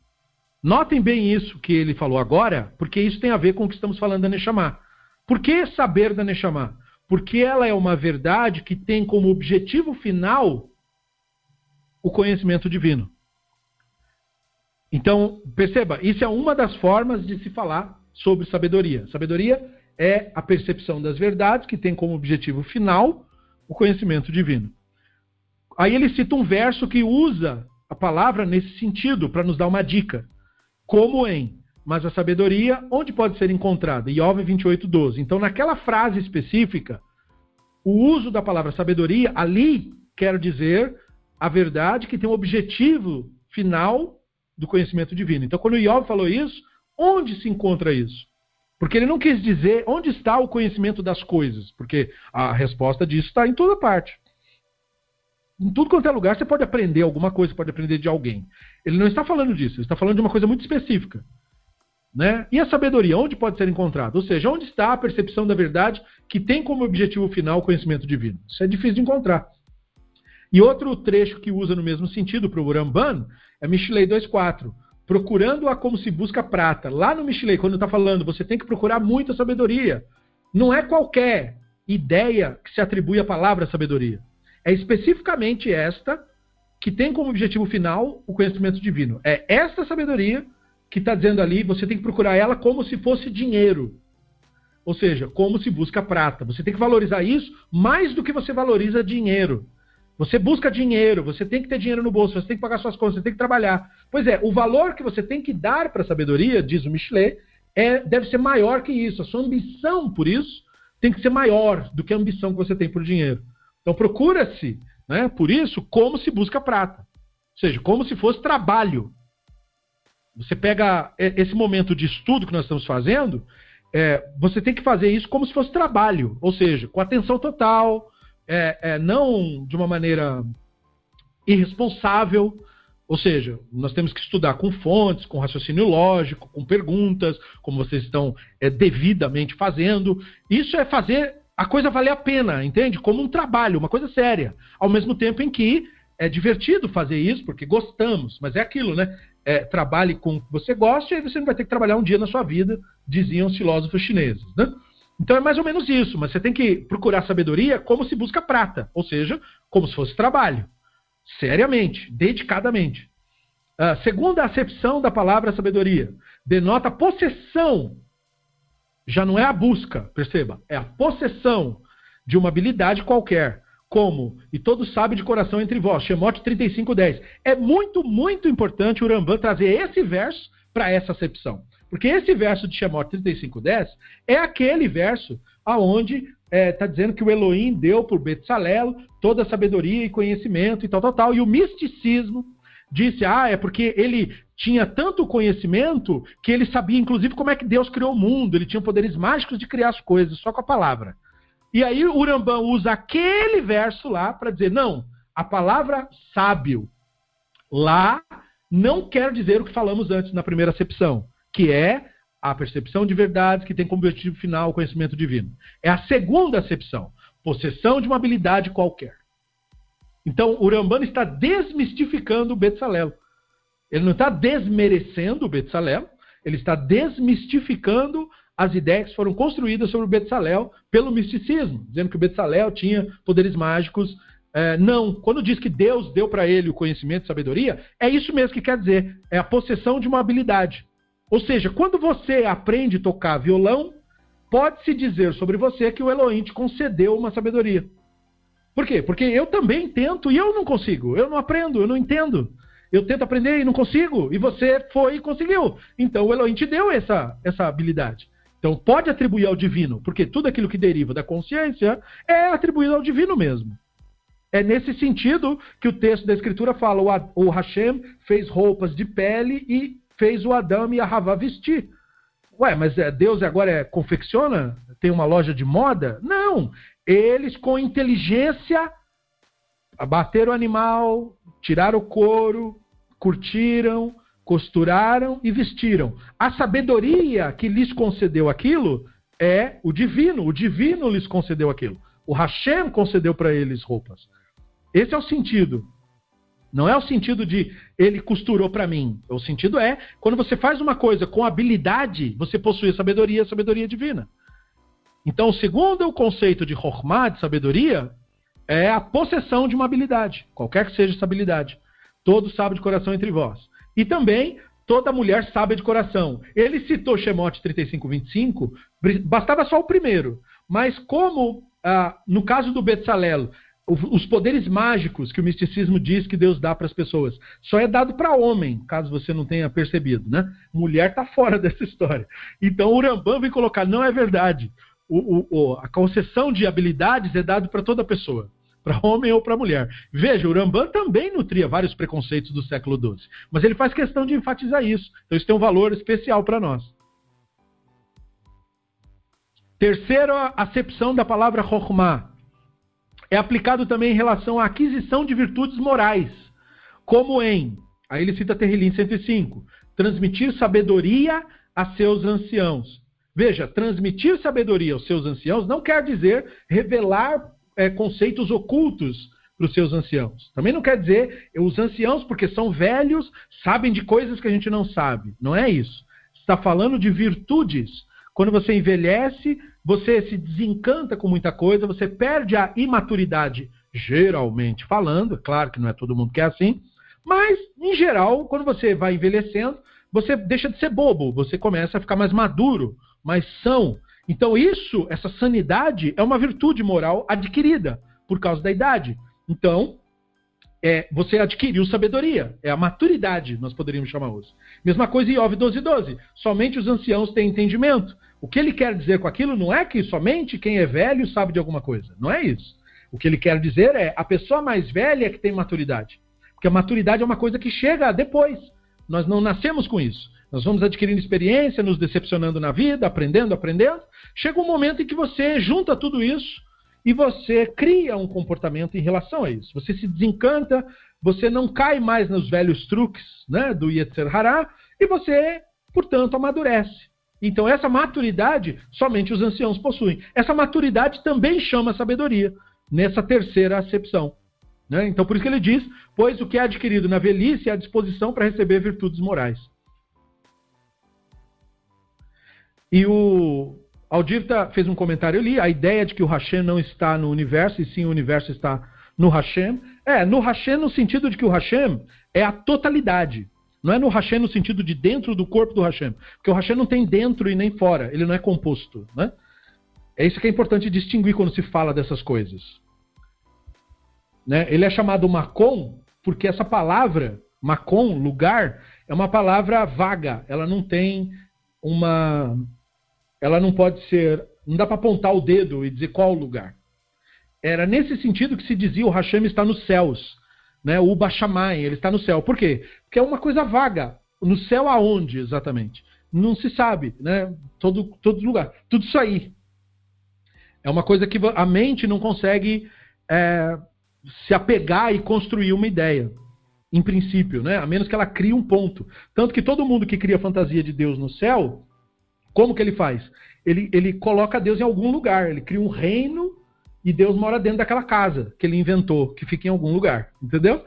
Notem bem isso que ele falou agora, porque isso tem a ver com o que estamos falando da Neshama. Por que saber da Neshama? Porque ela é uma verdade que tem como objetivo final o conhecimento divino. Então, perceba, isso é uma das formas de se falar sobre sabedoria. Sabedoria é a percepção das verdades que tem como objetivo final o conhecimento divino. Aí ele cita um verso que usa a palavra nesse sentido, para nos dar uma dica. Como em, mas a sabedoria, onde pode ser encontrada? Iov 28, 12. Então, naquela frase específica, o uso da palavra sabedoria, ali, quer dizer a verdade que tem um objetivo final do conhecimento divino. Então, quando Iov falou isso, onde se encontra isso? Porque ele não quis dizer onde está o conhecimento das coisas, porque a resposta disso está em toda parte. Em tudo quanto é lugar você pode aprender alguma coisa, pode aprender de alguém. Ele não está falando disso, ele está falando de uma coisa muito específica. Né? E a sabedoria, onde pode ser encontrada? Ou seja, onde está a percepção da verdade que tem como objetivo final o conhecimento divino? Isso é difícil de encontrar. E outro trecho que usa no mesmo sentido para o Uramban é Mishlei 2.4. Procurando-a como se busca prata. Lá no Mishlei, quando está falando, você tem que procurar muita sabedoria. Não é qualquer ideia que se atribui à palavra sabedoria. É especificamente esta que tem como objetivo final o conhecimento divino. É esta sabedoria que está dizendo ali, você tem que procurar ela como se fosse dinheiro. Ou seja, como se busca prata. Você tem que valorizar isso mais do que você valoriza dinheiro. Você busca dinheiro, você tem que ter dinheiro no bolso, você tem que pagar suas contas, você tem que trabalhar. Pois é, o valor que você tem que dar para a sabedoria, diz o Michelet, é, deve ser maior que isso. A sua ambição por isso tem que ser maior do que a ambição que você tem por dinheiro. Então procura-se, né, por isso, como se busca prata. Ou seja, como se fosse trabalho. Você pega esse momento de estudo que nós estamos fazendo, é, você tem que fazer isso como se fosse trabalho, ou seja, com atenção total, é, é, não de uma maneira irresponsável. Ou seja, nós temos que estudar com fontes, com raciocínio lógico, com perguntas, como vocês estão é, devidamente fazendo. Isso é fazer a coisa valer a pena, entende? Como um trabalho, uma coisa séria. Ao mesmo tempo em que é divertido fazer isso, porque gostamos, mas é aquilo, né? É, trabalhe com o que você gosta e aí você não vai ter que trabalhar um dia na sua vida, diziam os filósofos chineses, né? Então é mais ou menos isso, mas você tem que procurar sabedoria como se busca prata, ou seja, como se fosse trabalho, seriamente, dedicadamente. A segunda acepção da palavra sabedoria denota possessão, já não é a busca, perceba, é a possessão de uma habilidade qualquer como, e todos sabem de coração entre vós, Shemote 35:10. É muito, muito importante o Rambam trazer esse verso para essa acepção. Porque esse verso de Shemote 35:10 é aquele verso aonde está é, tá dizendo que o Elohim deu por Betsalel toda a sabedoria e conhecimento e tal, tal, tal. E o misticismo disse, ah, é porque ele tinha tanto conhecimento que ele sabia, inclusive, como é que Deus criou o mundo. Ele tinha poderes mágicos de criar as coisas só com a palavra. E aí o Urambã usa aquele verso lá para dizer: não, a palavra sábio lá não quer dizer o que falamos antes na primeira acepção, que é a percepção de verdades que tem como objetivo final o conhecimento divino. É a segunda acepção, possessão de uma habilidade qualquer. Então, Urambano está desmistificando o Betsalel. Ele não está desmerecendo o Betsalel, ele está desmistificando as ideias foram construídas sobre o Betsalel pelo misticismo, dizendo que o Betsalel tinha poderes mágicos. É, não, quando diz que Deus deu para ele o conhecimento e sabedoria, é isso mesmo que quer dizer, é a possessão de uma habilidade. Ou seja, quando você aprende a tocar violão, pode-se dizer sobre você que o Elohim te concedeu uma sabedoria. Por quê? Porque eu também tento e eu não consigo, eu não aprendo, eu não entendo. Eu tento aprender e não consigo, e você foi e conseguiu. Então o Elohim te deu essa, essa habilidade. Então pode atribuir ao divino, porque tudo aquilo que deriva da consciência é atribuído ao divino mesmo. É nesse sentido que o texto da Escritura fala: o Hashem fez roupas de pele e fez o Adão e a Havá vestir. Ué, mas é, Deus agora é, confecciona? Tem uma loja de moda? Não! Eles, com inteligência, abateram o animal, tiraram o couro, curtiram, costuraram e vestiram. A sabedoria que lhes concedeu aquilo é o divino. O divino lhes concedeu aquilo. O Hashem concedeu para eles roupas. Esse é o sentido. Não é o sentido de ele costurou para mim. O sentido é quando você faz uma coisa com habilidade, você possui a sabedoria, a sabedoria divina. Então, segundo o conceito de Chokhmah, de sabedoria, é a possessão de uma habilidade, qualquer que seja essa habilidade. Todos sabem de coração entre vós. E também toda mulher sábia de coração. Ele citou Shemote 35:25, bastava só o primeiro. Mas como ah, no caso do Betsalel, os poderes mágicos que o misticismo diz que Deus dá para as pessoas, só é dado para homem, caso você não tenha percebido, né? Mulher está fora dessa história. Então o Rambam vem colocar, não é verdade. O, o, a concessão de habilidades é dado para toda pessoa para homem ou para mulher. Veja, o Rambam também nutria vários preconceitos do século XII, mas ele faz questão de enfatizar isso. Então isso tem um valor especial para nós. Terceira acepção da palavra Chokhmah. É aplicado também em relação à aquisição de virtudes morais, como em, aí ele cita Terrilim 105, transmitir sabedoria a seus anciãos. Veja, transmitir sabedoria aos seus anciãos não quer dizer revelar é, conceitos ocultos para os seus anciãos. Também não quer dizer os anciãos, porque são velhos, sabem de coisas que a gente não sabe. Não é isso. Está falando de virtudes. Quando você envelhece, você se desencanta com muita coisa, você perde a imaturidade, geralmente falando. É claro que não é todo mundo que é assim. Mas, em geral, quando você vai envelhecendo, você deixa de ser bobo, você começa a ficar mais maduro, mais são, então, isso, essa sanidade, é uma virtude moral adquirida por causa da idade. Então, é, você adquiriu sabedoria, é a maturidade, nós poderíamos chamar hoje. Mesma coisa em Iov 12, 12. Somente os anciãos têm entendimento. O que ele quer dizer com aquilo não é que somente quem é velho sabe de alguma coisa. Não é isso. O que ele quer dizer é a pessoa mais velha é que tem maturidade. Porque a maturidade é uma coisa que chega depois. Nós não nascemos com isso. Nós vamos adquirindo experiência, nos decepcionando na vida, aprendendo, aprendendo. Chega um momento em que você junta tudo isso e você cria um comportamento em relação a isso. Você se desencanta, você não cai mais nos velhos truques né, do Yetzer Hará e você, portanto, amadurece. Então, essa maturidade somente os anciãos possuem. Essa maturidade também chama sabedoria, nessa terceira acepção. Né? Então, por isso que ele diz: pois o que é adquirido na velhice é a disposição para receber virtudes morais. E o Aldirta fez um comentário ali: a ideia de que o Hashem não está no universo, e sim o universo está no Hashem. É, no Hashem, no sentido de que o Hashem é a totalidade. Não é no Hashem no sentido de dentro do corpo do Hashem. Porque o Hashem não tem dentro e nem fora, ele não é composto. Né? É isso que é importante distinguir quando se fala dessas coisas. Né? Ele é chamado Macon porque essa palavra, Macon, lugar, é uma palavra vaga. Ela não tem uma. Ela não pode ser. Não dá para apontar o dedo e dizer qual lugar. Era nesse sentido que se dizia o Hashem está nos céus. Né? O Bachamai, ele está no céu. Por quê? Porque é uma coisa vaga. No céu aonde, exatamente? Não se sabe, né? Todo, todo lugar. Tudo isso aí. É uma coisa que a mente não consegue é, se apegar e construir uma ideia. Em princípio, né? A menos que ela crie um ponto. Tanto que todo mundo que cria fantasia de Deus no céu, como que ele faz? Ele, ele coloca Deus em algum lugar. Ele cria um reino e Deus mora dentro daquela casa que ele inventou, que fica em algum lugar. Entendeu?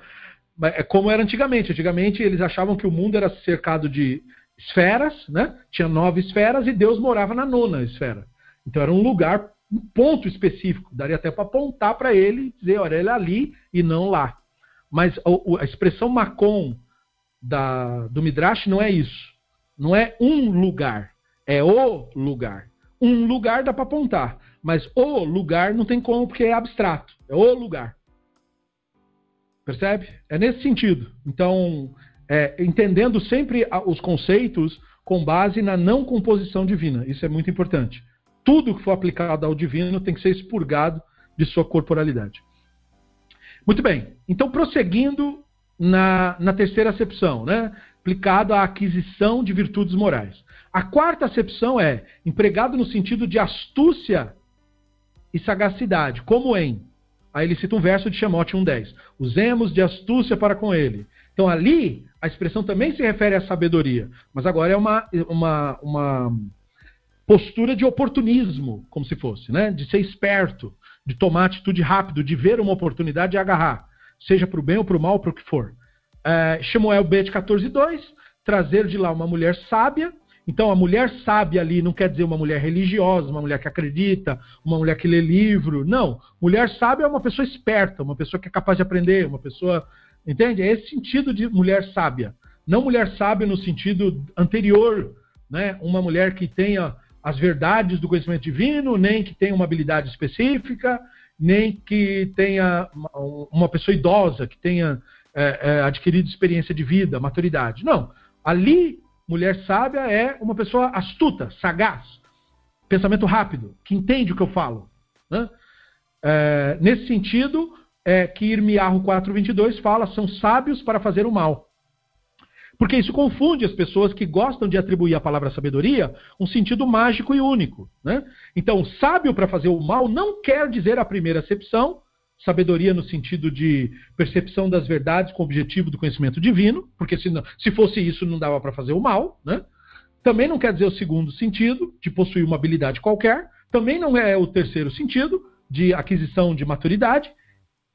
É como era antigamente. Antigamente eles achavam que o mundo era cercado de esferas, né? Tinha nove esferas e Deus morava na nona esfera. Então era um lugar um ponto específico. Daria até para apontar para ele e dizer, olha, ele é ali e não lá. Mas a, expressão Macon da, do Midrash não é isso. Não é um lugar. É o lugar. Um lugar dá para apontar. Mas o lugar não tem como, porque é abstrato. É o lugar. Percebe? É nesse sentido. Então, é, entendendo sempre os conceitos com base na não composição divina. Isso é muito importante tudo que for aplicado ao divino tem que ser expurgado de sua corporalidade. Muito bem, então prosseguindo na, na terceira acepção, né? aplicado à aquisição de virtudes morais. A quarta acepção é empregado no sentido de astúcia e sagacidade, como em. Aí ele cita um verso de Shemote 1,10. Usemos de astúcia para com ele. Então ali, a expressão também se refere à sabedoria, mas agora é uma, uma, uma postura de oportunismo, como se fosse, né? de ser esperto, de tomar atitude rápido, de ver uma oportunidade e agarrar, seja para o bem ou para o mal, para o que for. É, Shemuel Bet 14.2, trazer de lá uma mulher sábia. Então, a mulher sábia ali não quer dizer uma mulher religiosa, uma mulher que acredita, uma mulher que lê livro. Não. Mulher sábia é uma pessoa esperta, uma pessoa que é capaz de aprender, uma pessoa. Entende? É esse sentido de mulher sábia. Não mulher sábia no sentido anterior, né? Uma mulher que tenha as verdades do conhecimento divino, nem que tenha uma habilidade específica, nem que tenha uma pessoa idosa que tenha é, é, adquirido experiência de vida, maturidade. Não. Ali, mulher sábia é uma pessoa astuta, sagaz, pensamento rápido, que entende o que eu falo. Né? É, nesse sentido, é que Irmiarro 4.22 fala, são sábios para fazer o mal. Porque isso confunde as pessoas que gostam de atribuir à palavra sabedoria um sentido mágico e único. Né? Então, sábio para fazer o mal não quer dizer a primeira acepção, sabedoria no sentido de percepção das verdades com o objetivo do conhecimento divino, porque se, não, se fosse isso não dava para fazer o mal. Né? Também não quer dizer o segundo sentido, de possuir uma habilidade qualquer. Também não é o terceiro sentido, de aquisição de maturidade.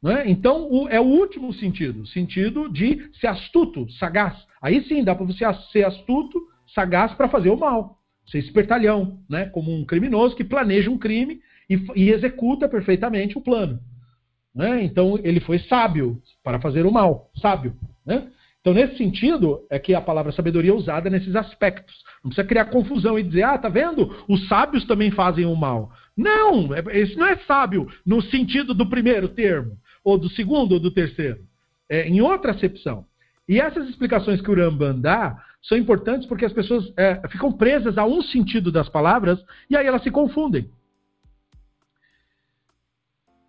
Né? Então, o, é o último sentido, sentido de ser astuto, sagaz. Aí sim, dá para você ser astuto, sagaz para fazer o mal. Ser espertalhão, né? como um criminoso que planeja um crime e, e executa perfeitamente o plano. Né? Então, ele foi sábio para fazer o mal, sábio. Né? Então, nesse sentido, é que a palavra sabedoria é usada nesses aspectos. Não precisa criar confusão e dizer, ah, tá vendo? Os sábios também fazem o mal. Não, esse é, não é sábio no sentido do primeiro termo ou do segundo ou do terceiro. É, em outra acepção. E essas explicações que o Rambam dá são importantes porque as pessoas é, ficam presas a um sentido das palavras e aí elas se confundem.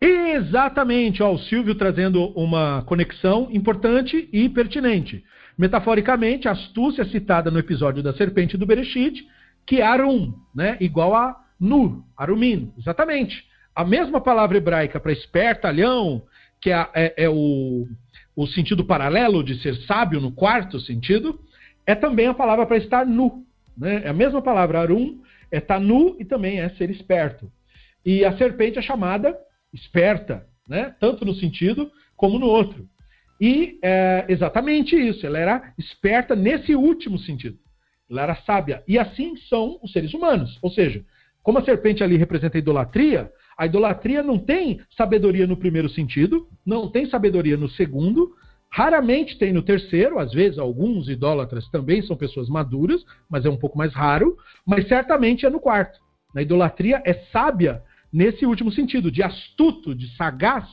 Exatamente, ó, o Silvio trazendo uma conexão importante e pertinente. Metaforicamente, a astúcia citada no episódio da serpente do Bereshit, que é Arum, né, igual a Nu, Arumin, exatamente. A mesma palavra hebraica para espertalhão, que é, é, é o, o sentido paralelo de ser sábio no quarto sentido, é também a palavra para estar nu. Né? É a mesma palavra, arum, é estar nu e também é ser esperto. E a serpente é chamada esperta, né? tanto no sentido como no outro. E é exatamente isso, ela era esperta nesse último sentido. Ela era sábia. E assim são os seres humanos. Ou seja, como a serpente ali representa a idolatria, a idolatria não tem sabedoria no primeiro sentido, não tem sabedoria no segundo, raramente tem no terceiro, às vezes alguns idólatras também são pessoas maduras, mas é um pouco mais raro, mas certamente é no quarto. A idolatria é sábia nesse último sentido, de astuto, de sagaz,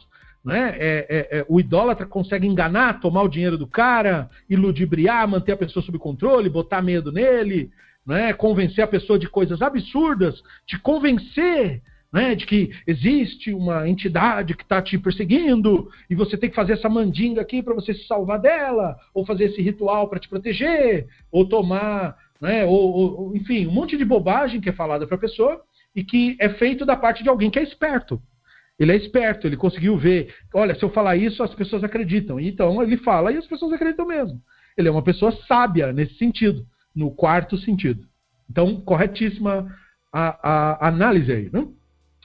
né? É, é, é, o idólatra consegue enganar, tomar o dinheiro do cara, iludibriar, manter a pessoa sob controle, botar medo nele, né? convencer a pessoa de coisas absurdas, te convencer né? de que existe uma entidade que está te perseguindo e você tem que fazer essa mandinga aqui para você se salvar dela, ou fazer esse ritual para te proteger, ou tomar, né? ou, ou, enfim, um monte de bobagem que é falada para a pessoa e que é feito da parte de alguém que é esperto. Ele é esperto, ele conseguiu ver. Olha, se eu falar isso, as pessoas acreditam. Então ele fala e as pessoas acreditam mesmo. Ele é uma pessoa sábia nesse sentido, no quarto sentido. Então, corretíssima a, a análise aí. Né?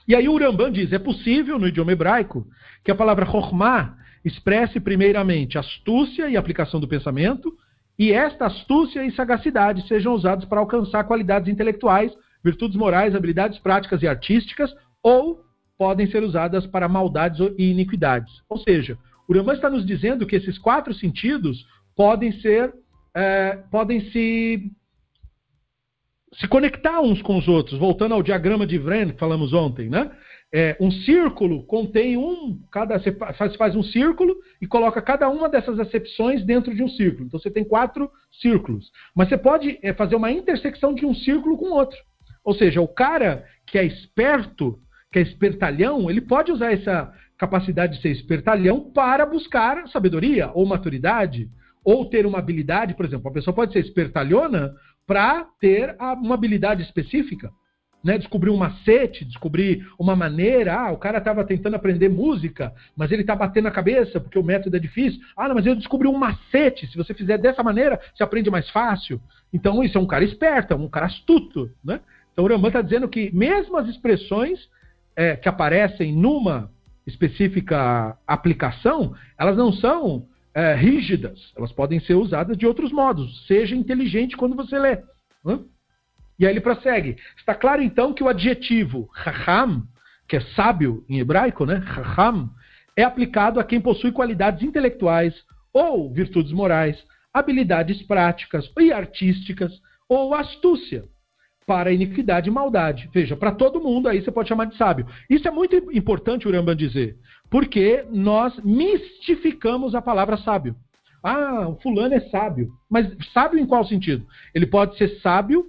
E aí o Uramban diz: é possível no idioma hebraico que a palavra chokhmah expresse primeiramente astúcia e aplicação do pensamento, e esta astúcia e sagacidade sejam usados para alcançar qualidades intelectuais, virtudes morais, habilidades práticas e artísticas, ou podem ser usadas para maldades e iniquidades. Ou seja, o Rambam está nos dizendo que esses quatro sentidos podem ser, é, podem se, se conectar uns com os outros. Voltando ao diagrama de Vren que falamos ontem, né? É, um círculo contém um, cada você faz, faz um círculo e coloca cada uma dessas acepções dentro de um círculo. Então você tem quatro círculos, mas você pode é, fazer uma intersecção de um círculo com outro. Ou seja, o cara que é esperto que é espertalhão, ele pode usar essa capacidade de ser espertalhão para buscar sabedoria ou maturidade, ou ter uma habilidade, por exemplo, a pessoa pode ser espertalhona para ter uma habilidade específica. Né, descobrir um macete, descobrir uma maneira. Ah, o cara estava tentando aprender música, mas ele está batendo a cabeça porque o método é difícil. Ah, não, mas eu descobri um macete. Se você fizer dessa maneira, você aprende mais fácil. Então, isso é um cara esperto, é um cara astuto. Né? Então, o Rambam está dizendo que mesmo as expressões é, que aparecem numa específica aplicação, elas não são é, rígidas, elas podem ser usadas de outros modos. Seja inteligente quando você lê. E aí ele prossegue. Está claro então que o adjetivo raham, que é sábio em hebraico, né? Raham, é aplicado a quem possui qualidades intelectuais ou virtudes morais, habilidades práticas e artísticas ou astúcia para iniquidade e maldade. Veja, para todo mundo aí você pode chamar de sábio. Isso é muito importante o dizer, porque nós mistificamos a palavra sábio. Ah, o fulano é sábio. Mas sábio em qual sentido? Ele pode ser sábio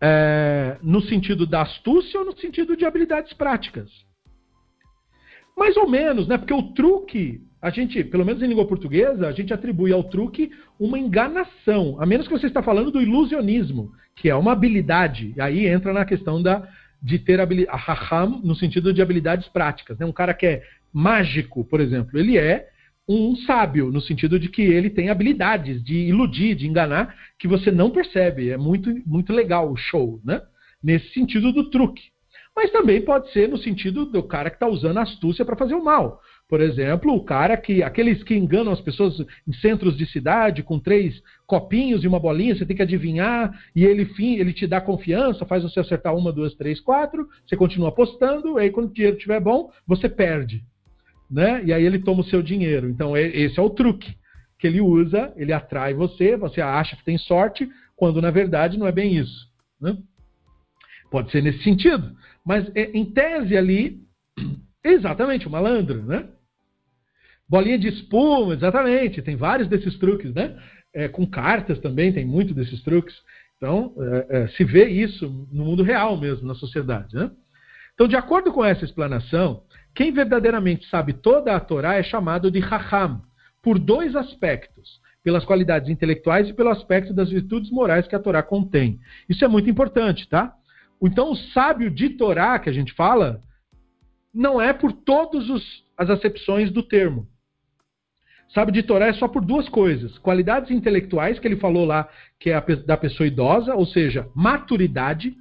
é, no sentido da astúcia ou no sentido de habilidades práticas. Mais ou menos, né? Porque o truque a gente, pelo menos em língua portuguesa, a gente atribui ao truque uma enganação, a menos que você está falando do ilusionismo, que é uma habilidade. Aí entra na questão da, de ter habilidade, raham no sentido de habilidades práticas. Né? Um cara que é mágico, por exemplo, ele é um sábio, no sentido de que ele tem habilidades de iludir, de enganar, que você não percebe. É muito, muito legal o show, né? Nesse sentido do truque. Mas também pode ser no sentido do cara que está usando astúcia para fazer o mal. Por exemplo, o cara que. aqueles que enganam as pessoas em centros de cidade com três copinhos e uma bolinha, você tem que adivinhar, e ele, ele te dá confiança, faz você acertar uma, duas, três, quatro, você continua apostando, e aí quando o dinheiro estiver bom, você perde. Né? E aí ele toma o seu dinheiro. Então, esse é o truque que ele usa, ele atrai você, você acha que tem sorte, quando na verdade não é bem isso. Né? Pode ser nesse sentido. Mas é, em tese ali, exatamente, o malandro, né? Bolinha de espuma, exatamente. Tem vários desses truques, né? É, com cartas também tem muito desses truques. Então, é, é, se vê isso no mundo real mesmo, na sociedade. Né? Então, de acordo com essa explanação, quem verdadeiramente sabe toda a Torá é chamado de Raham, por dois aspectos. Pelas qualidades intelectuais e pelo aspecto das virtudes morais que a Torá contém. Isso é muito importante, tá? Então, o sábio de Torá, que a gente fala, não é por todas as acepções do termo. Sábio de Torá é só por duas coisas: qualidades intelectuais, que ele falou lá, que é a, da pessoa idosa, ou seja, maturidade.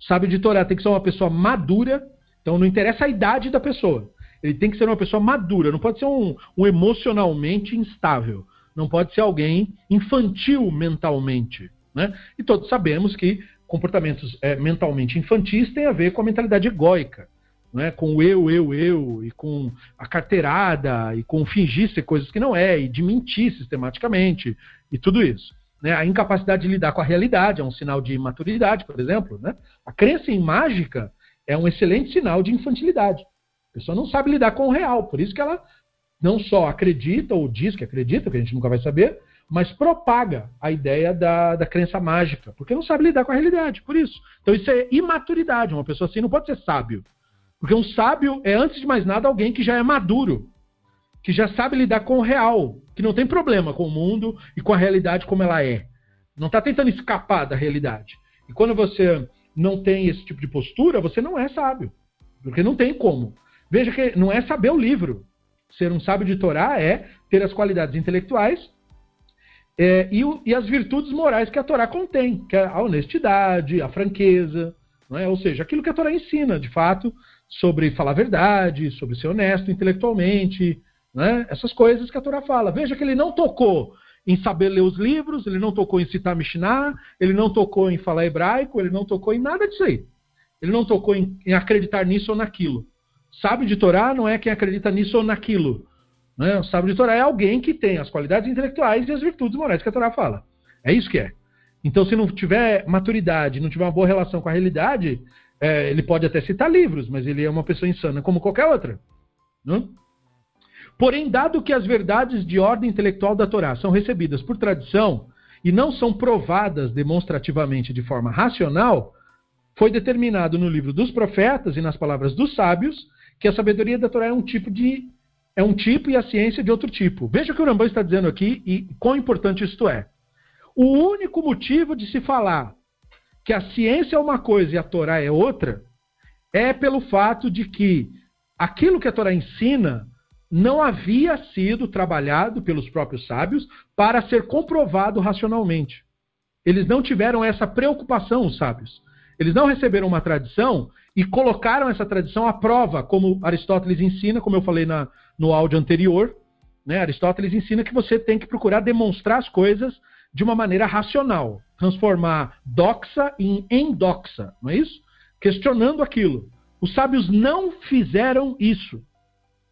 Sábio de Torá tem que ser uma pessoa madura, então não interessa a idade da pessoa. Ele tem que ser uma pessoa madura, não pode ser um, um emocionalmente instável. Não pode ser alguém infantil mentalmente. Né? E todos sabemos que comportamentos é, mentalmente infantis têm a ver com a mentalidade egóica. Né, com o eu, eu, eu, e com a carteirada, e com fingir ser coisas que não é, e de mentir sistematicamente, e tudo isso. Né? A incapacidade de lidar com a realidade é um sinal de imaturidade, por exemplo. Né? A crença em mágica é um excelente sinal de infantilidade. A pessoa não sabe lidar com o real, por isso que ela não só acredita ou diz que acredita, que a gente nunca vai saber, mas propaga a ideia da, da crença mágica, porque não sabe lidar com a realidade, por isso. Então isso é imaturidade, uma pessoa assim não pode ser sábio. Porque um sábio é, antes de mais nada, alguém que já é maduro, que já sabe lidar com o real, que não tem problema com o mundo e com a realidade como ela é. Não está tentando escapar da realidade. E quando você não tem esse tipo de postura, você não é sábio. Porque não tem como. Veja que não é saber o livro. Ser um sábio de Torá é ter as qualidades intelectuais é, e, o, e, as virtudes morais que a Torá contém, que é a honestidade, a franqueza, é? ou seja, aquilo que a Torá ensina, de fato, sobre falar a verdade, sobre ser honesto intelectualmente, né? essas coisas que a Torá fala. Veja que ele não tocou em saber ler os livros, ele não tocou em citar Mishnah, ele não tocou em falar hebraico, ele não tocou em nada disso aí. Ele não tocou em, em acreditar nisso ou naquilo. Sábio de Torá não é quem acredita nisso ou naquilo. Né? O sábio de Torá é alguém que tem as qualidades intelectuais e as virtudes morais que a Torá fala. É isso que é. Então, se não tiver maturidade, não tiver uma boa relação com a realidade, é, ele pode até citar livros, mas ele é uma pessoa insana como qualquer outra. Né? Porém, dado que as verdades de ordem intelectual da Torá são recebidas por tradição e não são provadas demonstrativamente de forma racional, foi determinado no livro dos profetas e nas palavras dos sábios que a sabedoria da Torá é um tipo de é um tipo e a ciência de outro tipo. Veja o que o Rambam está dizendo aqui e quão importante isto é. O único motivo de se falar que a ciência é uma coisa e a Torá é outra é pelo fato de que aquilo que a Torá ensina não havia sido trabalhado pelos próprios sábios para ser comprovado racionalmente. Eles não tiveram essa preocupação, os sábios. Eles não receberam uma tradição e colocaram essa tradição à prova, como Aristóteles ensina, como eu falei na, no áudio anterior. Né? Aristóteles ensina que você tem que procurar demonstrar as coisas de uma maneira racional, transformar doxa em endoxa, não é isso? Questionando aquilo. Os sábios não fizeram isso.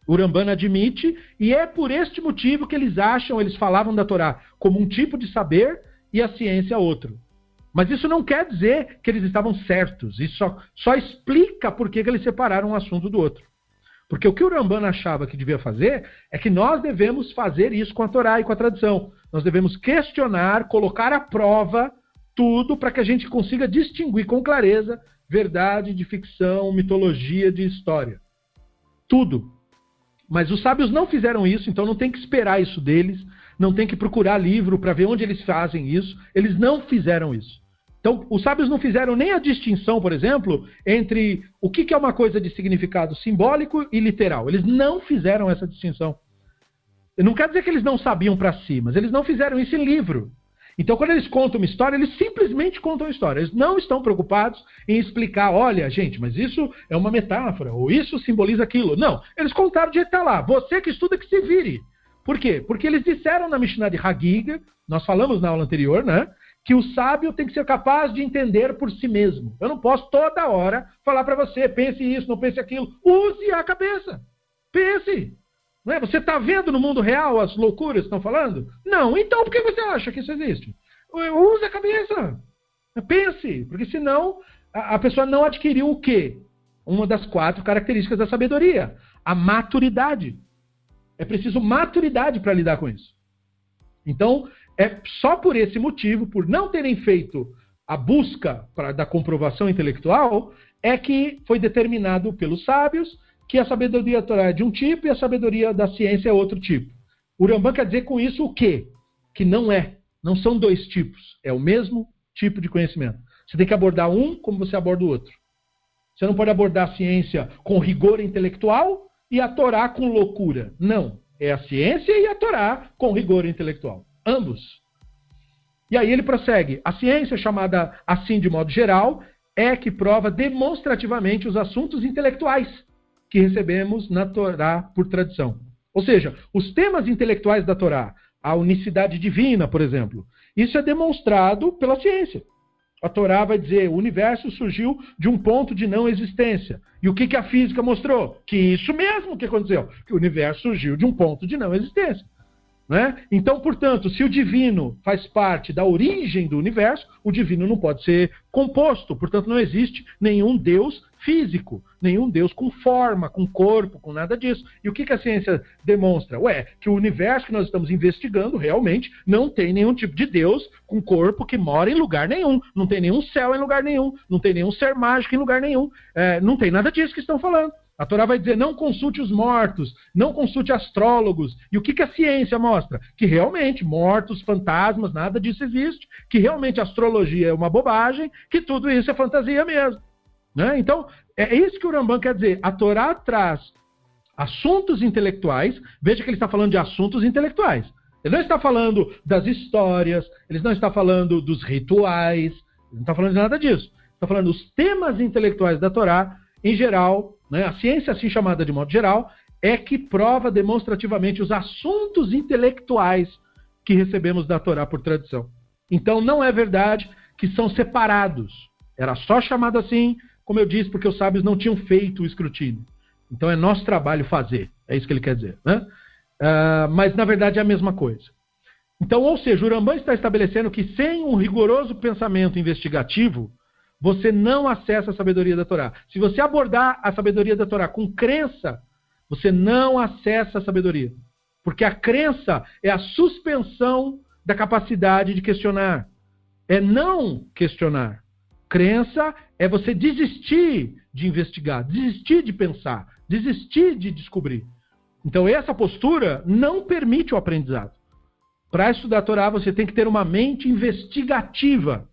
Urambana admite, e é por este motivo que eles acham, eles falavam da Torá como um tipo de saber e a ciência outro. Mas isso não quer dizer que eles estavam certos. Isso só, só explica por que, eles separaram um assunto do outro. Porque o que o Rambana achava que devia fazer é que nós devemos fazer isso com a Torá e com a tradição. Nós devemos questionar, colocar à prova tudo para que a gente consiga distinguir com clareza verdade de ficção, mitologia de história. Tudo. Mas os sábios não fizeram isso, então não tem que esperar isso deles, não tem que procurar livro para ver onde eles fazem isso. Eles não fizeram isso. Então, os sábios não fizeram nem a distinção, por exemplo, entre o que é uma coisa de significado simbólico e literal. Eles não fizeram essa distinção. Não quer dizer que eles não sabiam para si, mas eles não fizeram isso em livro. Então, quando eles contam uma história, eles simplesmente contam a história. Eles não estão preocupados em explicar, olha, gente, mas isso é uma metáfora, ou isso simboliza aquilo. Não, eles contaram de estar lá. Você que estuda, que se vire. Por quê? Porque eles disseram na Mishnah de Hagiga, nós falamos na aula anterior, né? Que o sábio tem que ser capaz de entender por si mesmo. Eu não posso toda hora falar para você, pense isso, não pense aquilo. Use a cabeça. Pense. Não é? Você está vendo no mundo real as loucuras que estão falando? Não. Então por que você acha que isso existe? Use a cabeça. Pense. Porque senão a pessoa não adquiriu o quê? Uma das quatro características da sabedoria. A maturidade. É preciso maturidade para lidar com isso. Então, é só por esse motivo, por não terem feito a busca pra, da comprovação intelectual, é que foi determinado pelos sábios que a sabedoria Torá é de um tipo e a sabedoria da ciência é outro tipo. O Rambam quer dizer com isso o quê? Que não é. Não são dois tipos. É o mesmo tipo de conhecimento. Você tem que abordar um como você aborda o outro. Você não pode abordar a ciência com rigor intelectual e a Torá com loucura. Não. É a ciência e a Torá com rigor intelectual. Ambos. E aí ele prossegue. A ciência, chamada assim de modo geral, é que prova demonstrativamente os assuntos intelectuais que recebemos na Torá por tradição. Ou seja, os temas intelectuais da Torá, a unicidade divina, por exemplo, isso é demonstrado pela ciência. A Torá vai dizer: o universo surgiu de um ponto de não existência. E o que, que a física mostrou? Que isso mesmo que aconteceu, que o universo surgiu de um ponto de não existência. Né? Então, portanto, se o divino faz parte da origem do universo, o divino não pode ser composto. Portanto, não existe nenhum Deus físico, nenhum Deus com forma, com corpo, com nada disso. E o que, que a ciência demonstra? Ué, que o universo que nós estamos investigando realmente não tem nenhum tipo de Deus com corpo que mora em lugar nenhum. Não tem nenhum céu em lugar nenhum. Não tem nenhum ser mágico em lugar nenhum. É, não tem nada disso que estão falando. A Torá vai dizer: não consulte os mortos, não consulte astrólogos. E o que, que a ciência mostra? Que realmente mortos, fantasmas, nada disso existe. Que realmente a astrologia é uma bobagem, que tudo isso é fantasia mesmo. Né? Então, é isso que o Rambam quer dizer. A Torá traz assuntos intelectuais. Veja que ele está falando de assuntos intelectuais. Ele não está falando das histórias, ele não está falando dos rituais, ele não está falando de nada disso. Está falando dos temas intelectuais da Torá, em geral, né, a ciência assim chamada de modo geral, é que prova demonstrativamente os assuntos intelectuais que recebemos da Torá por tradição. Então não é verdade que são separados. Era só chamado assim, como eu disse, porque os sábios não tinham feito o escrutínio. Então é nosso trabalho fazer. É isso que ele quer dizer. Né? Uh, mas na verdade é a mesma coisa. Então, ou seja, o Rambam está estabelecendo que sem um rigoroso pensamento investigativo, você não acessa a sabedoria da Torá. Se você abordar a sabedoria da Torá com crença, você não acessa a sabedoria. Porque a crença é a suspensão da capacidade de questionar. É não questionar. Crença é você desistir de investigar, desistir de pensar, desistir de descobrir. Então, essa postura não permite o aprendizado. Para estudar a Torá, você tem que ter uma mente investigativa.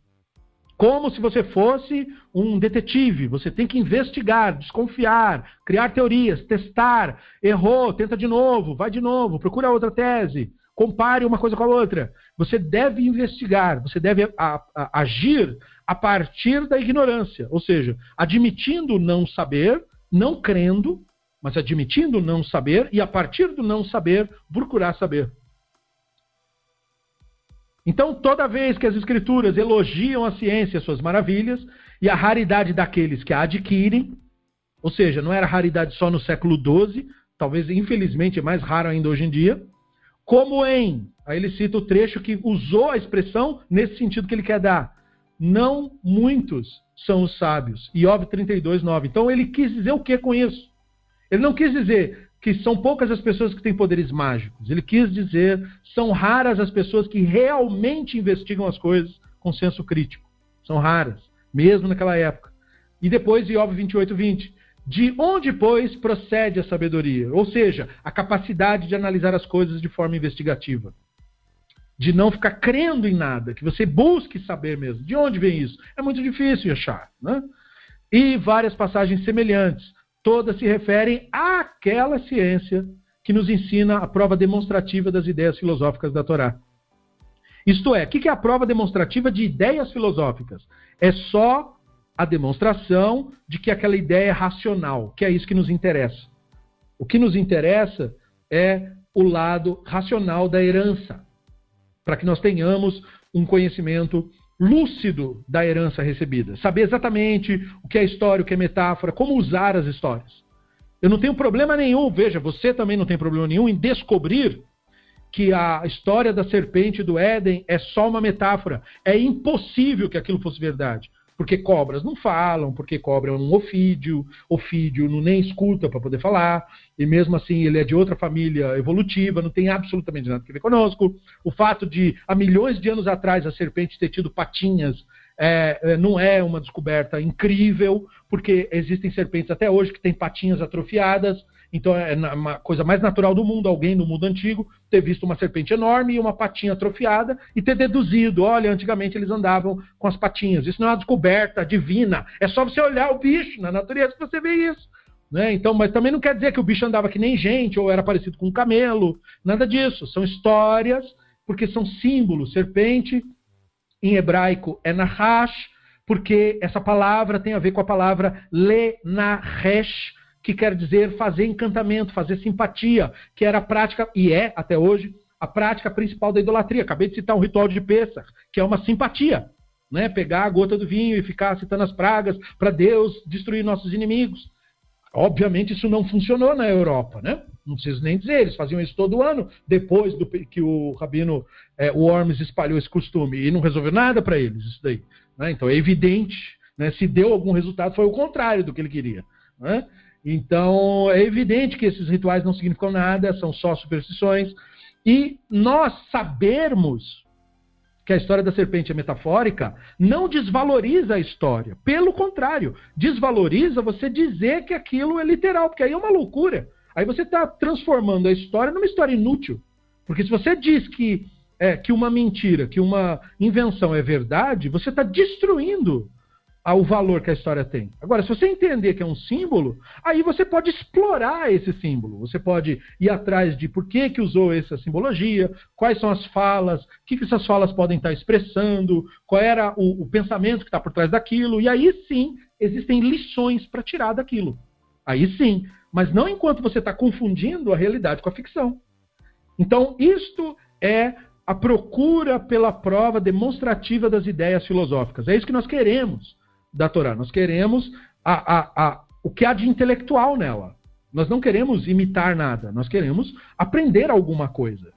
Como se você fosse um detetive. Você tem que investigar, desconfiar, criar teorias, testar. Errou, tenta de novo, vai de novo, procura outra tese, compare uma coisa com a outra. Você deve investigar, você deve a, a, agir a partir da ignorância, ou seja, admitindo não saber, não crendo, mas admitindo não saber e a partir do não saber procurar saber. Então, toda vez que as escrituras elogiam a ciência, suas maravilhas, e a raridade daqueles que a adquirem, ou seja, não era raridade só no século XII, talvez infelizmente é mais raro ainda hoje em dia, como em, aí ele cita o trecho que usou a expressão nesse sentido que ele quer dar. Não muitos são os sábios. Iov 32, 9. Então ele quis dizer o que com isso? Ele não quis dizer que são poucas as pessoas que têm poderes mágicos. Ele quis dizer, são raras as pessoas que realmente investigam as coisas com senso crítico. São raras, mesmo naquela época. E depois, Iov 28, 20. De onde, pois, procede a sabedoria? Ou seja, a capacidade de analisar as coisas de forma investigativa. De não ficar crendo em nada, que você busque saber mesmo. De onde vem isso? É muito difícil achar. Né? E várias passagens semelhantes todas se referem àquela ciência que nos ensina a prova demonstrativa das ideias filosóficas da Torá. Isto é, o que é a prova demonstrativa de ideias filosóficas? É só a demonstração de que aquela ideia é racional, que é isso que nos interessa. O que nos interessa é o lado racional da herança, para que nós tenhamos um conhecimento lúcido da herança recebida. Saber exatamente o que é história, o que é metáfora, como usar as histórias. Eu não tenho problema nenhum, veja, você também não tem problema nenhum em descobrir que a história da serpente do Éden é só uma metáfora. É impossível que aquilo fosse verdade. Porque cobras não falam, porque cobra é um ofídio, ofídio não nem escuta para poder falar, e mesmo assim ele é de outra família evolutiva, não tem absolutamente nada a ver conosco. O fato de, há milhões de anos atrás, a serpente ter tido patinhas é, é não é uma descoberta incrível, porque existem serpentes até hoje que têm patinhas atrofiadas, então é uma coisa mais natural do mundo, alguém no mundo antigo ter visto uma serpente enorme e uma patinha atrofiada e ter deduzido, olha, antigamente eles andavam com as patinhas. Isso não é uma descoberta divina, é só você olhar o bicho na natureza que você vê isso. Né? Então, mas também não quer dizer que o bicho andava que nem gente ou era parecido com um camelo, nada disso. São histórias, porque são símbolos. Serpente, em hebraico, é nahash, porque essa palavra tem a ver com a palavra lenahesh, que quer dizer fazer encantamento, fazer simpatia, que era a prática, e é até hoje, a prática principal da idolatria. Acabei de citar um ritual de Pêssar, que é uma simpatia. Né? Pegar a gota do vinho e ficar citando as pragas para Deus destruir nossos inimigos. Obviamente isso não funcionou na Europa, né? Não preciso nem dizer, eles faziam isso todo ano, depois do que o rabino é, Worms espalhou esse costume, e não resolveu nada para eles isso daí. Né? Então é evidente, né? se deu algum resultado, foi o contrário do que ele queria. Né? Então é evidente que esses rituais não significam nada, são só superstições, e nós sabermos que a história da serpente é metafórica, não desvaloriza a história. Pelo contrário, desvaloriza você dizer que aquilo é literal, porque aí é uma loucura. Aí você está transformando a história numa história inútil. Porque se você diz que, é, que uma mentira, que uma invenção é verdade, você está destruindo o valor que a história tem. Agora, se você entender que é um símbolo, aí você pode explorar esse símbolo. Você pode ir atrás de por que, que usou essa simbologia, quais são as falas, o que, que essas falas podem estar expressando, qual era o, o pensamento que está por trás daquilo. E aí sim, existem lições para tirar daquilo. Aí sim, mas não enquanto você está confundindo a realidade com a ficção. Então, isto é a procura pela prova demonstrativa das ideias filosóficas. É isso que nós queremos da Torá. Nós queremos a, a, a, o que há de intelectual nela. Nós não queremos imitar nada, nós queremos aprender alguma coisa.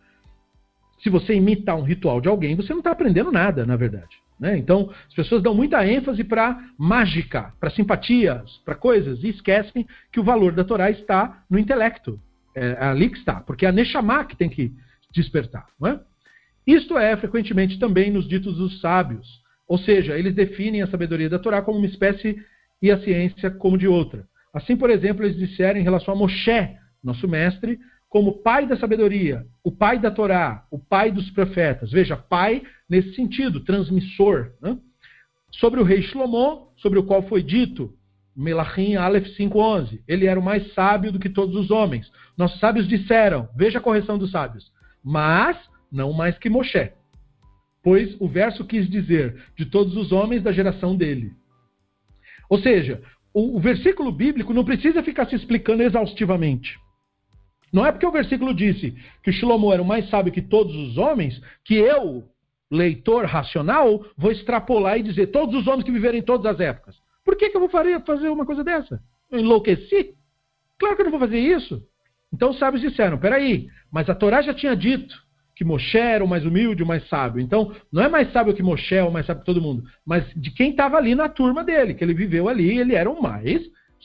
Se você imitar um ritual de alguém, você não está aprendendo nada, na verdade. Né? Então, as pessoas dão muita ênfase para mágica, para simpatias, para coisas, e esquecem que o valor da Torá está no intelecto. É, é ali que está, porque é a Neshama que tem que despertar. Não é? Isto é frequentemente também nos ditos dos sábios. Ou seja, eles definem a sabedoria da Torá como uma espécie e a ciência como de outra. Assim, por exemplo, eles disseram em relação a Moshe, nosso mestre, como pai da sabedoria, o pai da Torá, o pai dos profetas. Veja, pai nesse sentido, transmissor. Né? Sobre o rei Shlomo, sobre o qual foi dito, Melachim Aleph 5.11, ele era o mais sábio do que todos os homens. Nossos sábios disseram, veja a correção dos sábios, mas não mais que Moshe pois o verso quis dizer de todos os homens da geração dele. Ou seja, o, o versículo bíblico não precisa ficar se explicando exaustivamente. Não é porque o versículo disse que Shlomo era o mais sábio que todos os homens, que eu, leitor racional, vou extrapolar e dizer todos os homens que viveram em todas as épocas. Por que, que eu vou fazer uma coisa dessa? Eu enlouqueci? Claro que eu não vou fazer isso. Então os sábios disseram: peraí, mas a Torá já tinha dito que Moshe era o mais humilde, o mais sábio. Então, não é mais sábio que Moshe, o mais sábio que todo mundo, mas de quem estava ali na turma dele, que ele viveu ali, ele era o mais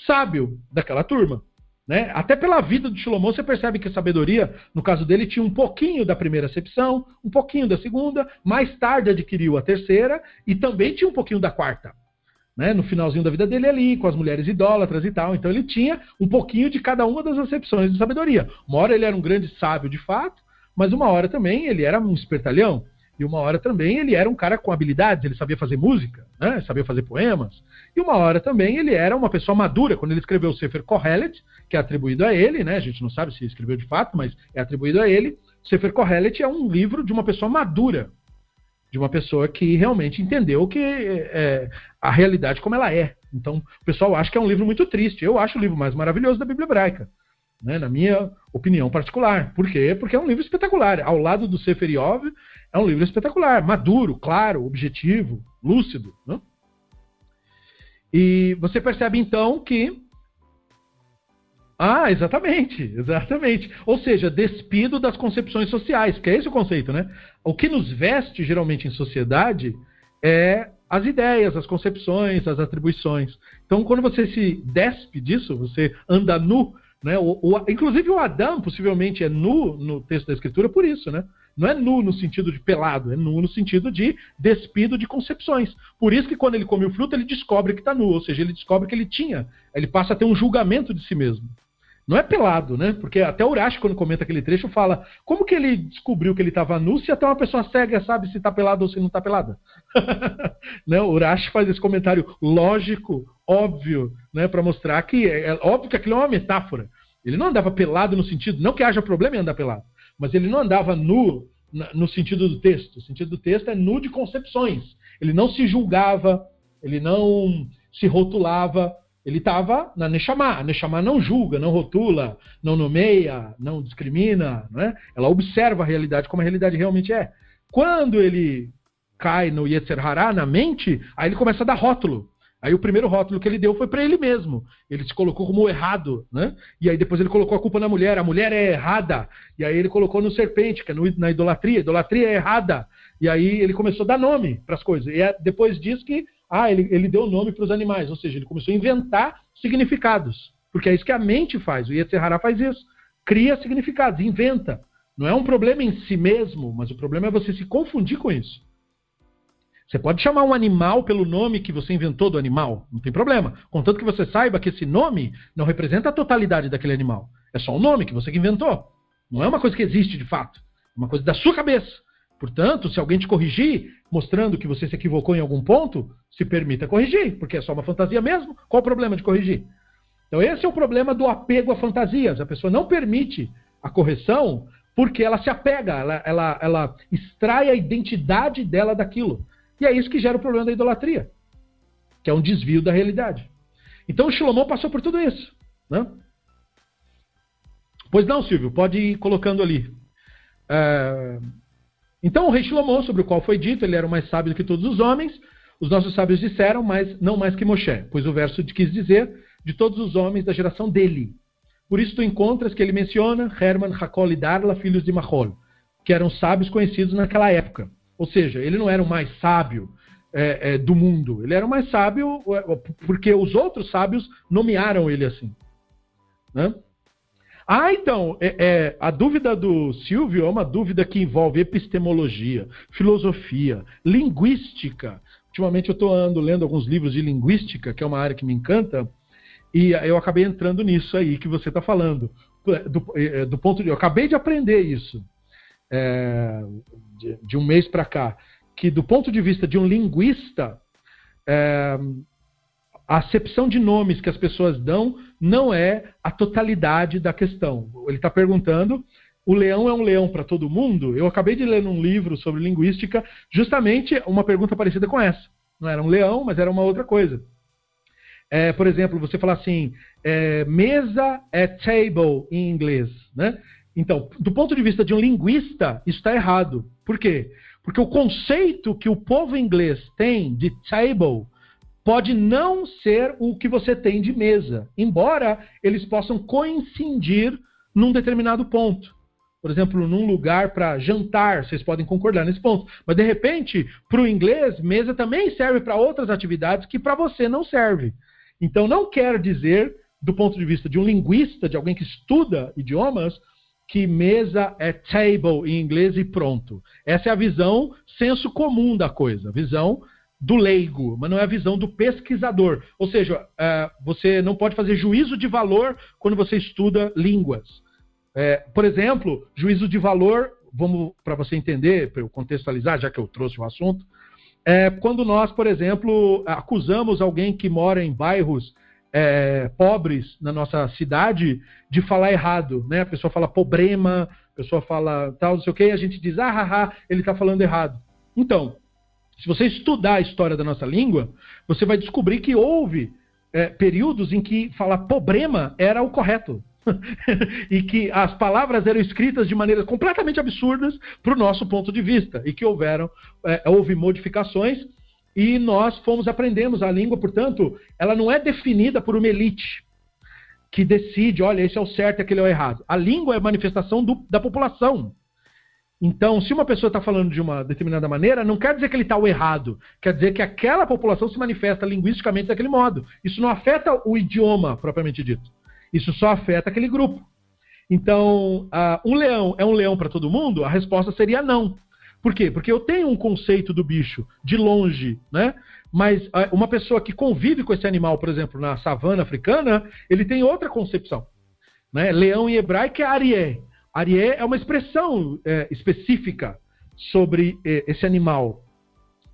sábio daquela turma. Né? Até pela vida de Shlomo, você percebe que a sabedoria, no caso dele, tinha um pouquinho da primeira acepção, um pouquinho da segunda, mais tarde adquiriu a terceira e também tinha um pouquinho da quarta. Né? No finalzinho da vida dele ali, com as mulheres idólatras e tal. Então ele tinha um pouquinho de cada uma das acepções de sabedoria. Uma hora ele era um grande sábio de fato, mas uma hora também ele era um espertalhão. E uma hora também ele era um cara com habilidades, ele sabia fazer música, né? sabia fazer poemas. E uma hora também ele era uma pessoa madura. Quando ele escreveu o Sefer Kohelet, que é atribuído a ele, né? a gente não sabe se escreveu de fato, mas é atribuído a ele. Sefer Kohelet é um livro de uma pessoa madura, de uma pessoa que realmente entendeu que é, a realidade como ela é. Então, o pessoal acha que é um livro muito triste. Eu acho o livro mais maravilhoso da Bíblia hebraica né, na minha opinião particular. Por quê? Porque é um livro espetacular. Ao lado do Sefer Yov, é um livro espetacular, maduro, claro, objetivo, lúcido. Né? E você percebe então que. Ah, exatamente, exatamente. Ou seja, despido das concepções sociais, que é esse o conceito, né? O que nos veste geralmente em sociedade é as ideias, as concepções, as atribuições. Então, quando você se despe disso, você anda nu né? O, o, inclusive o Adão possivelmente é nu no texto da Escritura por isso, né? Não é nu no sentido de pelado, é nu no sentido de despido de concepções. Por isso que quando ele come o fruto, ele descobre que está nu, ou seja, ele descobre que ele tinha, ele passa a ter um julgamento de si mesmo. Não é pelado, né? Porque até o Urashi, quando comenta aquele trecho, fala como que ele descobriu que ele estava nu se até uma pessoa cega sabe se está pelado ou se não está pelada. né? O Urashi faz esse comentário lógico, óbvio, né? para mostrar que é, é óbvio que aquilo é uma metáfora. Ele não andava pelado no sentido, não que haja problema em andar pelado, mas ele não andava nu no sentido do texto. O sentido do texto é nu de concepções. Ele não se julgava, ele não se rotulava Ele estava na Neshama. A Neshama não julga, não rotula, não nomeia, não discrimina. Né? Ela observa a realidade como a realidade realmente é. Quando ele cai no Yetzer Hará, na mente, aí ele começa a dar rótulo. Aí o primeiro rótulo que ele deu foi para ele mesmo. Ele se colocou como errado, né? E aí depois ele colocou a culpa na mulher. A mulher é errada. E aí ele colocou no serpente, que é no, na idolatria. Idolatria é errada. E aí ele começou a dar nome para as coisas. E é depois disso que ah, ele, ele deu nome para os animais. Ou seja, ele começou a inventar significados. Porque é isso que a mente faz. O Yetzirah faz isso. Cria significados, inventa. Não é um problema em si mesmo, mas o problema é você se confundir com isso. Você pode chamar um animal pelo nome que você inventou do animal, não tem problema. Contanto que você saiba que esse nome não representa a totalidade daquele animal. É só um nome que você inventou. Não é uma coisa que existe de fato. É uma coisa da sua cabeça. Portanto, se alguém te corrigir, mostrando que você se equivocou em algum ponto, se permita corrigir, porque é só uma fantasia mesmo. Qual o problema de corrigir? Então, esse é o problema do apego a fantasias. A pessoa não permite a correção porque ela se apega, ela, ela, ela extrai a identidade dela daquilo. E é isso que gera o problema da idolatria, que é um desvio da realidade. Então o Shlomo passou por tudo isso. Né? Pois não, Silvio, pode ir colocando ali. É... Então o rei Shlomo, sobre o qual foi dito, ele era o mais sábio do que todos os homens. Os nossos sábios disseram, mas não mais que Moshe, pois o verso quis dizer de todos os homens da geração dele. Por isso tu encontras que ele menciona Herman, Hakol e Darla, filhos de Mahol, que eram sábios conhecidos naquela época. Ou seja, ele não era o mais sábio é, é, do mundo. Ele era o mais sábio é, porque os outros sábios nomearam ele assim. Né? Ah, então, é, é, a dúvida do Silvio é uma dúvida que envolve epistemologia, filosofia, linguística. Ultimamente eu estou lendo alguns livros de linguística, que é uma área que me encanta, e eu acabei entrando nisso aí que você está falando. Do, é, do, ponto de. Eu acabei de aprender isso é, de, de, um mês para cá, que do ponto de vista de um linguista, é, a acepção de nomes que as pessoas dão não é a totalidade da questão. Ele está perguntando: o leão é um leão para todo mundo? Eu acabei de ler num livro sobre linguística justamente uma pergunta parecida com essa. Não era um leão, mas era uma outra coisa. É, por exemplo, você fala assim: é, mesa é table em inglês, né? Então, do ponto de vista de um linguista, isso está errado. Por quê? Porque o conceito que o povo inglês tem de table pode não ser o que você tem de mesa, embora eles possam coincidir num determinado ponto. Por exemplo, num lugar para jantar, vocês podem concordar nesse ponto. Mas de repente, para o inglês, mesa também serve para outras atividades que para você não serve. Então, não quer dizer, do ponto de vista de um linguista, de alguém que estuda idiomas, que mesa é table em inglês e pronto. Essa é a visão senso comum da coisa, visão do leigo, mas não é a visão do pesquisador. Ou seja, é, você não pode fazer juízo de valor quando você estuda línguas. É, por exemplo, juízo de valor, vamos para você entender, para eu contextualizar, já que eu trouxe o assunto, é quando nós, por exemplo, acusamos alguém que mora em bairros é, pobres na nossa cidade de falar errado, né? A pessoa fala problema, a pessoa fala tal, não sei o que, e a gente diz, ah, haha, ele está falando errado. Então, se você estudar a história da nossa língua, você vai descobrir que houve é, períodos em que falar problema era o correto. e que as palavras eram escritas de maneiras completamente absurdas para o nosso ponto de vista. E que houveram, é, houve modificações e nós fomos aprendemos a língua, portanto, ela não é definida por uma elite que decide, olha, esse é o certo e aquele é o errado. A língua é manifestação do, da população. Então, se uma pessoa está falando de uma determinada maneira, não quer dizer que ele está errado. Quer dizer que aquela população se manifesta linguisticamente daquele modo. Isso não afeta o idioma propriamente dito. Isso só afeta aquele grupo. Então, uh, um leão é um leão para todo mundo? A resposta seria não. Por quê? Porque eu tenho um conceito do bicho de longe, né? Mas ah, uma pessoa que convive com esse animal, por exemplo, na savana africana, ele tem outra concepção. Né? Leão em hebraico é arié. Arié é uma expressão é, específica sobre é, esse animal,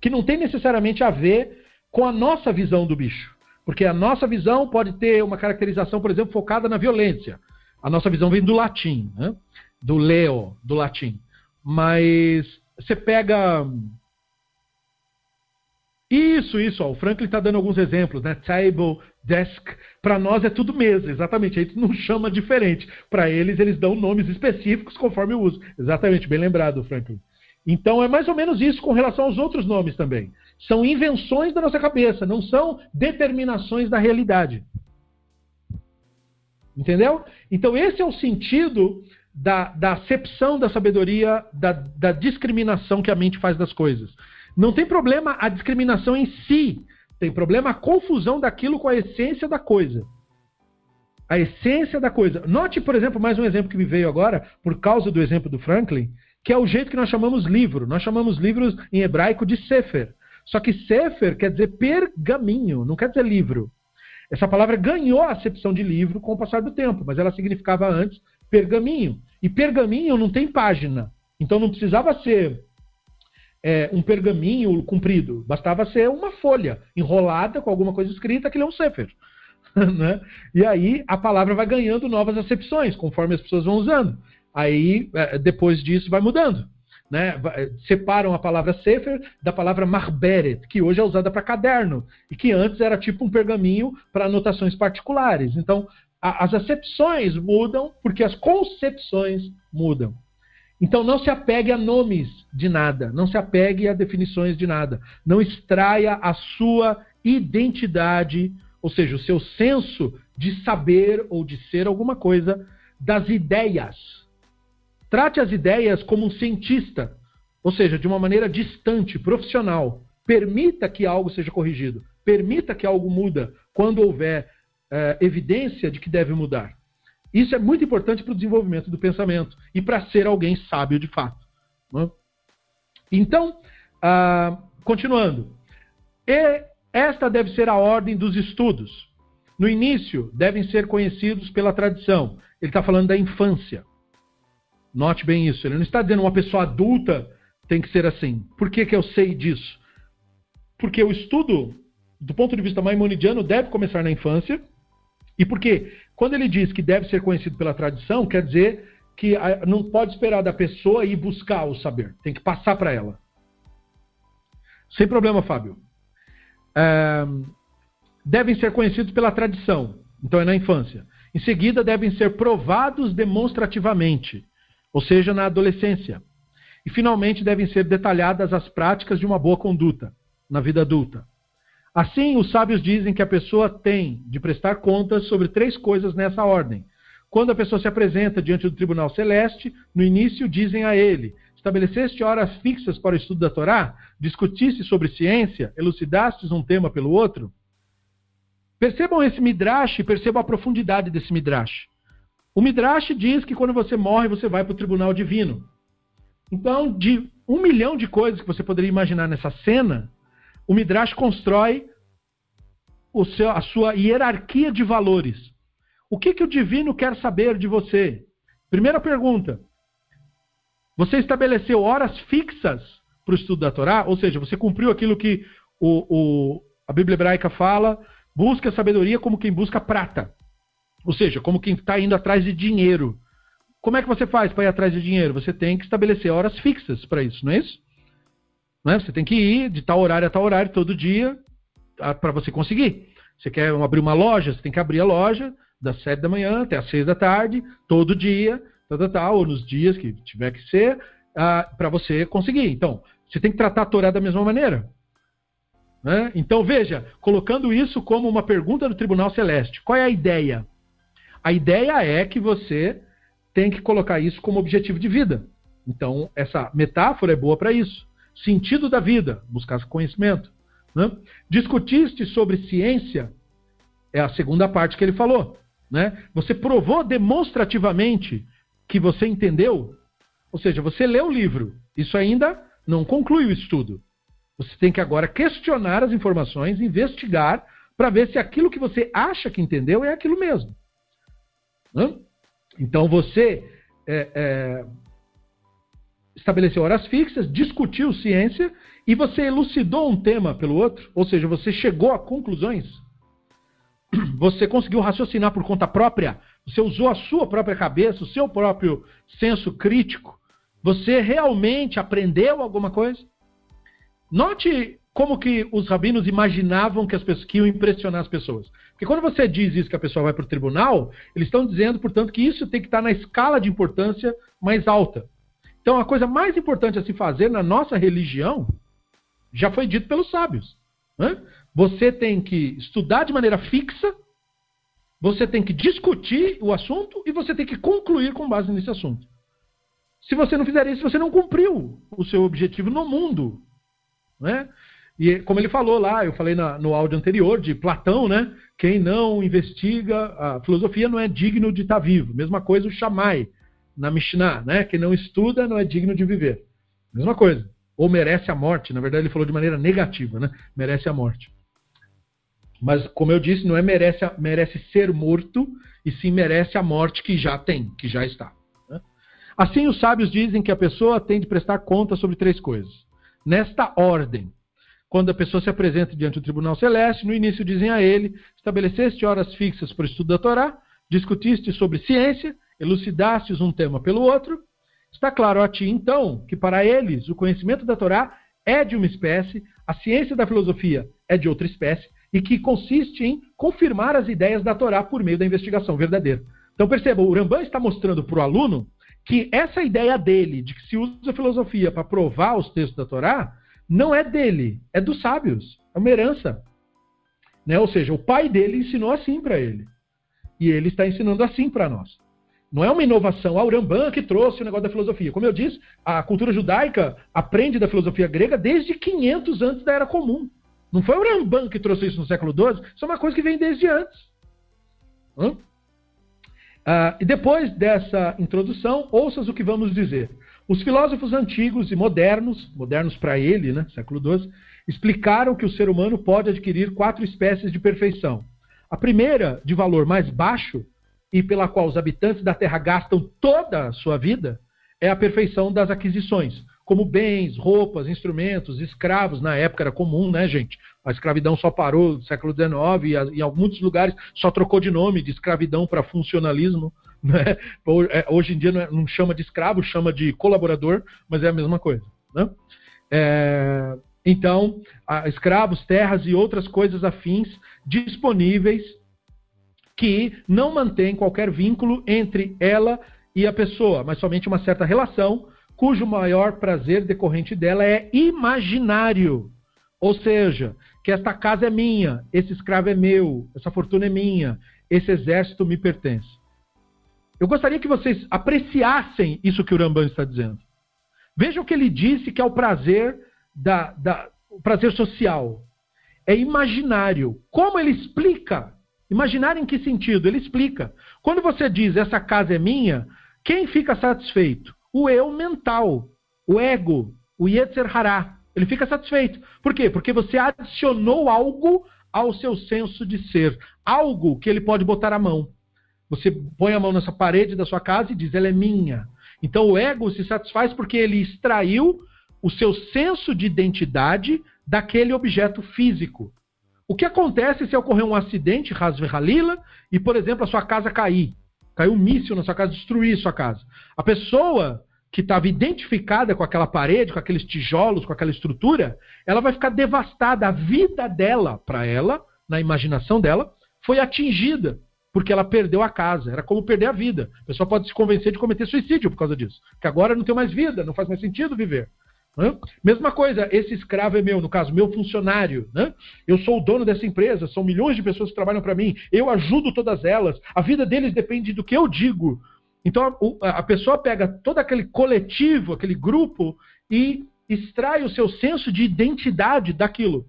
que não tem necessariamente a ver com a nossa visão do bicho. Porque a nossa visão pode ter uma caracterização, por exemplo, focada na violência. A nossa visão vem do latim, né? do leo, do latim. Mas você pega. Isso, isso, ó, o Franklin está dando alguns exemplos, né? Table, desk. Para nós é tudo mesa, exatamente. A gente não chama diferente. Para eles, eles dão nomes específicos conforme o uso. Exatamente, bem lembrado, Franklin. Então é mais ou menos isso com relação aos outros nomes também. São invenções da nossa cabeça, não são determinações da realidade. Entendeu? Então esse é o sentido da, da acepção da sabedoria, da, da discriminação que a mente faz das coisas. Não tem problema a discriminação em si, tem problema a confusão daquilo com a essência da coisa. A essência da coisa. Note, por exemplo, mais um exemplo que me veio agora, por causa do exemplo do Franklin, que é o jeito que nós chamamos livro. Nós chamamos livros em hebraico de Sefer. Só que Sefer quer dizer pergaminho, não quer dizer livro. Essa palavra ganhou a acepção de livro com o passar do tempo, mas ela significava antes pergaminho. E pergaminho não tem página. Então não precisava ser é, um pergaminho comprido, bastava ser uma folha enrolada com alguma coisa escrita, que é um Sefer. né? E aí a palavra vai ganhando novas acepções conforme as pessoas vão usando. Aí, é, depois disso, vai mudando. Né? Separam a palavra Sefer da palavra Marberet, que hoje é usada para caderno, e que antes era tipo um pergaminho para anotações particulares. Então, a, as acepções mudam porque as concepções mudam. Então, não se apegue a nomes de nada, não se apegue a definições de nada. Não extraia a sua identidade, ou seja, o seu senso de saber ou de ser alguma coisa das ideias Trate as ideias como um cientista, ou seja, de uma maneira distante, profissional. Permita que algo seja corrigido. Permita que algo muda quando houver é, evidência de que deve mudar. Isso é muito importante para o desenvolvimento do pensamento e para ser alguém sábio de fato. Né? Então, ah, continuando. E esta deve ser a ordem dos estudos. No início, devem ser conhecidos pela tradição. Ele está falando da infância. Note bem isso. Ele não está dizendo uma pessoa adulta tem que ser assim. Por que, que eu sei disso? Porque o estudo, do ponto de vista maimonidiano, deve começar na infância. E porque quando ele diz que deve ser conhecido pela tradição, quer dizer que não pode esperar da pessoa ir buscar o saber. Tem que passar para ela. Sem problema, Fábio. É, devem ser conhecidos pela tradição. Então é na infância. Em seguida, devem ser provados demonstrativamente ou seja, na adolescência. E, finalmente, devem ser detalhadas as práticas de uma boa conduta na vida adulta. Assim, os sábios dizem que a pessoa tem de prestar contas sobre três coisas nessa ordem. Quando a pessoa se apresenta diante do tribunal celeste, no início dizem a ele: Estabeleceste horas fixas para o estudo da Torá? Discutiste sobre ciência? Elucidastes um tema pelo outro? Percebam esse midrash e percebam a profundidade desse midrash. O Midrash diz que quando você morre, você vai para o tribunal divino. Então, de um milhão de coisas que você poderia imaginar nessa cena, o Midrash constrói seu, a sua hierarquia de valores. O que, que o divino quer saber de você? Primeira pergunta. Você estabeleceu horas fixas para o estudo da Torá? Ou seja, você cumpriu aquilo que o, o, a Bíblia hebraica fala, busca sabedoria como quem busca prata. Ou seja, como quem está indo atrás de dinheiro. Como é que você faz para ir atrás de dinheiro? Você tem que estabelecer horas fixas para isso, não é isso? Não é? Você tem que ir de tal horário a tal horário, todo dia, para você conseguir. Você quer abrir uma loja, você tem que abrir a loja das sete da manhã até as seis da tarde, todo dia, tal, tal, tal ou nos dias que tiver que ser, para você conseguir. Então, você tem que tratar a Torá da mesma maneira. Né? Então, veja, colocando isso como uma pergunta do Tribunal Celeste, qual é a ideia? A ideia é que você tem que colocar isso como objetivo de vida. Então, essa metáfora é boa para isso. Sentido da vida, buscar conhecimento. Né? Discutiste sobre ciência, é a segunda parte que ele falou. Né? Você provou demonstrativamente que você entendeu, ou seja, você leu o livro. Isso ainda não conclui o estudo. Você tem que agora questionar as informações, investigar, para ver se aquilo que você acha que entendeu é aquilo mesmo. Né? Então você é, é, estabeleceu horas fixas, discutiu ciência e você elucidou um tema pelo outro, ou seja, você chegou a conclusões. Você conseguiu raciocinar por conta própria, você usou a sua própria cabeça, o seu próprio senso crítico. Você realmente aprendeu alguma coisa? Note como que os rabinos imaginavam que as pessoas que iam impressionar as pessoas. Porque quando você diz isso que a pessoa vai para o tribunal, eles estão dizendo, portanto, que isso tem que estar na escala de importância mais alta. Então, a coisa mais importante a se fazer na nossa religião já foi dito pelos sábios. Né? Você tem que estudar de maneira fixa, você tem que discutir o assunto e você tem que concluir com base nesse assunto. Se você não fizer isso, você não cumpriu o seu objetivo no mundo. Né? E como ele falou lá, eu falei na, no áudio anterior de Platão, né? Quem não investiga a filosofia não é digno de estar vivo. Mesma coisa o Shammai na Mishnah, né? Quem não estuda não é digno de viver. Mesma coisa. Ou merece a morte. Na verdade, ele falou de maneira negativa, né? Merece a morte. Mas, como eu disse, não é merece, merece ser morto, e sim merece a morte que já tem, que já está. Né? Assim, os sábios dizem que a pessoa tem de prestar conta sobre três coisas. Nesta ordem, quando a pessoa se apresenta diante do tribunal celeste, no início dizem a ele: estabeleceste horas fixas para o estudo da Torá, discutiste sobre ciência, elucidastes um tema pelo outro. Está claro a ti, então, que para eles o conhecimento da Torá é de uma espécie, a ciência da filosofia é de outra espécie, e que consiste em confirmar as ideias da Torá por meio da investigação verdadeira. Então perceba, o Rambam está mostrando para o aluno que essa ideia dele, de que se usa a filosofia para provar os textos da Torá, não é dele, é dos sábios. É uma herança. Né? Ou seja, o pai dele ensinou assim para ele. E ele está ensinando assim para nós. Não é uma inovação. A Urambã que trouxe o negócio da filosofia. Como eu disse, a cultura judaica aprende da filosofia grega desde 500 antes da Era Comum. Não foi o Urambã que trouxe isso no século XII. Isso é uma coisa que vem desde antes. Ah, e depois dessa introdução, ouças o que vamos dizer. Os filósofos antigos e modernos, modernos para ele, né, século XII, explicaram que o ser humano pode adquirir quatro espécies de perfeição. A primeira, de valor mais baixo, e pela qual os habitantes da Terra gastam toda a sua vida, é a perfeição das aquisições, como bens, roupas, instrumentos, escravos. Na época era comum, né, gente? A escravidão só parou no século XIX e em muitos lugares só trocou de nome de escravidão para funcionalismo. Né? Hoje em dia não, é, não, chama de escravo, chama de colaborador, mas é a mesma coisa. Né? É, então, escravos, terras e outras coisas afins disponíveis que não mantêm qualquer vínculo entre ela e a pessoa, mas somente uma certa relação, cujo maior prazer decorrente dela é imaginário. Ou seja, que esta casa é minha, esse escravo é meu, essa fortuna é minha, esse exército me pertence. Eu gostaria que vocês apreciassem isso que o Rambam está dizendo. Vejam que ele disse que é o prazer da, da o prazer social. É imaginário. Como ele explica? Imaginário em que sentido? Ele explica. Quando você diz essa casa é minha, quem fica satisfeito? O eu mental, o ego, o Yetzer Hará. Ele fica satisfeito. Por quê? Porque você adicionou algo ao seu senso de ser. Algo que ele pode botar a mão. Você põe a mão nessa parede da sua casa e diz, ela é minha. Então o ego se satisfaz porque ele extraiu o seu senso de identidade daquele objeto físico. O que acontece se ocorrer um acidente, Hasve Halila, e, por exemplo, a sua casa cair? Caiu um míssil na sua casa, destruir sua casa. A pessoa que estava identificada com aquela parede, com aqueles tijolos, com aquela estrutura, ela vai ficar devastada. A vida dela, para ela, na imaginação dela, foi atingida porque ela perdeu a casa. Era como perder a vida. A pessoa pode se convencer de cometer suicídio por causa disso. Que agora não tem mais vida, não faz mais sentido viver. Né? Mesma coisa, esse escravo é meu, no caso, meu funcionário. Né? Eu sou o dono dessa empresa, são milhões de pessoas que trabalham para mim, eu ajudo todas elas, a vida deles depende do que eu digo. Então a, a pessoa pega todo aquele coletivo, aquele grupo e extrai o seu senso de identidade daquilo.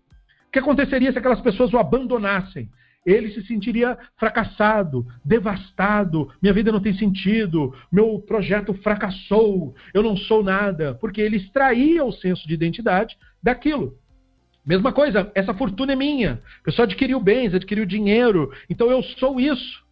O que aconteceria se aquelas pessoas o abandonassem? Ele se sentiria fracassado, devastado, minha vida não tem sentido, meu projeto fracassou, eu não sou nada, porque ele extraía o senso de identidade daquilo. Mesma coisa, essa fortuna é minha. A pessoa adquiriu bens, adquiriu dinheiro, então eu sou isso.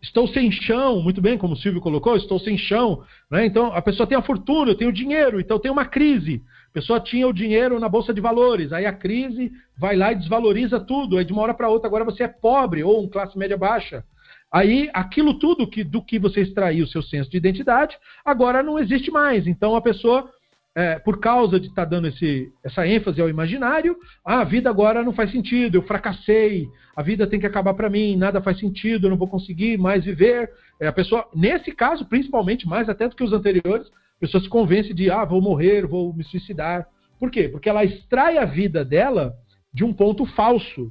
Estou sem chão, muito bem, como o Silvio colocou, estou sem chão. Né? Então a pessoa tem a fortuna, eu tenho dinheiro, então tem uma crise. A pessoa tinha o dinheiro na bolsa de valores, aí a crise vai lá e desvaloriza tudo, aí de uma hora para outra agora você é pobre ou um classe média baixa. Aí aquilo tudo que, do que você extraiu o seu senso de identidade, agora não existe mais. Então a pessoa é, por causa de estar tá dando esse, essa ênfase ao imaginário, ah, a vida agora não faz sentido, eu fracassei, a vida tem que acabar para mim, nada faz sentido, eu não vou conseguir mais viver. É, a pessoa, nesse caso, principalmente, mais até do que os anteriores, pessoa se convence de, ah, vou morrer, vou me suicidar. Por quê? Porque ela extrai a vida dela de um ponto falso,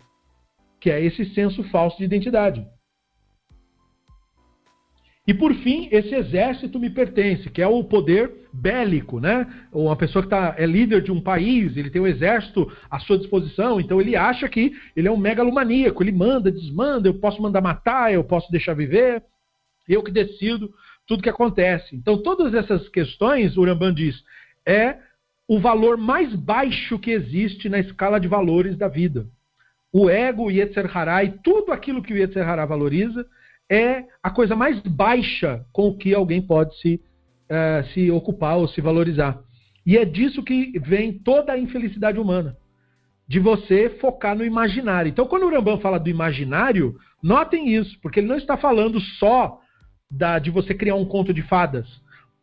que é esse senso falso de identidade. E por fim, esse exército me pertence, que é o poder bélico, né? Uma pessoa que tá, é líder de um país, ele tem um exército à sua disposição, então ele acha que ele é um megalomaníaco, ele manda, desmanda, eu posso mandar matar, eu posso deixar viver, eu que decido tudo que acontece. Então todas essas questões, Uramban diz, é o valor mais baixo que existe na escala de valores da vida. O ego, o Yetzer Hará e tudo aquilo que o Yetzer Hará valoriza é a coisa mais baixa com que alguém pode se, uh, se ocupar ou se valorizar. E é disso que vem toda a infelicidade humana. De você focar no imaginário. Então, quando o Rambam fala do imaginário, notem isso, porque ele não está falando só da, de você criar um conto de fadas.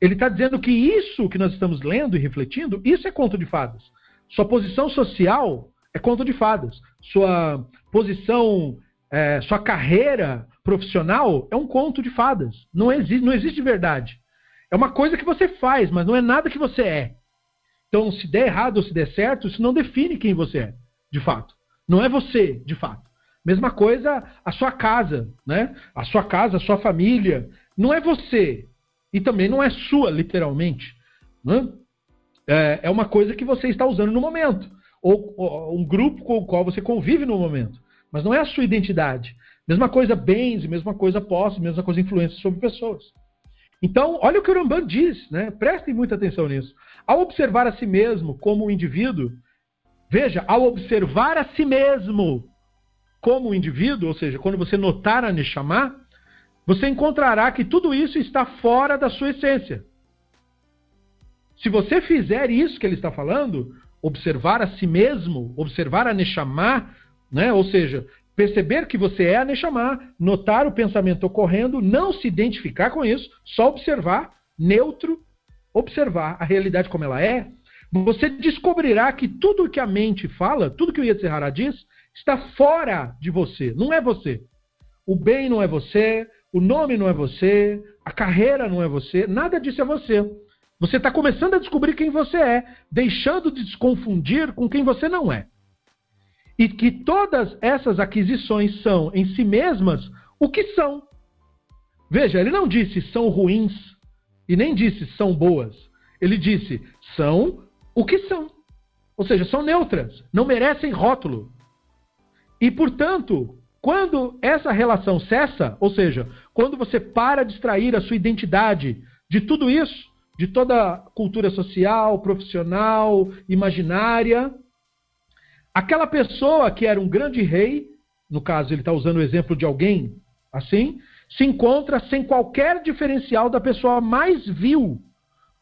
Ele está dizendo que isso que nós estamos lendo e refletindo, isso é conto de fadas. Sua posição social é conto de fadas. Sua posição, é, sua carreira profissional é um conto de fadas. Não existe, não existe verdade. É uma coisa que você faz, mas não é nada que você é. Então, se der errado ou se der certo, isso não define quem você é, de fato. Não é você, de fato. Mesma coisa a sua casa, né? A sua casa, a sua família. Não é você. E também não é sua, literalmente. Né? É, é uma coisa que você está usando no momento. Ou, ou um grupo com o qual você convive no momento. Mas não é a sua identidade. Mesma coisa bens, mesma coisa posse, mesma coisa influência sobre pessoas. Então, olha o que o Ramban diz, né? prestem muita atenção nisso. Ao observar a si mesmo como um indivíduo, veja, ao observar a si mesmo como indivíduo, ou seja, quando você notar a Neshama, você encontrará que tudo isso está fora da sua essência. Se você fizer isso que ele está falando, observar a si mesmo, observar a Neshama, né? ou seja, perceber que você é a Neshama, notar o pensamento ocorrendo, não se identificar com isso, só observar, neutro, observar a realidade como ela é, você descobrirá que tudo que a mente fala, tudo que o Yetzirah diz, está fora de você, não é você. O bem não é você, o nome não é você, a carreira não é você, nada disso é você. Você está começando a descobrir quem você é, deixando de se confundir com quem você não é e que todas essas aquisições são em si mesmas o que são. Veja, ele não disse são ruins e nem disse são boas. Ele disse são o que são. Ou seja, são neutras, não merecem rótulo. E, portanto, quando essa relação cessa, ou seja, quando você para de extrair a sua identidade de tudo isso, de toda a cultura social, profissional, imaginária, Aquela pessoa que era um grande rei, no caso ele está usando o exemplo de alguém assim, se encontra sem qualquer diferencial da pessoa mais vil.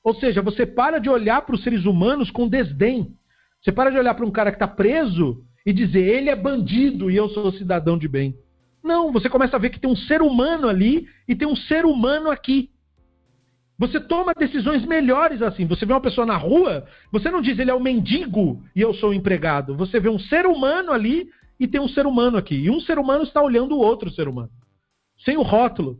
Ou seja, você para de olhar para os seres humanos com desdém. Você para de olhar para um cara que está preso e dizer ele é bandido e eu sou cidadão de bem. Não, você começa a ver que tem um ser humano ali e tem um ser humano aqui. Você toma decisões melhores assim. Você vê uma pessoa na rua, você não diz ele é um mendigo e eu sou o empregado. Você vê um ser humano ali e tem um ser humano aqui. E um ser humano está olhando o outro ser humano. Sem o rótulo.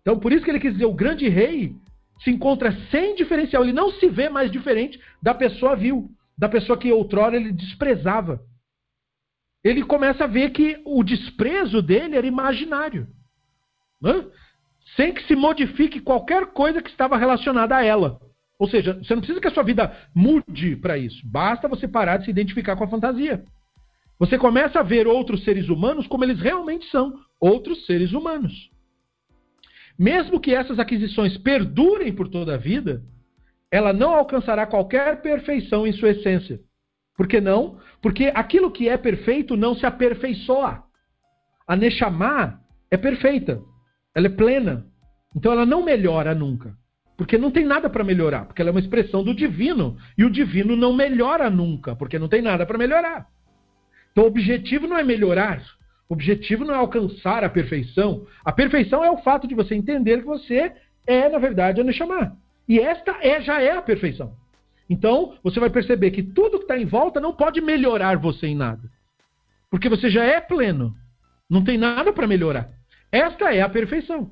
Então, por isso que ele quis dizer: o grande rei se encontra sem diferencial. Ele não se vê mais diferente da pessoa vil, da pessoa que outrora ele desprezava. Ele começa a ver que o desprezo dele era imaginário. Né? sem que se modifique qualquer coisa que estava relacionada a ela. Ou seja, você não precisa que a sua vida mude para isso. Basta você parar de se identificar com a fantasia. Você começa a ver outros seres humanos como eles realmente são, outros seres humanos. Mesmo que essas aquisições perdurem por toda a vida, ela não alcançará qualquer perfeição em sua essência. Por que não? Porque aquilo que é perfeito não se aperfeiçoa. A Neshama é perfeita. Ela é plena. Então ela não melhora nunca. Porque não tem nada para melhorar. Porque ela é uma expressão do divino. E o divino não melhora nunca. Porque não tem nada para melhorar. Então o objetivo não é melhorar. O objetivo não é alcançar a perfeição. A perfeição é o fato de você entender que você é, na verdade, a Neshama. E esta é, já é a perfeição. Então, você vai perceber que tudo que está em volta não pode melhorar você em nada. Porque você já é pleno. Não tem nada para melhorar. Esta é a perfeição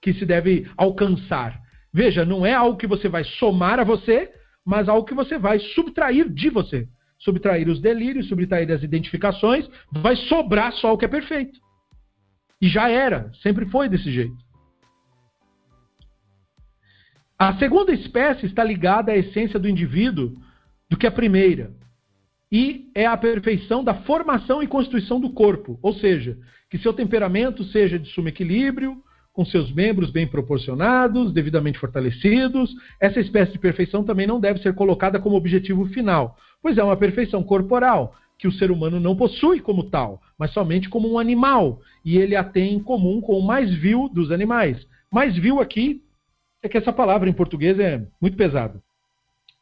que se deve alcançar. Veja, não é algo que você vai somar a você, mas algo que você vai subtrair de você. Subtrair os delírios, subtrair as identificações, vai sobrar só o que é perfeito. E já era, sempre foi desse jeito. A segunda espécie está ligada à essência do indivíduo do que a primeira. E é a perfeição da formação e constituição do corpo, ou seja, que seu temperamento seja de sumo equilíbrio, com seus membros bem proporcionados, devidamente fortalecidos. Essa espécie de perfeição também não deve ser colocada como objetivo final, pois é uma perfeição corporal, que o ser humano não possui como tal, mas somente como um animal, e ele a tem em comum com o mais vil dos animais. Mais vil aqui é que essa palavra em português é muito pesada.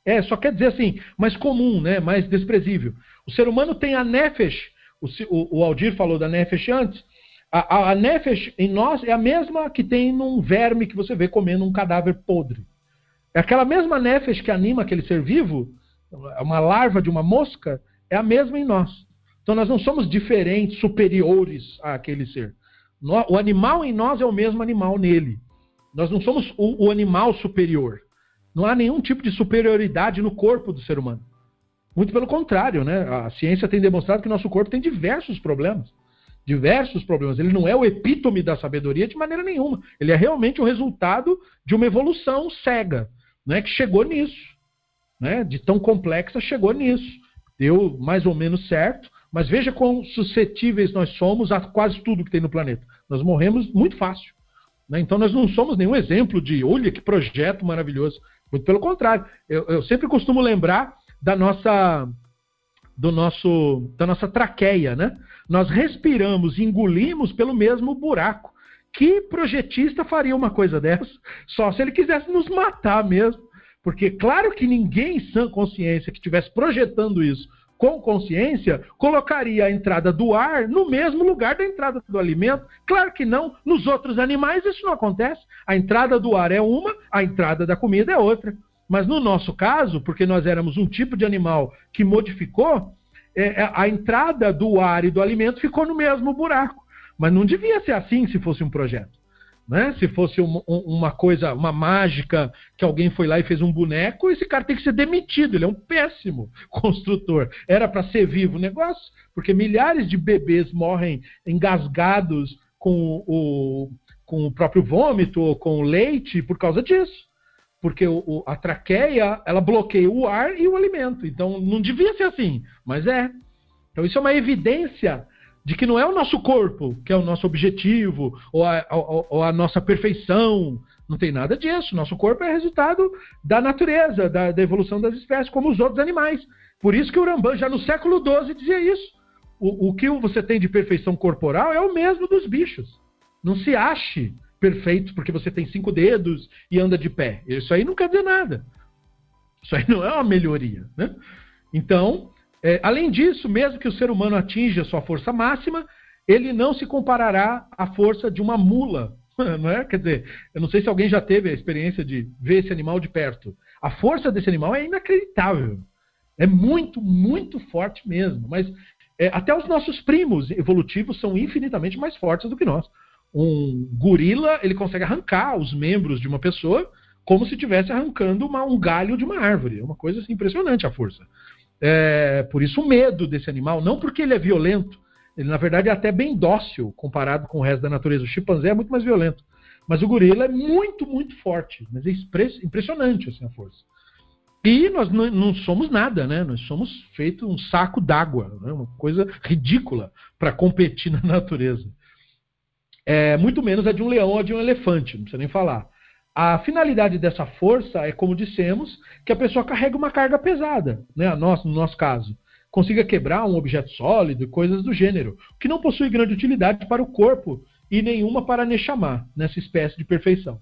É, só quer dizer assim, mais comum, né? mais desprezível. O ser humano tem a nefesh, o, o, o Aldir falou da nefesh antes, a, a, a nefesh em nós é a mesma que tem num verme que você vê comendo um cadáver podre. É aquela mesma nefesh que anima aquele ser vivo, uma larva de uma mosca, é a mesma em nós. Então nós não somos diferentes, superiores àquele ser. O animal em nós é o mesmo animal nele. Nós não somos o, o animal superior. Não há nenhum tipo de superioridade no corpo do ser humano. Muito pelo contrário, né? A ciência tem demonstrado que nosso corpo tem diversos problemas diversos problemas. Ele não é o epítome da sabedoria de maneira nenhuma. Ele é realmente o resultado de uma evolução cega, né, que chegou nisso. Né, de tão complexa, chegou nisso. Deu mais ou menos certo, mas veja quão suscetíveis nós somos a quase tudo que tem no planeta. Nós morremos muito fácil. Né? Então nós não somos nenhum exemplo de, olha que projeto maravilhoso. Muito pelo contrário. Eu, eu sempre costumo lembrar da nossa do nosso da nossa traqueia, né? Nós respiramos, engolimos pelo mesmo buraco. Que projetista faria uma coisa dessa? Só se ele quisesse nos matar mesmo. Porque claro que ninguém em sã consciência que estivesse projetando isso com consciência colocaria a entrada do ar no mesmo lugar da entrada do alimento. Claro que não. Nos outros animais isso não acontece. A entrada do ar é uma, a entrada da comida é outra. Mas no nosso caso, porque nós éramos um tipo de animal que modificou, é, é, a entrada do ar e do alimento ficou no mesmo buraco. Mas não devia ser assim se fosse um projeto. Né? Se fosse um, um, uma coisa, uma mágica, que alguém foi lá e fez um boneco, esse cara tem que ser demitido. Ele é um péssimo construtor. Era para ser vivo o negócio, porque milhares de bebês morrem engasgados com o, com o próprio vômito ou com o leite por causa disso porque o, o, a traqueia ela bloqueia o ar e o alimento. Então não devia ser assim, mas é. Então isso é uma evidência de que não é o nosso corpo que é o nosso objetivo ou a, ou, ou a nossa perfeição. Não tem nada disso. Nosso corpo é resultado da natureza, da, da, evolução das espécies, como os outros animais. Por isso que o Rambam, já no século XII, dizia isso. O, o que você tem de perfeição corporal é o mesmo dos bichos. Não se ache perfeito porque você tem cinco dedos e anda de pé. Isso aí não quer dizer nada. Isso aí não é uma melhoria. Né? Então, é, além disso, mesmo que o ser humano atinja sua força máxima, ele não se comparará à força de uma mula. Não é? Quer dizer, eu não sei se alguém já teve a experiência de ver esse animal de perto. A força desse animal é inacreditável. É muito, muito forte mesmo. Mas é, até os nossos primos evolutivos são infinitamente mais fortes do que nós um gorila ele consegue arrancar os membros de uma pessoa como se estivesse arrancando uma, um galho de uma árvore. É uma coisa assim, impressionante a força. É, por isso o medo desse animal, não porque ele é violento, ele na verdade é até bem dócil comparado com o resto da natureza. O chimpanzé é muito mais violento. Mas o gorila é muito, muito forte. Mas é impressionante assim, a força. E nós não, somos nada, né? Nós somos feito um saco d'água, né? uma coisa ridícula para competir na natureza. É, muito menos a de um leão ou de um elefante, não precisa nem falar. A finalidade dessa força é, como dissemos, que a pessoa carrega uma carga pesada, né? Nós, no nosso caso. Consiga quebrar um objeto sólido e coisas do gênero, que não possui grande utilidade para o corpo e nenhuma para Neshama, nessa espécie de perfeição.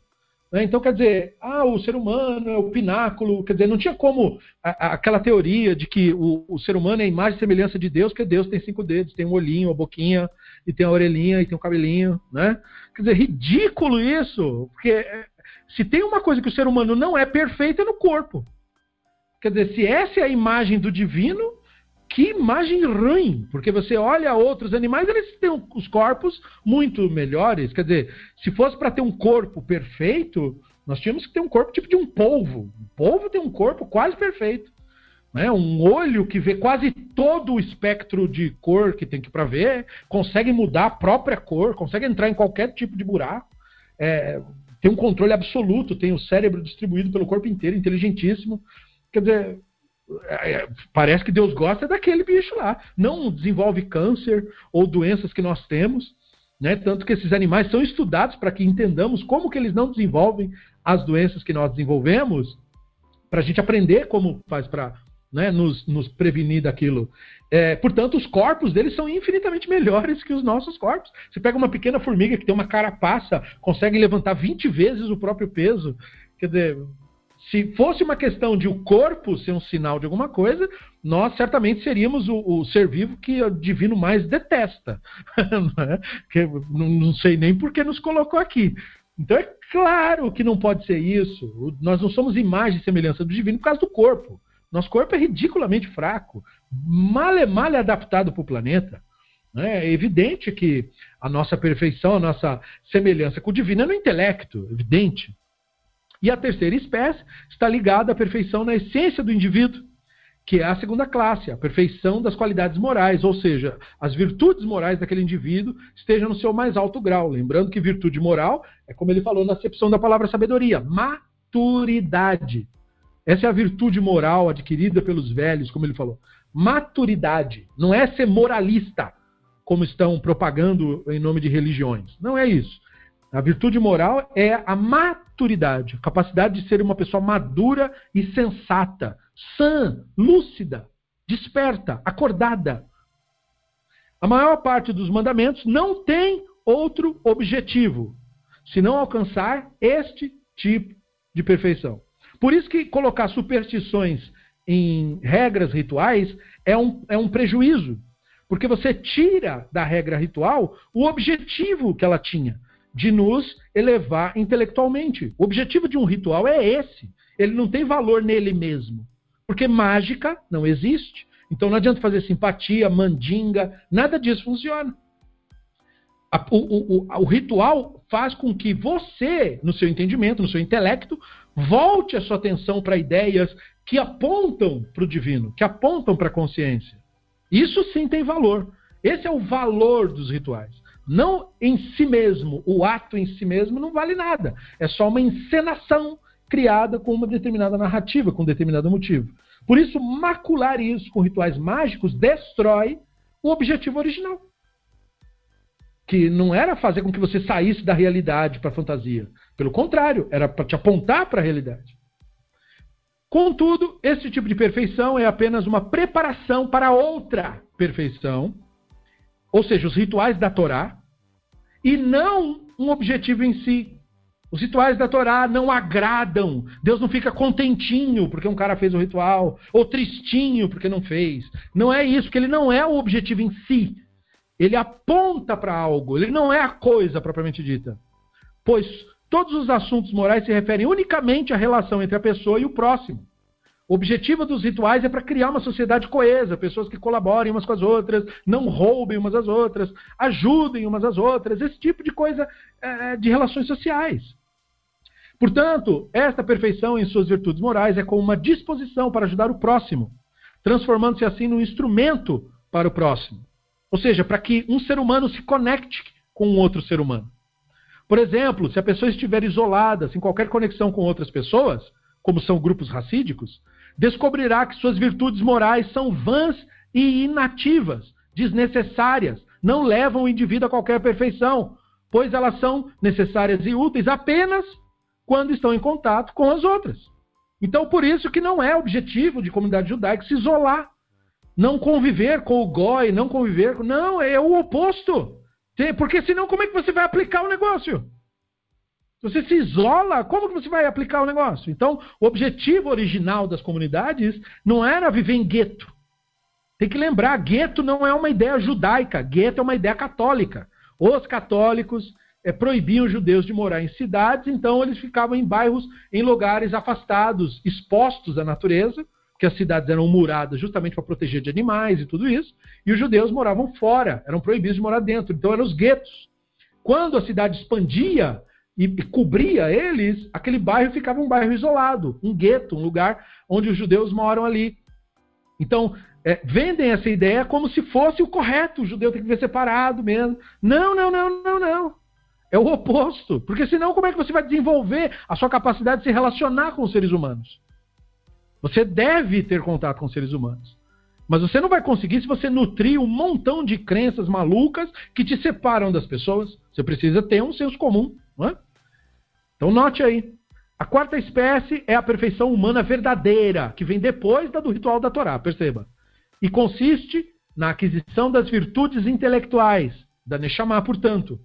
Né? Então, quer dizer, ah, o ser humano é o pináculo, quer dizer, não tinha como a, a, aquela teoria de que o, o, ser humano é a imagem e semelhança de Deus, porque Deus tem cinco dedos, tem um olhinho, uma boquinha, e tem a orelhinha, e tem um cabelinho, né? Quer dizer, ridículo isso, porque é, se tem uma coisa que o ser humano não é perfeito é no corpo. Quer dizer, se essa é a imagem do divino, que imagem ruim, porque você olha outros animais, eles têm os corpos muito melhores. Quer dizer, se fosse para ter um corpo perfeito, nós tínhamos que ter um corpo tipo de um polvo. O polvo tem um corpo quase perfeito. Né? Um olho que vê quase todo o espectro de cor que tem que para ver, consegue mudar a própria cor, consegue entrar em qualquer tipo de buraco. É, tem um controle absoluto, tem o cérebro distribuído pelo corpo inteiro, inteligentíssimo. Quer dizer, é, é, parece que Deus gosta daquele bicho lá. Não desenvolve câncer ou doenças que nós temos. Né? Tanto que esses animais são estudados para que entendamos como que eles não desenvolvem as doenças que nós desenvolvemos, para a gente aprender como faz para né, nos, nos, prevenir daquilo. É, portanto, os corpos deles são infinitamente melhores que os nossos corpos. Você pega uma pequena formiga que tem uma carapaça, consegue levantar 20 vezes o próprio peso. Quer dizer, se fosse uma questão de o corpo ser um sinal de alguma coisa, nós certamente seríamos o, o ser vivo que o divino mais detesta. não, é? que, não, não sei nem por que nos colocou aqui. Então é claro que não pode ser isso. Nós não somos imagem e semelhança do divino por causa do corpo. Nosso corpo é ridiculamente fraco, mal é mal é adaptado para o planeta. É evidente que a nossa perfeição, a nossa semelhança com o divino é no intelecto, evidente. E a terceira espécie está ligada à perfeição na essência do indivíduo, que é a segunda classe, a perfeição das qualidades morais, ou seja, as virtudes morais daquele indivíduo estejam no seu mais alto grau. Lembrando que virtude moral é como ele falou na acepção da palavra sabedoria, maturidade. Essa é a virtude moral adquirida pelos velhos, como ele falou. Maturidade. Não é ser moralista, como estão propagando em nome de religiões. Não é isso. A virtude moral é a maturidade, a capacidade de ser uma pessoa madura e sensata, sã, lúcida, desperta, acordada. A maior parte dos mandamentos não tem outro objetivo senão alcançar este tipo de perfeição. Por isso que colocar superstições em regras rituais é um, é um prejuízo, porque você tira da regra ritual o objetivo que ela tinha, de nos elevar intelectualmente. O objetivo de um ritual é esse. Ele não tem valor nele mesmo. Porque mágica não existe. Então não adianta fazer simpatia, mandinga, nada disso funciona. O, o, o, o, ritual faz com que você, no seu entendimento, no seu intelecto, volte a sua atenção para ideias que apontam para o divino, que apontam para a consciência. Isso sim tem valor. Esse é o valor dos rituais. Não em si mesmo, o ato em si mesmo não vale nada. É só uma encenação criada com uma determinada narrativa, com um determinado motivo. Por isso, macular isso com rituais mágicos destrói o objetivo original. Que não era fazer com que você saísse da realidade para a fantasia. Pelo contrário, era para te apontar para a realidade. Contudo, esse tipo de perfeição é apenas uma preparação para outra perfeição, ou seja, os rituais da Torá, e não um objetivo em si. Os rituais da Torá não agradam. Deus não fica contentinho porque um cara fez o ritual, ou tristinho porque não fez. Não é isso, porque ele não é o objetivo em si. Ele aponta para algo, ele não é a coisa propriamente dita. Pois todos os assuntos morais se referem unicamente à relação entre a pessoa e o próximo. O objetivo dos rituais é para criar uma sociedade coesa, pessoas que colaborem umas com as outras, não roubem umas às outras, ajudem umas às outras, esse tipo de coisa é, de relações sociais. Portanto, esta perfeição em suas virtudes morais é como uma disposição para ajudar o próximo, transformando-se assim num instrumento para o próximo. Ou seja, para que um ser humano se conecte com um outro ser humano. Por exemplo, se a pessoa estiver isolada, sem qualquer conexão com outras pessoas, como são grupos racídicos, descobrirá que suas virtudes morais são vãs e inativas, desnecessárias, não levam o indivíduo a qualquer perfeição, pois elas são necessárias e úteis apenas quando estão em contato com as outras. Então, por isso que não é objetivo de comunidade judaica se isolar, não conviver com o goi, não conviver com... Não, é o oposto. Porque senão como é que você vai aplicar o negócio? Você se isola, como que você vai aplicar o negócio? Então, o objetivo original das comunidades não era viver em gueto. Tem que lembrar, gueto não é uma ideia judaica, gueto é uma ideia católica. Os católicos é, proibiam os judeus de morar em cidades, então eles ficavam em bairros, em lugares afastados, expostos à natureza, porque as cidades eram muradas justamente para proteger de animais e tudo isso, e os judeus moravam fora, eram proibidos de morar dentro, então eram os guetos. Quando a cidade expandia e cobria eles, aquele bairro ficava um bairro isolado, um gueto, um lugar onde os judeus moram ali. Então, é, vendem essa ideia como se fosse o correto, o judeu tem que ver separado mesmo. Não, não, não, não, não. É o oposto. Porque senão, como é que você vai desenvolver a sua capacidade de se relacionar com os seres humanos? Você deve ter contato com seres humanos. Mas você não vai conseguir se você nutrir um montão de crenças malucas que te separam das pessoas. Você precisa ter um senso comum. Não é? Então, note aí. A quarta espécie é a perfeição humana verdadeira, que vem depois da do ritual da Torá, perceba. E consiste na aquisição das virtudes intelectuais, da Neshama, portanto.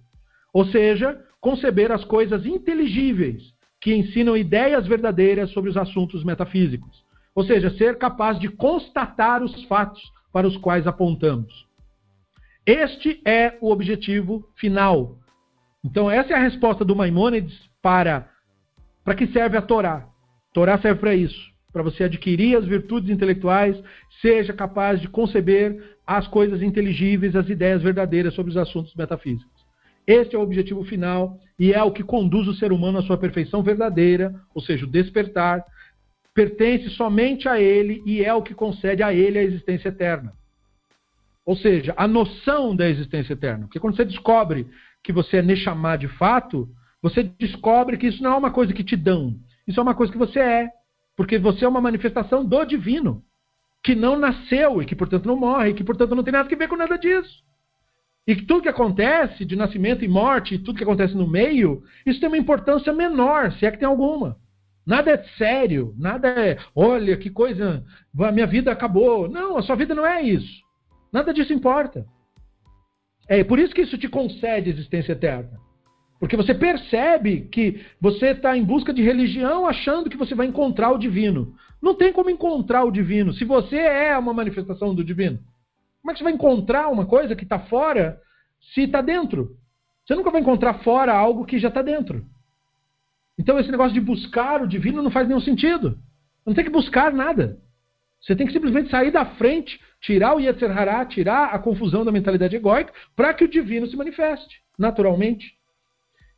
Ou seja, conceber as coisas inteligíveis, que ensinam ideias verdadeiras sobre os assuntos metafísicos. Ou seja, ser capaz de constatar os fatos para os quais apontamos. Este é o objetivo final. Então, essa é a resposta do Maimônides para para que serve a Torá. A Torá serve para isso, para você adquirir as virtudes intelectuais, seja capaz de conceber as coisas inteligíveis, as ideias verdadeiras sobre os assuntos metafísicos. Este é o objetivo final e é o que conduz o ser humano à sua perfeição verdadeira, ou seja, o despertar, pertence somente a ele e é o que concede a ele a existência eterna. Ou seja, a noção da existência eterna. Porque quando você descobre que você é Neshama de fato, você descobre que isso não é uma coisa que te dão. Isso é uma coisa que você é. Porque você é uma manifestação do divino. Que não nasceu e que, portanto, não morre, e que, portanto, não tem nada a ver com nada disso. E que tudo que acontece de nascimento e morte, e tudo que acontece no meio, isso tem uma importância menor, se é que tem alguma. Nada é sério, nada é, olha que coisa, a minha vida acabou. Não, a sua vida não é isso. Nada disso importa. É por isso que isso te concede existência eterna. Porque você percebe que você está em busca de religião achando que você vai encontrar o divino. Não tem como encontrar o divino se você é uma manifestação do divino. Como é que você vai encontrar uma coisa que está fora se está dentro? Você nunca vai encontrar fora algo que já está dentro. Então esse negócio de buscar o divino não faz nenhum sentido. Não tem que buscar nada. Você tem que simplesmente sair da frente, tirar o Yetzer Hará, tirar a confusão da mentalidade egóica, para que o divino se manifeste, naturalmente.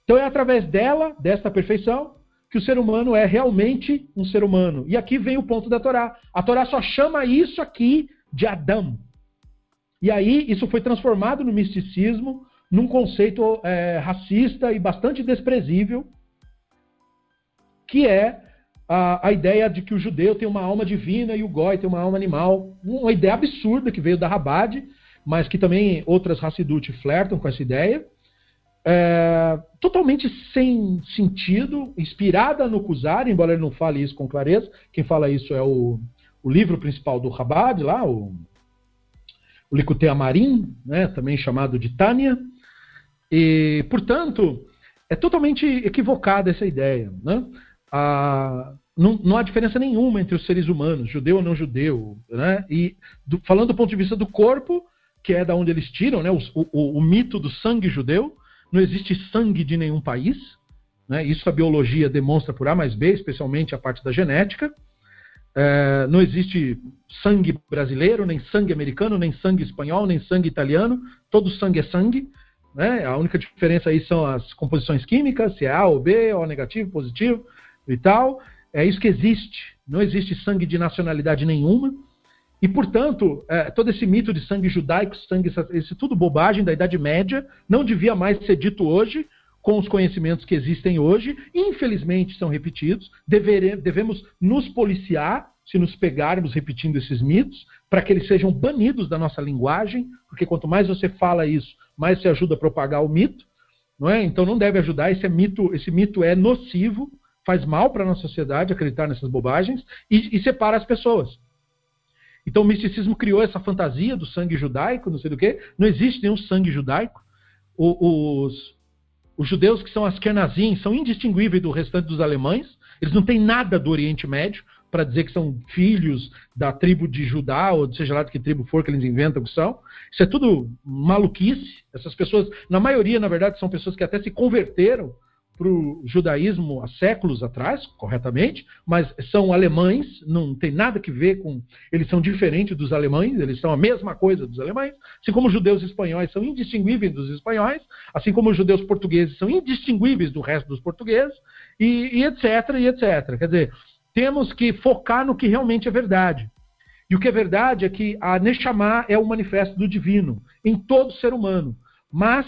Então é através dela, desta perfeição, que o ser humano é realmente um ser humano. E aqui vem o ponto da Torá. A Torá só chama isso aqui de Adão. E aí isso foi transformado no misticismo, num conceito é, racista e bastante desprezível, que é a, a, ideia de que o judeu tem uma alma divina e o goi tem uma alma animal. Uma ideia absurda que veio da Rabad, mas que também outras Hassidut flertam com essa ideia. É, totalmente sem sentido, inspirada no Kuzari, embora ele não fale isso com clareza. Quem fala isso é o, o livro principal do Rabad, lá, o, o Likutei Amarim, né, também chamado de Tânia. E, portanto, é totalmente equivocada essa ideia. Né? A, não, não, há diferença nenhuma entre os seres humanos, judeu ou não judeu. Né? E do, falando do ponto de vista do corpo, que é da onde eles tiram né, o, o, o, mito do sangue judeu, não existe sangue de nenhum país. Né? Isso a biologia demonstra por A mais B, especialmente a parte da genética. É, não existe sangue brasileiro, nem sangue americano, nem sangue espanhol, nem sangue italiano. Todo sangue é sangue. Né? A única diferença aí são as composições químicas, se é A ou B, O negativo, positivo e tal. É isso que existe. Não existe sangue de nacionalidade nenhuma. E, portanto, é, todo esse mito de sangue judaico, sangue, esse tudo bobagem da Idade Média, não devia mais ser dito hoje, com os conhecimentos que existem hoje. Infelizmente, são repetidos. Devere, devemos nos policiar se nos pegarmos repetindo esses mitos, para que eles sejam banidos da nossa linguagem, porque quanto mais você fala isso, mais você ajuda a propagar o mito. Não é? Então não deve ajudar, esse, é mito, esse mito é nocivo faz mal para a nossa sociedade acreditar nessas bobagens e, e, separa as pessoas. Então o misticismo criou essa fantasia do sangue judaico, não sei do que. Não existe nenhum sangue judaico. O, os, os judeus que são askenazim são indistinguíveis do restante dos alemães. Eles não têm nada do Oriente Médio para dizer que são filhos da tribo de Judá, ou seja lá de que tribo for que eles inventam que são. Isso é tudo maluquice. Essas pessoas, na maioria, na verdade, são pessoas que até se converteram para o judaísmo há séculos atrás, corretamente, mas são alemães, não tem nada que ver com. Eles são diferentes dos alemães, eles são a mesma coisa dos alemães, assim como os judeus espanhóis são indistinguíveis dos espanhóis, assim como os judeus portugueses são indistinguíveis do resto dos portugueses, e, e etc, e etc. Quer dizer, temos que focar no que realmente é verdade. E o que é verdade é que a Neshama é o manifesto do divino em todo ser humano. Mas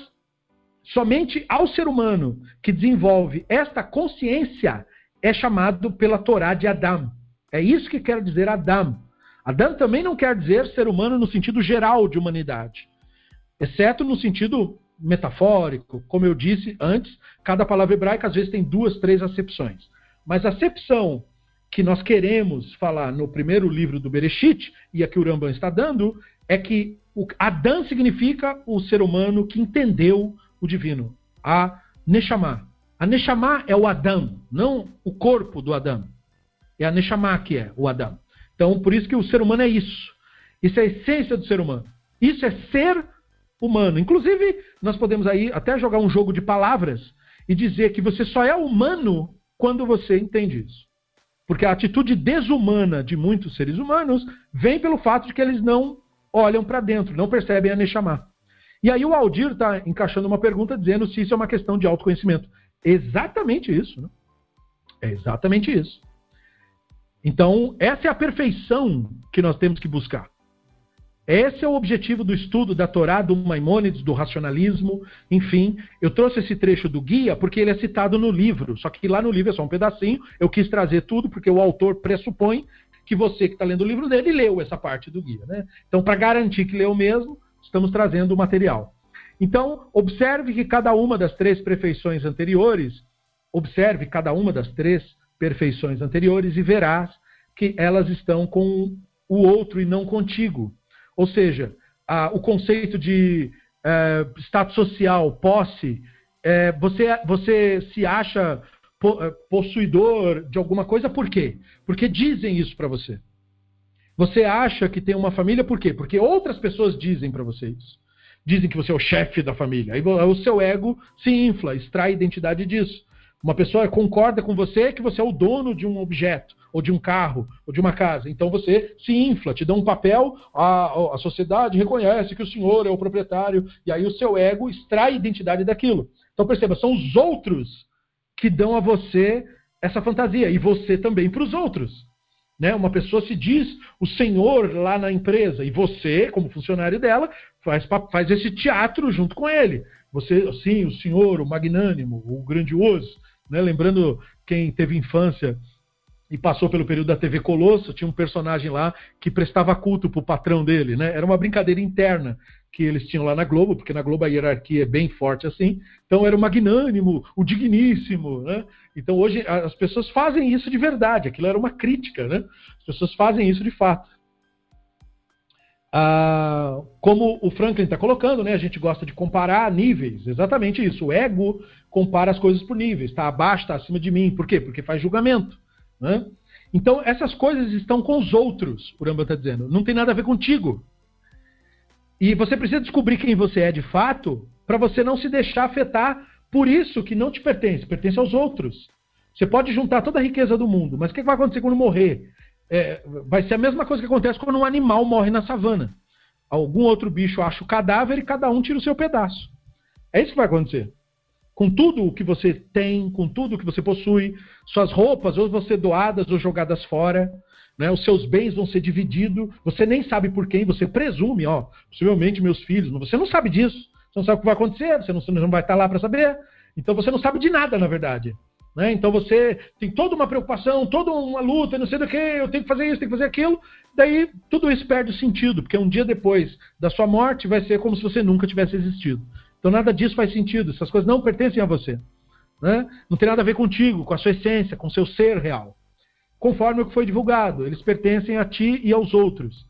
somente ao ser humano que desenvolve esta consciência é chamado pela Torá de Adam. É isso que quer dizer Adam. Adam também não quer dizer ser humano no sentido geral de humanidade, exceto no sentido metafórico. Como eu disse antes, cada palavra hebraica às vezes tem duas, três acepções. Mas a acepção que nós queremos falar no primeiro livro do Bereshit, e a que o Rambam está dando, é que Adam significa o ser humano que entendeu o divino, a Neshama. A Neshama é o Adam, não o corpo do Adam. É a Neshama que é o Adam. Então, por isso que o ser humano é isso. Isso é a essência do ser humano. Isso é ser humano. Inclusive, nós podemos aí até jogar um jogo de palavras e dizer que você só é humano quando você entende isso. Porque a atitude desumana de muitos seres humanos vem pelo fato de que eles não olham para dentro, não percebem a Neshama. E aí o Aldir está encaixando uma pergunta dizendo se isso é uma questão de autoconhecimento. Exatamente isso. Né? É exatamente isso. Então, essa é a perfeição que nós temos que buscar. Esse é o objetivo do estudo da Torá, do Maimônides, do racionalismo, enfim. Eu trouxe esse trecho do guia porque ele é citado no livro, só que lá no livro é só um pedacinho. Eu quis trazer tudo porque o autor pressupõe que você que está lendo o livro dele leu essa parte do guia. Né? Então, para garantir que leu mesmo, estamos trazendo o material. Então, observe que cada uma das três perfeições anteriores, observe cada uma das três perfeições anteriores e verás que elas estão com o outro e não contigo. Ou seja, a, o conceito de é, status social, posse, é, você, você se acha é, possuidor de alguma coisa por quê? Porque dizem isso para você. Você acha que tem uma família por quê? Porque outras pessoas dizem para você isso. Dizem que você é o chefe da família. Aí o seu ego se infla, extrai identidade disso. Uma pessoa concorda com você que você é o dono de um objeto, ou de um carro, ou de uma casa. Então você se infla, te dá um papel, a, a sociedade reconhece que o senhor é o proprietário, e aí o seu ego extrai identidade daquilo. Então perceba, são os outros que dão a você essa fantasia, e você também para os outros. Né? Uma pessoa se diz o senhor lá na empresa e você, como funcionário dela, faz, faz esse teatro junto com ele. Você, sim, o senhor, o magnânimo, o grandioso. Né? Lembrando quem teve infância e passou pelo período da TV Colosso, tinha um personagem lá que prestava culto para o patrão dele. Né? Era uma brincadeira interna que eles tinham lá na Globo, porque na Globo a hierarquia é bem forte assim. Então era o magnânimo, o digníssimo, né? Então hoje as pessoas fazem isso de verdade. Aquilo era uma crítica, né? As pessoas fazem isso de fato. Ah, como o Franklin está colocando, né? A gente gosta de comparar níveis. Exatamente isso. O ego compara as coisas por níveis. Está abaixo, está acima de mim. Por quê? Porque faz julgamento, né? Então essas coisas estão com os outros. O Ramba está dizendo. Não tem nada a ver contigo. E você precisa descobrir quem você é de fato para você não se deixar afetar por isso que não te pertence, pertence aos outros. Você pode juntar toda a riqueza do mundo, mas o que vai acontecer quando morrer? É, vai ser a mesma coisa que acontece quando um animal morre na savana. Algum outro bicho acha o cadáver e cada um tira o seu pedaço. É isso que vai acontecer. Com tudo o que você tem, com tudo o que você possui, suas roupas, ou ser doadas ou jogadas fora, né? Os seus bens vão ser divididos, você nem sabe por quem, você presume, ó, possivelmente meus filhos, você não sabe disso, você não sabe o que vai acontecer, você não, você não vai estar lá para saber, então você não sabe de nada, na verdade. Né? Então você tem toda uma preocupação, toda uma luta, não sei do que, eu tenho que fazer isso, tenho que fazer aquilo, daí tudo isso perde o sentido, porque um dia depois da sua morte vai ser como se você nunca tivesse existido. Então nada disso faz sentido, essas coisas não pertencem a você. Né? Não tem nada a ver contigo, com a sua essência, com o seu ser real conforme o que foi divulgado. Eles pertencem a ti e aos outros.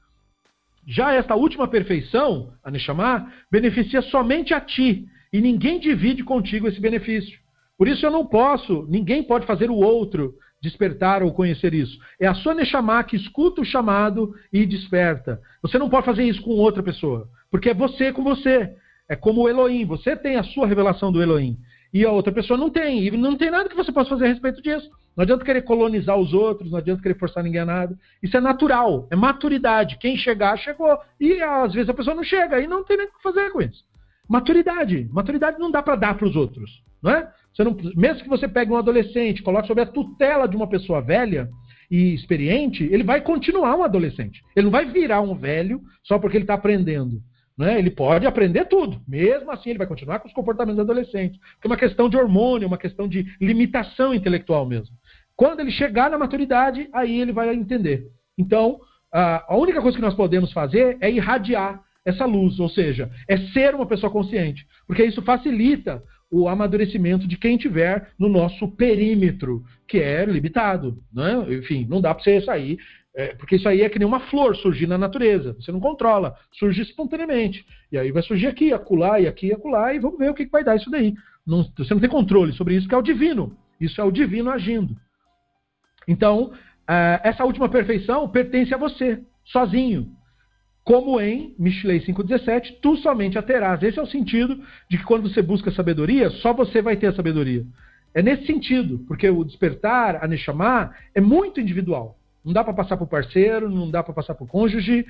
Já esta última perfeição, a Neshama, beneficia somente a ti, e ninguém divide contigo esse benefício. Por isso eu não posso, ninguém pode fazer o outro despertar ou conhecer isso. É a sua Neshama que escuta o chamado e desperta. Você não pode fazer isso com outra pessoa, porque é você com você. É como o Elohim, você tem a sua revelação do Elohim. e a outra pessoa não tem. E não tem nada que você possa fazer a respeito disso. Não adianta querer colonizar os outros, não adianta querer forçar ninguém a nada. Isso é natural, é maturidade. Quem chegar, chegou. E às vezes a pessoa não chega e não tem nem o que fazer com isso. Maturidade. Maturidade não dá para dar para os outros. Não é? Não, mesmo que você pegue um adolescente, coloque sob a tutela de uma pessoa velha e experiente, ele vai continuar um adolescente. Ele não vai virar um velho só porque ele está aprendendo. Né? Ele pode aprender tudo. Mesmo assim, ele vai continuar com os comportamentos adolescentes. Porque é uma questão de hormônio, uma questão de limitação intelectual mesmo. Quando ele chegar na maturidade, aí ele vai entender. Então, a única coisa que nós podemos fazer é irradiar essa luz, ou seja, é ser uma pessoa consciente. Porque isso facilita o amadurecimento de quem tiver no nosso perímetro, que é limitado. Né? Enfim, não dá para você sair é, porque isso aí é que nem uma flor surgir na natureza. Você não controla, surge espontaneamente. E aí vai surgir aqui, acolá e aqui, acolá, e vamos ver o que, que vai dar isso daí. Não, você não tem controle sobre isso, que é o divino. Isso é o divino agindo. Então, uh, essa última perfeição pertence a você, sozinho. Como em Mishlei 5,17, tu somente a terás. Esse é o sentido de que quando você busca sabedoria, só você vai ter a sabedoria. É nesse sentido, porque o despertar, a Neshama, é muito individual. Não dá para passar para o parceiro, não dá para passar para o cônjuge.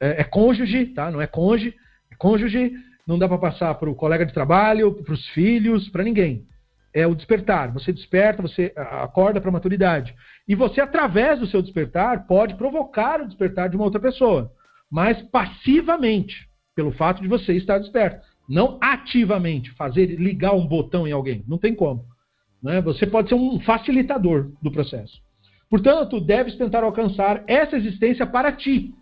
É, é, cônjuge, tá? Não é cônjuge. É cônjuge. Não dá para passar para o colega de trabalho, para os filhos, para ninguém. É o despertar. Você desperta, você acorda para a maturidade. E você, através do seu despertar, pode provocar o despertar de uma outra pessoa. Mas passivamente, pelo fato de você estar desperto. Não ativamente, fazer ligar um botão em alguém. Não tem como. Né? Você pode ser um facilitador do processo. Portanto, deves tentar alcançar essa existência para ti.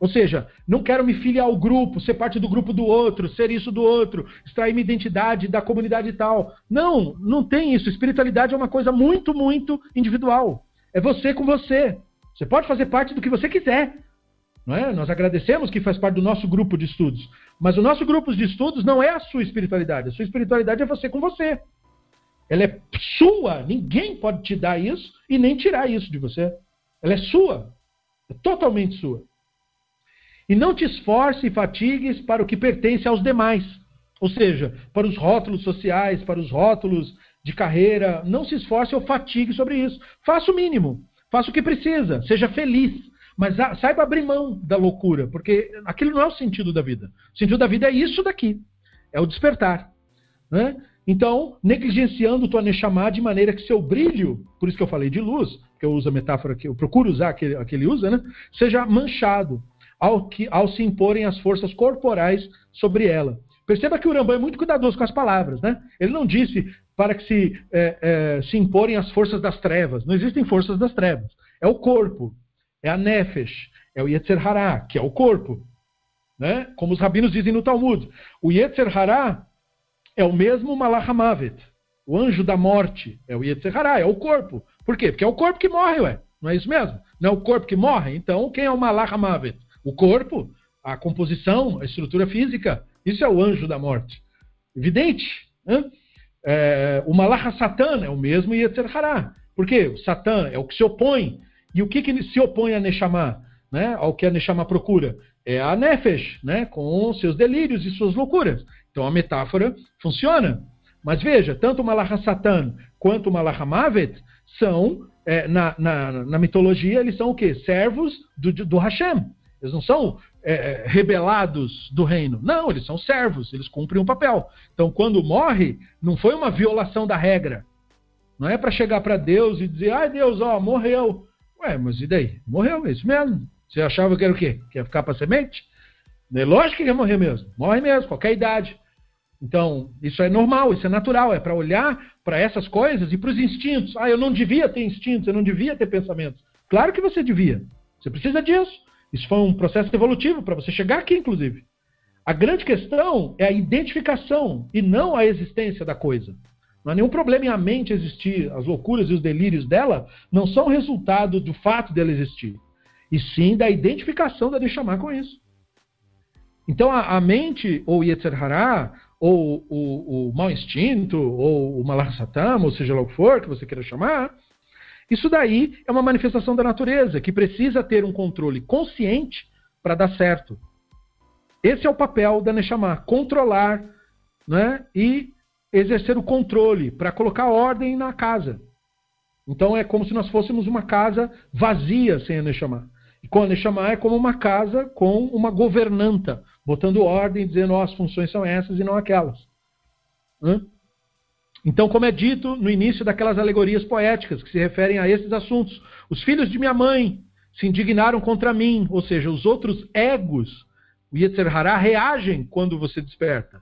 Ou seja, não quero me filiar ao grupo, ser parte do grupo do outro, ser isso do outro, extrair minha identidade da comunidade e tal. Não, não tem isso. Espiritualidade é uma coisa muito, muito individual. É você com você. Você pode fazer parte do que você quiser. Não é? Nós agradecemos que faz parte do nosso grupo de estudos. Mas o nosso grupo de estudos não é a sua espiritualidade. A sua espiritualidade é você com você. Ela é sua. Ninguém pode te dar isso e nem tirar isso de você. Ela é sua. É totalmente sua. E não te esforce e fatigues para o que pertence aos demais. Ou seja, para os rótulos sociais, para os rótulos de carreira. Não se esforce ou fatigue sobre isso. Faça o mínimo. Faça o que precisa. Seja feliz. Mas saiba abrir mão da loucura, porque aquilo não é o sentido da vida. O sentido da vida é isso daqui. É o despertar. Né? Então, negligenciando o Neshama de maneira que seu brilho, por isso que eu falei de luz, que eu uso a metáfora que eu procuro usar, que ele usa, né? seja manchado ao, que, ao se imporem as forças corporais sobre ela. Perceba que o Rambam é muito cuidadoso com as palavras. Né? Ele não disse para que se, é, é, se imporem as forças das trevas. Não existem forças das trevas. É o corpo, é a nefesh, é o Yetzer Hará, que é o corpo. Né? Como os rabinos dizem no Talmud. O Yetzer Hará é o mesmo Malachamavet, o anjo da morte, é o Yetzirah, é o corpo. Por quê? Porque é o corpo que morre, ué. Não é isso mesmo? Não é o corpo que morre? Então, quem é o Malachamavet? O corpo, a composição, a estrutura física. Isso é o anjo da morte. Evidente. Né? É, o Malacha Satan é o mesmo Yetzirah. Por quê? O Satã é o que se opõe. E o que, que se opõe a Neshama? Né? Ao que a Neshama procura? É a Nefesh, né? com seus delírios e suas loucuras. Então a metáfora funciona. Mas veja, tanto o Malacha Satan quanto o Malacha Mavet são, é, na, na, na, mitologia, eles são o quê? Servos do, do Hashem. Eles não são é, é, rebelados do reino. Não, eles são servos, eles cumprem um papel. Então, quando morre, não foi uma violação da regra. Não é para chegar para Deus e dizer, ai Deus, ó, morreu. Ué, mas e daí? Morreu, é isso mesmo. Você achava que era o quê? Que ia ficar para semente? É lógico que ia morrer mesmo. Morre mesmo, qualquer idade. Então, isso é normal, isso é natural, é para olhar para essas coisas e para os instintos. Ah, eu não devia ter instintos, eu não devia ter pensamentos. Claro que você devia. Você precisa disso. Isso foi um processo evolutivo para você chegar aqui, inclusive. A grande questão é a identificação e não a existência da coisa. Não há nenhum problema em a mente existir. As loucuras e os delírios dela não são resultado do fato dela existir, e sim da identificação da chamar com isso. Então a, a mente, ou Yetzer Hará, ou o, o mau instinto, ou o malarsatam, ou seja lá o que for que você queira chamar, isso daí é uma manifestação da natureza que precisa ter um controle consciente para dar certo. Esse é o papel da Neshama, controlar né, e exercer o controle, para colocar ordem na casa. Então é como se nós fôssemos uma casa vazia sem a Neshama. E com a Neshama é como uma casa com uma governanta, botando ordem, dizendo oh, as funções são essas e não aquelas. Hã? Então, como é dito no início daquelas alegorias poéticas que se referem a esses assuntos, os filhos de minha mãe se indignaram contra mim, ou seja, os outros egos, o Yetzer Hará, reagem quando você desperta.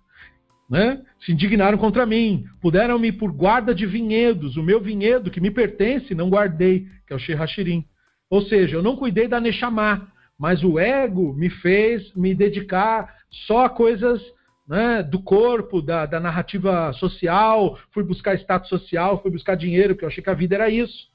Né? Se indignaram contra mim, puderam-me por guarda de vinhedos, o meu vinhedo que me pertence não guardei, que é o Shehashirim. Ou seja, eu não cuidei da Neshama, mas o ego me fez me dedicar só a coisas né, do corpo, da, da narrativa social, fui buscar status social, fui buscar dinheiro, porque eu achei que a vida era isso.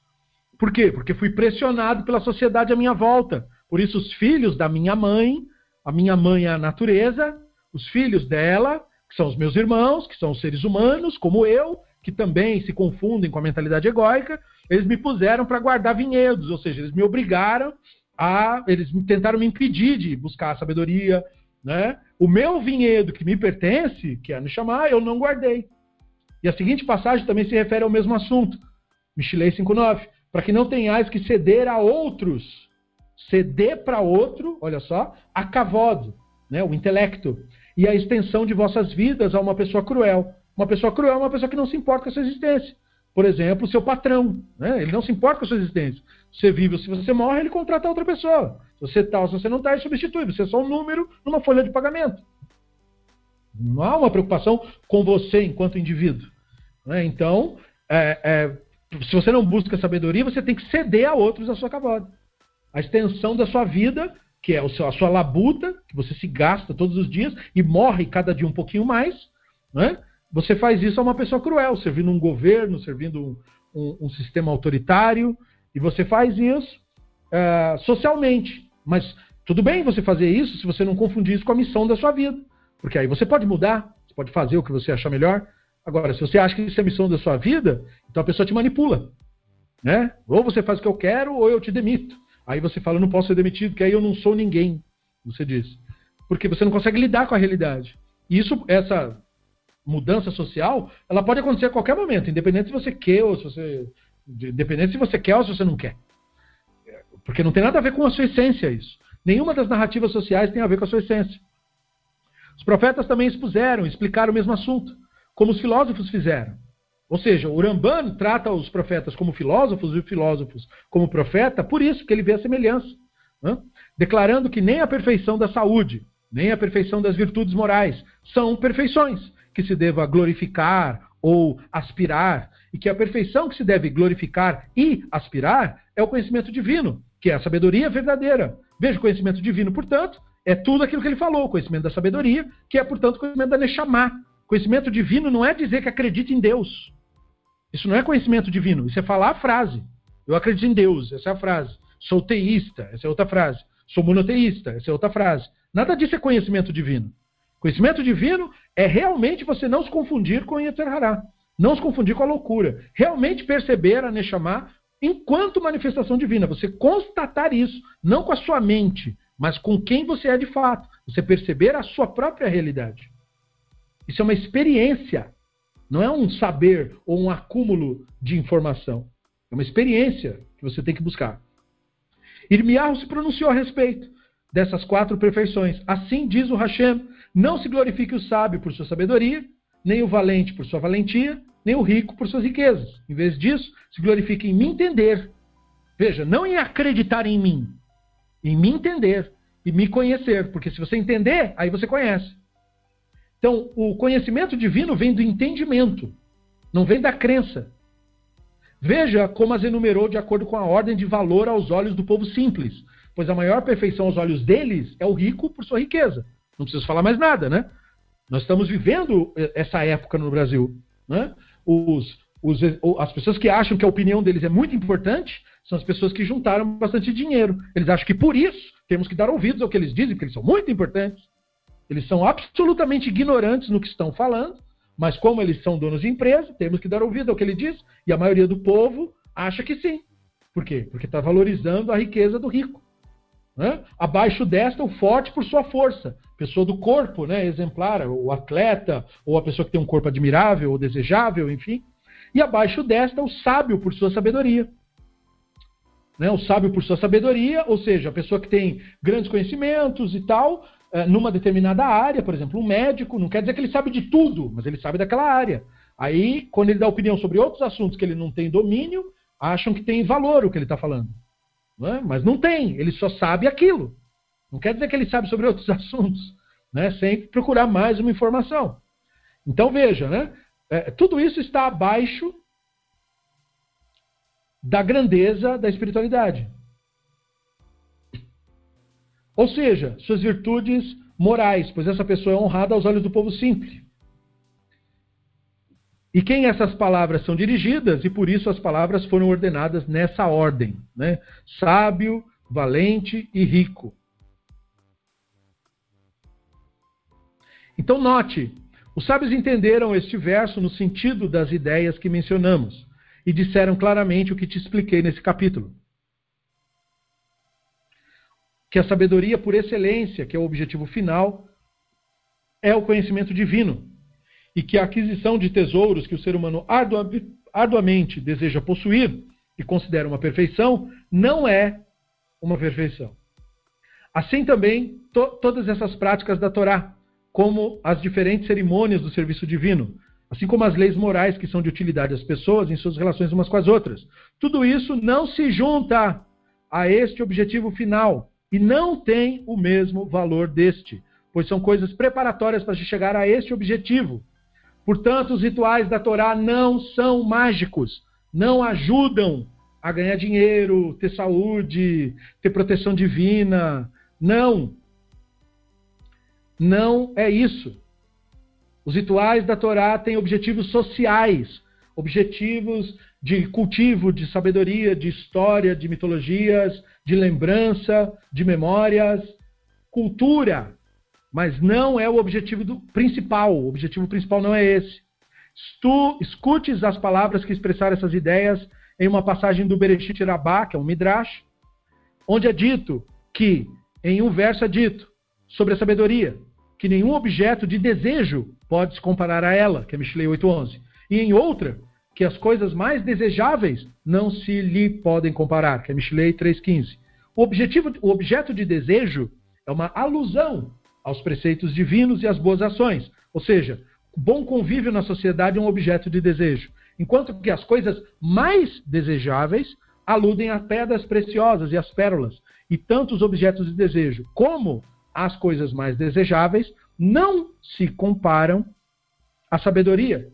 Por quê? Porque fui pressionado pela sociedade à minha volta. Por isso, os filhos da minha mãe, a minha mãe é a natureza, os filhos dela, que são os meus irmãos, que são os seres humanos, como eu, que também se confundem com a mentalidade egóica, eles me puseram para guardar vinhedos, ou seja, eles me obrigaram a. Eles tentaram me impedir de buscar a sabedoria. Né? O meu vinhedo que me pertence, que é a chamar, eu não guardei. E a seguinte passagem também se refere ao mesmo assunto. Michilei 5,9 para que não tenhais que ceder a outros. Ceder para outro, olha só, a cavodo, né, o intelecto, e a extensão de vossas vidas a uma pessoa cruel. Uma pessoa cruel é uma pessoa que não se importa com a sua existência. Por exemplo, o seu patrão, né? ele não se importa com a sua existência. Você vive, se você morre, ele contrata outra pessoa. Se você está, se você não está, ele substitui. Você é só um número numa folha de pagamento. Não há uma preocupação com você enquanto indivíduo. Né? Então, é, é, se você não busca sabedoria, você tem que ceder a outros a sua cavada. A extensão da sua vida, que é a sua labuta, que você se gasta todos os dias e morre cada dia um pouquinho mais, né? você faz isso a uma pessoa cruel, servindo um governo, servindo um, um, um sistema autoritário, e você faz isso uh, socialmente. Mas tudo bem você fazer isso se você não confundir isso com a missão da sua vida. Porque aí você pode mudar, você pode fazer o que você achar melhor, Agora, se você acha que isso é a missão da sua vida, então a pessoa te manipula. Né? Ou você faz o que eu quero, ou eu te demito. Aí você fala, não posso ser demitido, porque aí eu não sou ninguém. Você diz. Porque você não consegue lidar com a realidade. E isso, essa mudança social, ela pode acontecer a qualquer momento, independente se você quer ou se você. Independente se você quer ou se você não quer. Porque não tem nada a ver com a sua essência isso. Nenhuma das narrativas sociais tem a ver com a sua essência. Os profetas também expuseram, explicaram o mesmo assunto como os filósofos fizeram. Ou seja, o Ramban trata os profetas como filósofos e os filósofos como profeta, por isso que ele vê a semelhança. Né? Declarando que nem a perfeição da saúde, nem a perfeição das virtudes morais são perfeições que se deva glorificar ou aspirar, e que a perfeição que se deve glorificar e aspirar é o conhecimento divino, que é a sabedoria verdadeira. Veja, o conhecimento divino, portanto, é tudo aquilo que ele falou, conhecimento da sabedoria, que é, portanto, conhecimento da Neshama, Conhecimento divino não é dizer que acredita em Deus. Isso não é conhecimento divino. Isso é falar a frase. Eu acredito em Deus. Essa é a frase. Sou teísta. Essa é outra frase. Sou monoteísta. Essa é outra frase. Nada disso é conhecimento divino. Conhecimento divino é realmente você não se confundir com Yetzer Hará. Não se confundir com a loucura. Realmente perceber a Neshama enquanto manifestação divina. Você constatar isso, não com a sua mente, mas com quem você é de fato. Você perceber a sua própria realidade. Isso é uma experiência, não é um saber ou um acúmulo de informação. É uma experiência que você tem que buscar. Irmiarro se pronunciou a respeito dessas quatro perfeições. Assim diz o Hashem: não se glorifique o sábio por sua sabedoria, nem o valente por sua valentia, nem o rico por suas riquezas. Em vez disso, se glorifique em me entender. Veja, não em acreditar em mim, em me entender e me conhecer, porque se você entender, aí você conhece. Então, o conhecimento divino vem do entendimento, não vem da crença. Veja como as enumerou de acordo com a ordem de valor aos olhos do povo simples, pois a maior perfeição aos olhos deles é o rico por sua riqueza. Não preciso falar mais nada, né? Nós estamos vivendo essa época no Brasil. Né? Os, os, as pessoas que acham que a opinião deles é muito importante são as pessoas que juntaram bastante dinheiro. Eles acham que por isso temos que dar ouvidos ao que eles dizem, porque eles são muito importantes. Eles são absolutamente ignorantes no que estão falando, mas como eles são donos de empresa, temos que dar ouvido ao que ele diz, e a maioria do povo acha que sim. Por quê? Porque está valorizando a riqueza do rico. Né? Abaixo desta, o forte por sua força. Pessoa do corpo, né? exemplar, o atleta, ou a pessoa que tem um corpo admirável ou desejável, enfim. E abaixo desta, o sábio por sua sabedoria. Né? O sábio por sua sabedoria, ou seja, a pessoa que tem grandes conhecimentos e tal, é, numa determinada área, por exemplo, um médico, não quer dizer que ele sabe de tudo, mas ele sabe daquela área. Aí, quando ele dá opinião sobre outros assuntos que ele não tem domínio, acham que tem valor o que ele está falando. Não é? Mas não tem, ele só sabe aquilo. Não quer dizer que ele sabe sobre outros assuntos, né? sem procurar mais uma informação. Então veja, né? É, tudo isso está abaixo da grandeza da espiritualidade. Ou seja, suas virtudes morais, pois essa pessoa é honrada aos olhos do povo simples. E quem essas palavras são dirigidas, e por isso as palavras foram ordenadas nessa ordem: né? sábio, valente e rico. Então, note, os sábios entenderam este verso no sentido das ideias que mencionamos e disseram claramente o que te expliquei nesse capítulo. Que a sabedoria por excelência, que é o objetivo final, é o conhecimento divino e que a aquisição de tesouros que o ser humano arduamente deseja possuir e considera uma perfeição, não é uma perfeição. Assim também, to todas essas práticas da Torá, como as diferentes cerimônias do serviço divino, assim como as leis morais que são de utilidade às pessoas em suas relações umas com as outras. Tudo isso não se junta a este objetivo final e não tem o mesmo valor deste, pois são coisas preparatórias para chegar a este objetivo. Portanto, os rituais da Torá não são mágicos, não ajudam a ganhar dinheiro, ter saúde, ter proteção divina. Não. Não é isso. Os rituais da Torá têm objetivos sociais, objetivos de cultivo, de sabedoria, de história, de mitologias, de lembrança, de memórias, cultura, mas não é o objetivo do, principal. O objetivo principal não é esse. Tu escutes as palavras que expressaram essas ideias em uma passagem do Bereshit Rabbah, que é um Midrash, onde é dito que, em um verso é dito sobre a sabedoria, que nenhum objeto de desejo pode se comparar a ela, que é Mishlei 8.11. E em outra, que as coisas mais desejáveis não se lhe podem comparar, que é Mishlei 3.15. O, objetivo, o objeto de desejo é uma alusão aos preceitos divinos e às boas ações. Ou seja, o bom convívio na sociedade é um objeto de desejo. Enquanto que as coisas mais desejáveis aludem a pedras preciosas e as pérolas. E tanto os objetos de desejo como as coisas mais desejáveis não se comparam à sabedoria,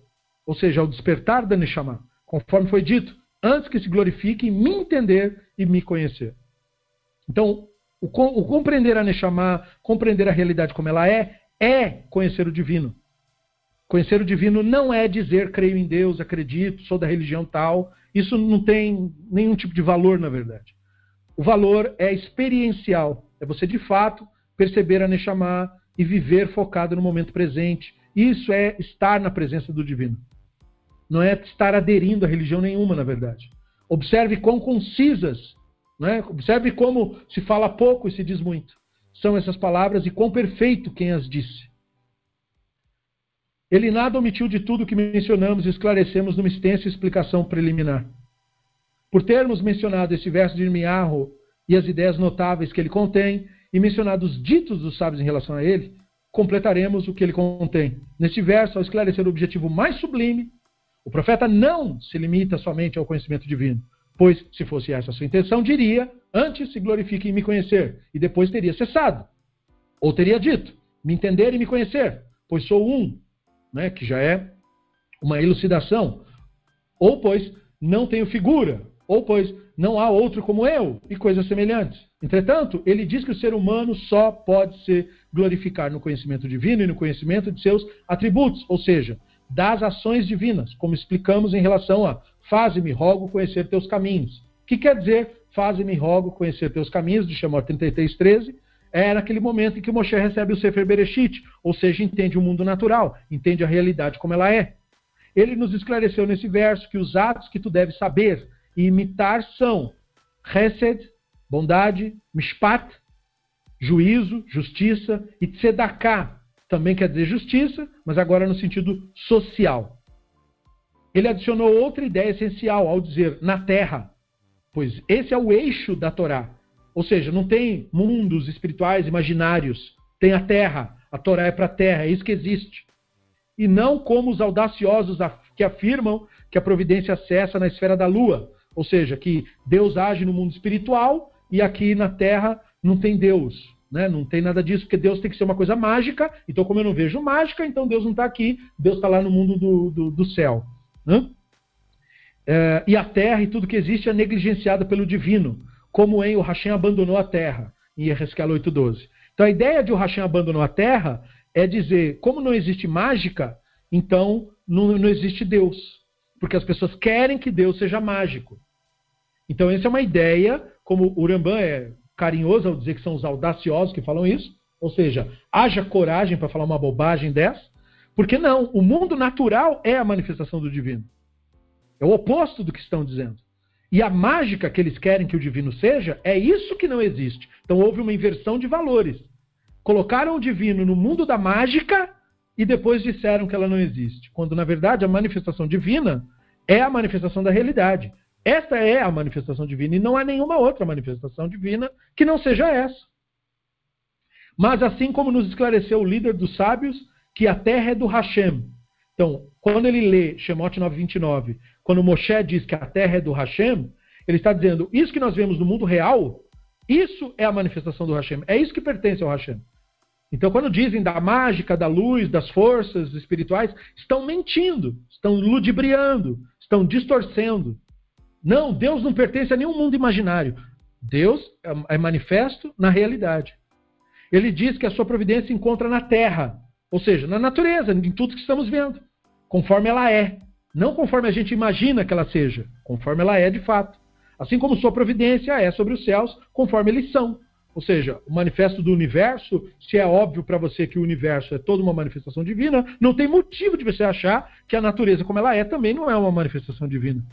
ou seja, ao despertar da Neshama, conforme foi dito, antes que se glorifique em me entender e me conhecer. Então, o, o compreender a Neshama, compreender a realidade como ela é, é conhecer o divino. Conhecer o divino não é dizer creio em Deus, acredito, sou da religião tal. Isso não tem nenhum tipo de valor, na verdade. O valor é experiencial. É você, de fato, perceber a Neshama e viver focado no momento presente. Isso é estar na presença do divino. Não é estar aderindo a religião nenhuma, na verdade. Observe quão concisas né? Observe como se fala pouco e se diz muito. São essas palavras e quão perfeito quem as disse. Ele nada omitiu de tudo que mencionamos e esclarecemos numa extensa explicação preliminar. Por termos mencionado esse verso de Irmiarro e as ideias notáveis que ele contém, e mencionado os ditos dos sábios em relação a ele, completaremos o que ele contém. Neste verso, ao esclarecer o objetivo mais sublime, o profeta não se limita somente ao conhecimento divino, Pois, se fosse essa a sua intenção, diria: Antes se glorifique em me conhecer, e depois teria cessado. Ou teria dito: Me entender e me conhecer, pois sou um, né, que já é uma elucidação. Ou, pois, não tenho figura, ou, pois, não há outro como eu, e coisas semelhantes. Entretanto, ele diz que o ser humano só pode se glorificar no conhecimento divino e no conhecimento de seus atributos, ou seja, das ações divinas, como explicamos em relação a Faze-me, rogo, conhecer teus caminhos. O que quer dizer faze-me, rogo, conhecer teus caminhos, de Shemot 33:13? É naquele momento em que Moshe recebe o Sefer Bereshit, ou seja, entende o mundo natural, entende a realidade como ela é. Ele nos esclareceu nesse verso que os atos que tu deves saber e imitar são Hesed, bondade, Mishpat, juízo, justiça, e tzedaká também quer dizer justiça, mas agora no sentido social. Ele adicionou outra ideia essencial ao dizer na terra, pois esse é o eixo da Torá. Ou seja, não tem mundos espirituais imaginários, tem a terra. A Torá é para a terra, é isso que existe. E não como os audaciosos que afirmam que a providência cessa na esfera da lua, ou seja, que Deus age no mundo espiritual e aqui na terra não tem Deus. Né? Não tem nada disso, porque Deus tem que ser uma coisa mágica. Então, como eu não vejo mágica, então Deus não está aqui, Deus está lá no mundo do, do, do céu. Né? É, e a terra e tudo que existe é negligenciado pelo divino, como em o Hashem abandonou a terra, em Ezequiel 8.12. Então, a ideia de o Hashem abandonou a terra é dizer, como não existe mágica, então não, não existe Deus. Porque as pessoas querem que Deus seja mágico. Então, essa é uma ideia, como o Urambã é carinhoso ao dizer que são os audaciosos que falam isso, ou seja, haja coragem para falar uma bobagem dessa, porque não, o mundo natural é a manifestação do divino. É o oposto do que estão dizendo. E a mágica que eles querem que o divino seja, é isso que não existe. Então houve uma inversão de valores. Colocaram o divino no mundo da mágica e depois disseram que ela não existe. Quando na verdade a manifestação divina é a manifestação da realidade. Essa é a manifestação divina e não há nenhuma outra manifestação divina que não seja essa. Mas assim como nos esclareceu o líder dos sábios, que a terra é do Hashem. Então, quando ele lê Shemot 9:29, quando Moshe diz que a terra é do Hashem, ele está dizendo, isso que nós vemos no mundo real, isso é a manifestação do Hashem, é isso que pertence ao Hashem. Então, quando dizem da mágica, da luz, das forças espirituais, estão mentindo, estão ludibriando, estão distorcendo. Não, Deus não pertence a nenhum mundo imaginário. Deus é, é manifesto na realidade. Ele diz que a sua providência se encontra na terra, ou seja, na natureza, em tudo que estamos vendo, conforme ela é. Não conforme a gente imagina que ela seja, conforme ela é de fato. Assim como sua providência é sobre os céus, conforme eles são. Ou seja, o manifesto do universo, se é óbvio para você que o universo é toda uma manifestação divina, não tem motivo de você achar que a natureza como ela é também não é uma manifestação divina.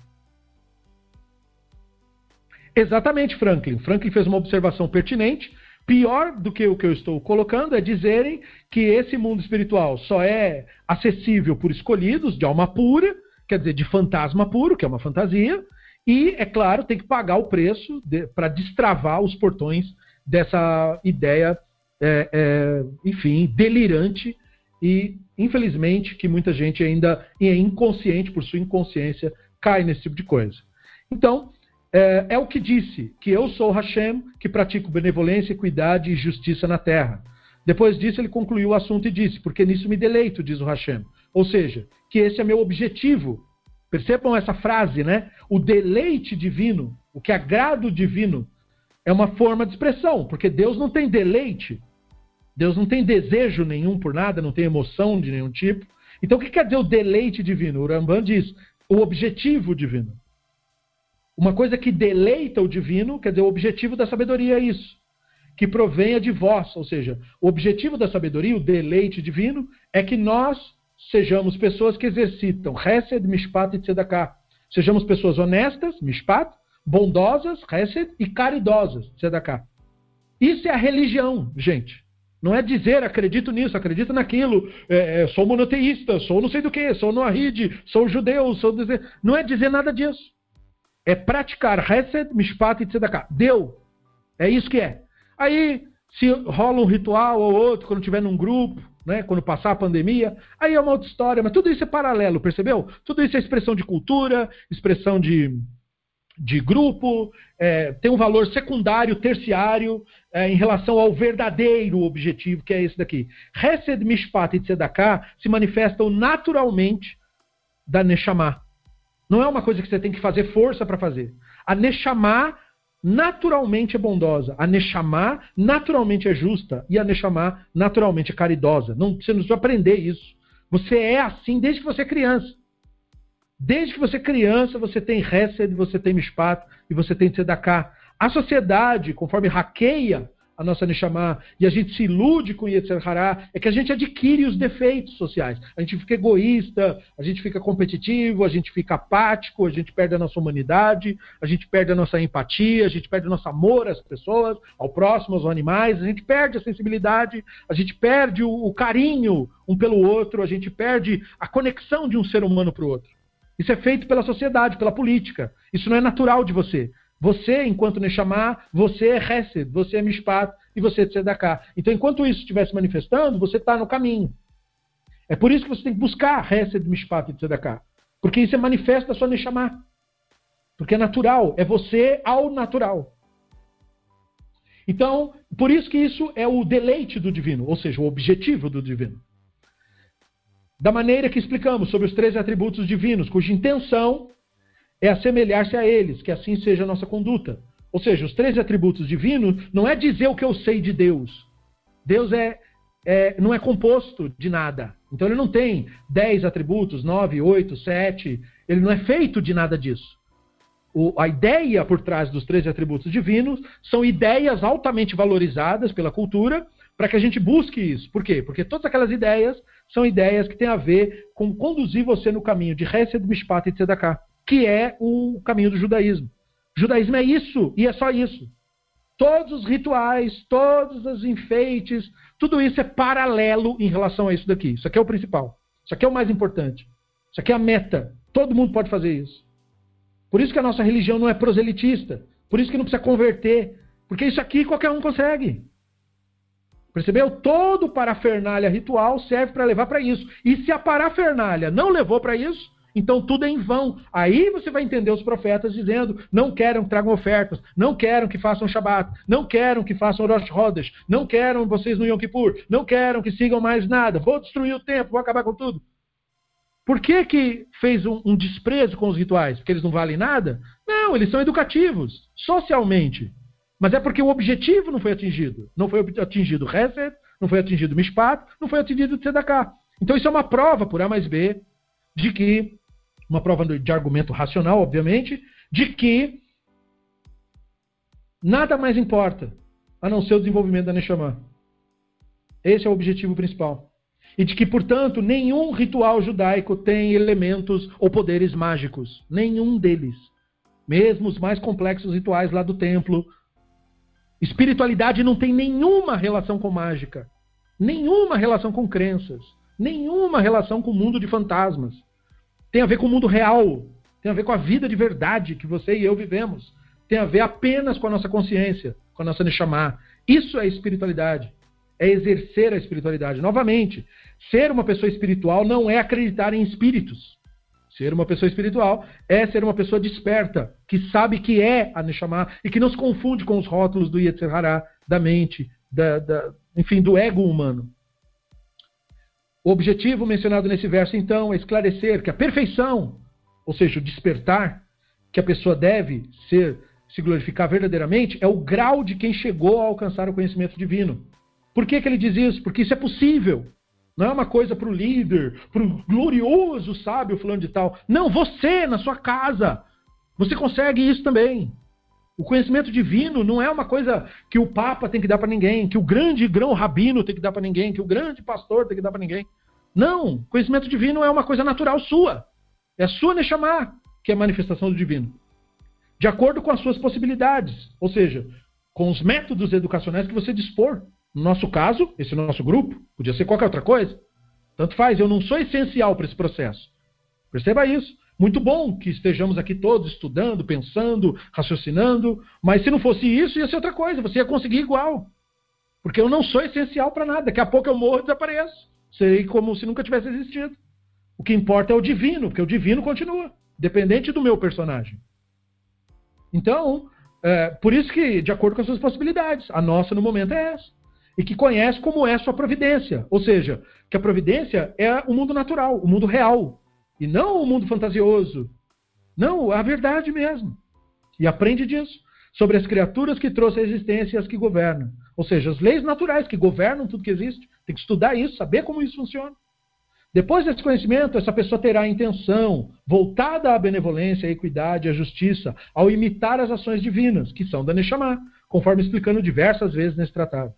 Exatamente, Franklin. Franklin fez uma observação pertinente. Pior do que o que eu estou colocando é dizerem que esse mundo espiritual só é acessível por escolhidos, de alma pura, quer dizer, de fantasma puro, que é uma fantasia, e, é claro, tem que pagar o preço de, para destravar os portões dessa ideia, é, é, enfim, delirante e, infelizmente, que muita gente ainda é inconsciente, por sua inconsciência, cai nesse tipo de coisa. Então, é, é, o que disse, que eu sou Hashem, que pratico benevolência, equidade e justiça na terra. Depois disso, ele concluiu o assunto e disse, porque nisso me deleito, diz o Hashem. Ou seja, que esse é meu objetivo. Percebam essa frase, né? O deleite divino, o que agrada o divino, é uma forma de expressão, porque Deus não tem deleite, Deus não tem desejo nenhum por nada, não tem emoção de nenhum tipo. Então, o que quer dizer o deleite divino? O Ramban diz o objetivo divino. Uma coisa que deleita o divino, quer dizer, o objetivo da sabedoria é isso. Que provenha de vós, ou seja, o objetivo da sabedoria, o deleite divino, é que nós sejamos pessoas que exercitam Hesed, Mishpat e Tzedakah. Sejamos pessoas honestas, Mishpat, bondosas, Hesed, e caridosas, Tzedakah. Isso é a religião, gente. Não é dizer acredito nisso, acredito naquilo, é, é, sou monoteísta, sou não sei do que, sou noahide, sou judeu, sou. Não é dizer nada disso é praticar Hesed, Mishpat e Tzedakah. Deu. É isso que é. Aí, se rola um ritual ou outro, quando tiver num grupo, né, quando passar a pandemia, aí é uma outra história, mas tudo isso é paralelo, percebeu? Tudo isso é expressão de cultura, expressão de, de grupo, é, tem um valor secundário, terciário, é, em relação ao verdadeiro objetivo, que é esse daqui. Hesed, Mishpat e Tzedakah se manifestam naturalmente da Neshama. Não é uma coisa que você tem que fazer força para fazer. A Neshama naturalmente é bondosa. A Neshama naturalmente é justa. E a Neshama naturalmente é caridosa. Não, você não precisa aprender isso. Você é assim desde que você é criança. Desde que você é criança, você tem Hesed, você tem Mishpat e você tem Tzedakah. A sociedade, conforme hackeia a nossa Neshama e a gente se ilude com Yetzer Hará, é que a gente adquire os defeitos sociais. A gente fica egoísta, a gente fica competitivo, a gente fica apático, a gente perde a nossa humanidade, a gente perde a nossa empatia, a gente perde o nosso amor às pessoas, ao próximo, aos animais, a gente perde a sensibilidade, a gente perde o, o carinho um pelo outro, a gente perde a conexão de um ser humano para o outro. Isso é feito pela sociedade, pela política. Isso não é natural de você. Você, enquanto Neshama, você é Hesed, você é Mishpat e você é Tzedakah. Então, enquanto isso estiver se manifestando, você está no caminho. É por isso que você tem que buscar Hesed, Mishpat e Tzedakah. Porque isso é manifesto da sua Neshama. Porque é natural, é você ao natural. Então, por isso que isso é o deleite do divino, ou seja, o objetivo do divino. Da maneira que explicamos sobre os três atributos divinos, cuja intenção é assemelhar-se a eles, que assim seja a nossa conduta. Ou seja, os três atributos divinos não é dizer o que eu sei de Deus. Deus é, é, não é composto de nada. Então ele não tem dez atributos, nove, oito, sete. Ele não é feito de nada disso. O, a ideia por trás dos três atributos divinos são ideias altamente valorizadas pela cultura para que a gente busque isso. Por quê? Porque todas aquelas ideias são ideias que têm a ver com conduzir você no caminho de Hesed, Mishpat e Tzedakah que é o caminho do judaísmo. O judaísmo é isso, e é só isso. Todos os rituais, todos os enfeites, tudo isso é paralelo em relação a isso daqui. Isso aqui é o principal. Isso aqui é o mais importante. Isso aqui é a meta. Todo mundo pode fazer isso. Por isso que a nossa religião não é proselitista. Por isso que não precisa converter. Porque isso aqui qualquer um consegue. Percebeu? Todo parafernália ritual serve para levar para isso. E se a parafernália não levou para isso, então tudo é em vão. Aí você vai entender os profetas dizendo: não querem que tragam ofertas, não querem que façam Shabat, não querem que façam Rosh Hodesh, não querem vocês no Yom Kippur, não querem que sigam mais nada, vou destruir o tempo, vou acabar com tudo. Por que, que fez um, um desprezo com os rituais? Porque eles não valem nada? Não, eles são educativos, socialmente. Mas é porque o objetivo não foi atingido. Não foi atingido Hesed, não foi atingido Mishpat, não foi atingido Tzedakah. Então isso é uma prova, por A mais B, de que uma prova de argumento racional, obviamente, de que nada mais importa a não ser o desenvolvimento da Neshama. Esse é o objetivo principal. E de que, portanto, nenhum ritual judaico tem elementos ou poderes mágicos. Nenhum deles. Mesmo os mais complexos rituais lá do templo. Espiritualidade não tem nenhuma relação com mágica. Nenhuma relação com crenças. Nenhuma relação com o mundo de fantasmas. Tem a ver com o mundo real. Tem a ver com a vida de verdade que você e eu vivemos. Tem a ver apenas com a nossa consciência, com a nossa Neshama. Isso é espiritualidade. É exercer a espiritualidade. Novamente, ser uma pessoa espiritual não é acreditar em espíritos. Ser uma pessoa espiritual é ser uma pessoa desperta, que sabe que é a Neshama e que não se confunde com os rótulos do Yetzer Hará, da mente, da, da, enfim, do ego humano. O objetivo mencionado nesse verso, então, é esclarecer que a perfeição, ou seja, o despertar, que a pessoa deve ser, se glorificar verdadeiramente, é o grau de quem chegou a alcançar o conhecimento divino. Por que, que ele diz isso? Porque isso é possível. Não é uma coisa para o líder, para o glorioso sábio fulano de tal. Não, você, na sua casa, você consegue isso também. O conhecimento divino não é uma coisa que o Papa tem que dar para ninguém, que o grande grão rabino tem que dar para ninguém, que o grande pastor tem que dar para ninguém. Não, conhecimento divino é uma coisa natural sua. É sua Neshama que é a manifestação do divino. De acordo com as suas possibilidades, ou seja, com os métodos educacionais que você dispor. No nosso caso, esse nosso grupo, podia ser qualquer outra coisa. Tanto faz, eu não sou essencial para esse processo. Perceba isso. Muito bom que estejamos aqui todos estudando, pensando, raciocinando, mas se não fosse isso, ia ser outra coisa, você ia conseguir igual. Porque eu não sou essencial para nada. Daqui a pouco eu morro e desapareço. Serei como se nunca tivesse existido. O que importa é o divino, porque o divino continua, dependente do meu personagem. Então, é, por isso que, de acordo com as suas possibilidades, a nossa no momento é essa. E que conhece como é sua providência. Ou seja, que a providência é o mundo natural, o mundo real. E não o mundo fantasioso. Não, a verdade mesmo. E aprende disso. Sobre as criaturas que trouxe a existência e as que governam. Ou seja, as leis naturais que governam tudo que existe. Tem que estudar isso, saber como isso funciona. Depois desse conhecimento, essa pessoa terá a intenção voltada à benevolência, à equidade, à justiça, ao imitar as ações divinas, que são da Neshama, conforme explicando diversas vezes nesse tratado.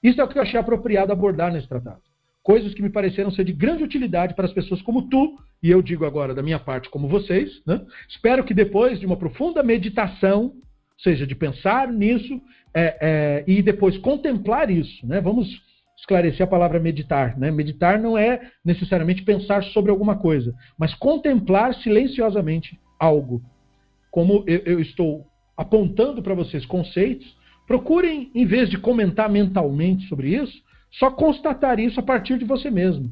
Isso é o que eu achei apropriado abordar nesse tratado. Coisas que me pareceram ser de grande utilidade para as pessoas como tu, e eu digo agora da minha parte como vocês. Né? Espero que depois de uma profunda meditação, seja, de pensar nisso é, é, e depois contemplar isso, né? vamos esclarecer a palavra meditar. Né? Meditar não é necessariamente pensar sobre alguma coisa, mas contemplar silenciosamente algo. Como eu, eu estou apontando para vocês conceitos, procurem, em vez de comentar mentalmente sobre isso, só constatar isso a partir de você mesmo.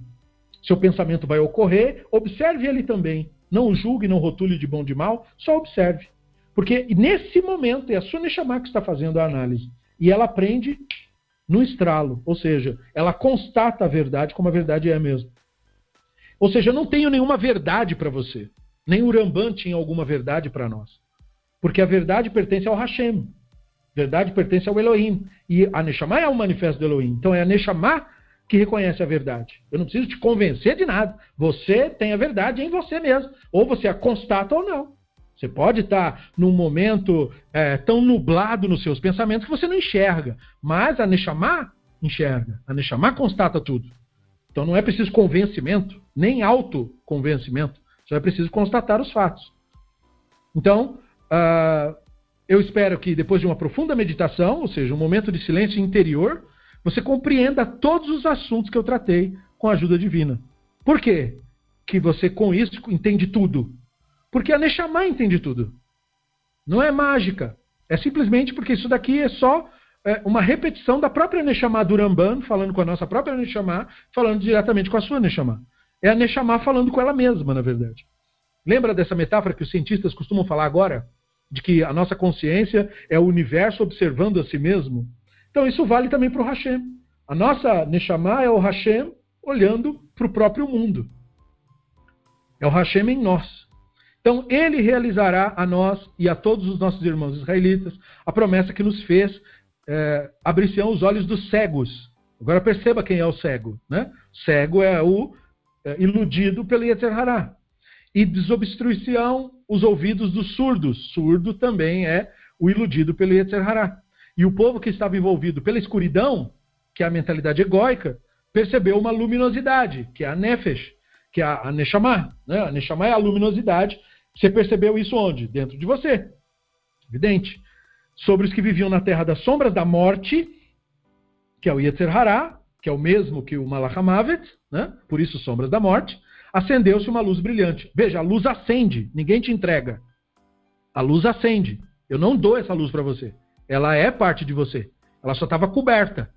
Seu pensamento vai ocorrer, observe ele também. Não o julgue, não rotule de bom de mal, só observe. Porque nesse momento é a sua Neshama que está fazendo a análise. E ela aprende no estralo. Ou seja, ela constata a verdade como a verdade é mesmo. Ou seja, eu não tenho nenhuma verdade para você. Nem o Ramban tinha alguma verdade para nós. Porque a verdade pertence ao Hashem. Verdade pertence ao Elohim. E a Neshama é o manifesto do Elohim. Então é a Neshama que reconhece a verdade. Eu não preciso te convencer de nada. Você tem a verdade em você mesmo. Ou você a constata ou não. Você pode estar num momento é, tão nublado nos seus pensamentos que você não enxerga. Mas a Neshama enxerga. A Neshama constata tudo. Então não é preciso convencimento, nem autoconvencimento. Só é preciso constatar os fatos. Então, uh, eu espero que depois de uma profunda meditação, ou seja, um momento de silêncio interior, você compreenda todos os assuntos que eu tratei com a ajuda divina. Por quê? Que você com isso entende tudo. Porque a Neshama entende tudo. Não é mágica. É simplesmente porque isso daqui é só é, uma repetição da própria Neshama do Ramban, falando com a nossa própria Neshama, falando diretamente com a sua Neshama. É a Neshama falando com ela mesma, na verdade. Lembra dessa metáfora que os cientistas costumam falar agora? De que a nossa consciência é o universo observando a si mesmo? Então isso vale também para o Hashem. A nossa Neshama é o Hashem olhando para o próprio mundo. É o Hashem em nós. Então, ele realizará a nós e a todos os nossos irmãos israelitas a promessa que nos fez é, abrir os olhos dos cegos. Agora perceba quem é o cego. Né? Cego é o é, iludido pelo Yetzer Hará. E desobstruição os ouvidos dos surdos. Surdo também é o iludido pelo Yetzer Hará. E o povo que estava envolvido pela escuridão, que é a mentalidade egóica, percebeu uma luminosidade, que é a Nefesh, que é a Neshama. Né? A Neshama é a luminosidade você percebeu isso onde? Dentro de você. Evidente. Sobre os que viviam na terra das sombras da morte, que é o Yetzer Hará, que é o mesmo que o Malachamavet, né? por isso sombras da morte, acendeu-se uma luz brilhante. Veja, a luz acende, ninguém te entrega. A luz acende. Eu não dou essa luz para você. Ela é parte de você. Ela só estava coberta.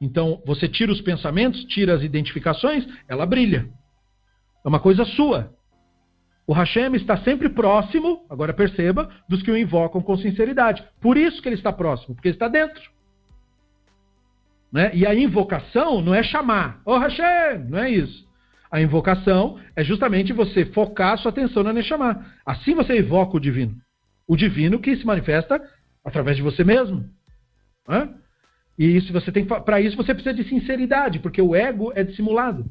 Então, você tira os pensamentos, tira as identificações, ela brilha. É uma coisa sua. O Hashem está sempre próximo, agora perceba, dos que o invocam com sinceridade. Por isso que ele está próximo, porque ele está dentro. Né? E a invocação não é chamar, ô oh, Hashem, não é isso. A invocação é justamente você focar sua atenção na chamar. Assim você invoca o divino. O divino que se manifesta através de você mesmo. E isso você tem para isso você precisa de sinceridade, porque o ego é dissimulado.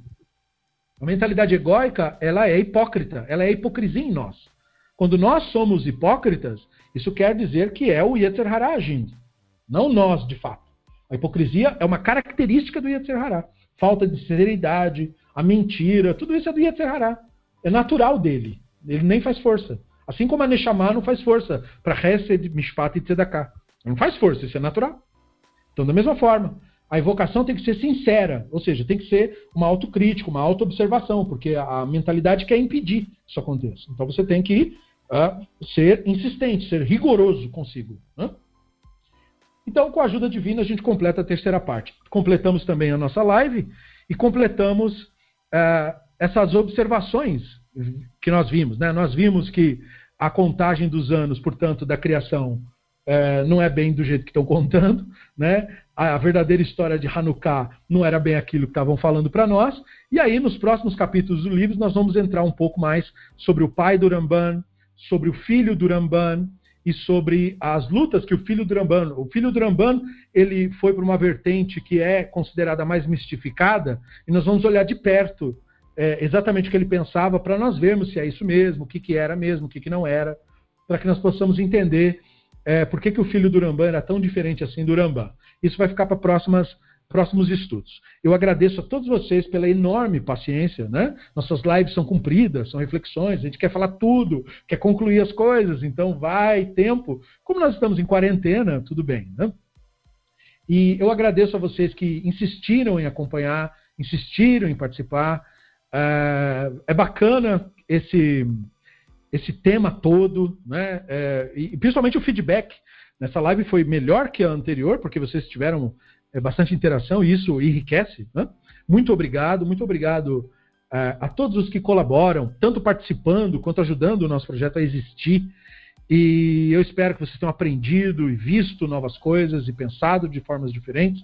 A mentalidade egóica, ela é hipócrita, ela é hipocrisia em nós. Quando nós somos hipócritas, isso quer dizer que é o Yetzer Hará agindo, não nós, de fato. A hipocrisia é uma característica do Yetzer Hará. Falta de sinceridade, a mentira, tudo isso é do Yetzer Hará. É natural dele. Ele nem faz força. Assim como a Neshama não faz força para Hesed, Mishpat e Tzedakah. Não faz força, isso é natural. Então, da mesma forma, a invocação tem que ser sincera, ou seja, tem que ser uma autocrítica, uma autoobservação, porque a, mentalidade quer impedir que isso aconteça. Então você tem que uh, ser insistente, ser rigoroso consigo. Né? Então, com a ajuda divina, a gente completa a terceira parte. Completamos também a nossa live e completamos uh, essas observações que nós vimos. Né? Nós vimos que a contagem dos anos, portanto, da criação é, não é bem do jeito que estão contando, né? A, a, verdadeira história de Hanukkah não era bem aquilo que estavam falando para nós. E aí, nos próximos capítulos do livro, nós vamos entrar um pouco mais sobre o pai do Ramban, sobre o filho do Ramban e sobre as lutas que o filho do Ramban, o filho do Ramban, ele foi para uma vertente que é considerada mais mistificada, e nós vamos olhar de perto é, exatamente o que ele pensava para nós vermos se é isso mesmo, o que, que era mesmo, o que, que não era, para que nós possamos entender é, por que, que o filho do Rambam era tão diferente assim do Rambam. Isso vai ficar para próximas próximos estudos. Eu agradeço a todos vocês pela enorme paciência, né? Nossas lives são cumpridas, são reflexões, a gente quer falar tudo, quer concluir as coisas, então vai tempo. Como nós estamos em quarentena, tudo bem, né? E eu agradeço a vocês que insistiram em acompanhar, insistiram em participar. É, é bacana esse esse tema todo, né? É, e principalmente o feedback. Nessa live foi melhor que a anterior, porque vocês tiveram é, bastante interação e isso enriquece. Né? Muito obrigado, muito obrigado é, a todos os que colaboram, tanto participando quanto ajudando o nosso projeto a existir. E eu espero que vocês tenham aprendido e visto novas coisas e pensado de formas diferentes.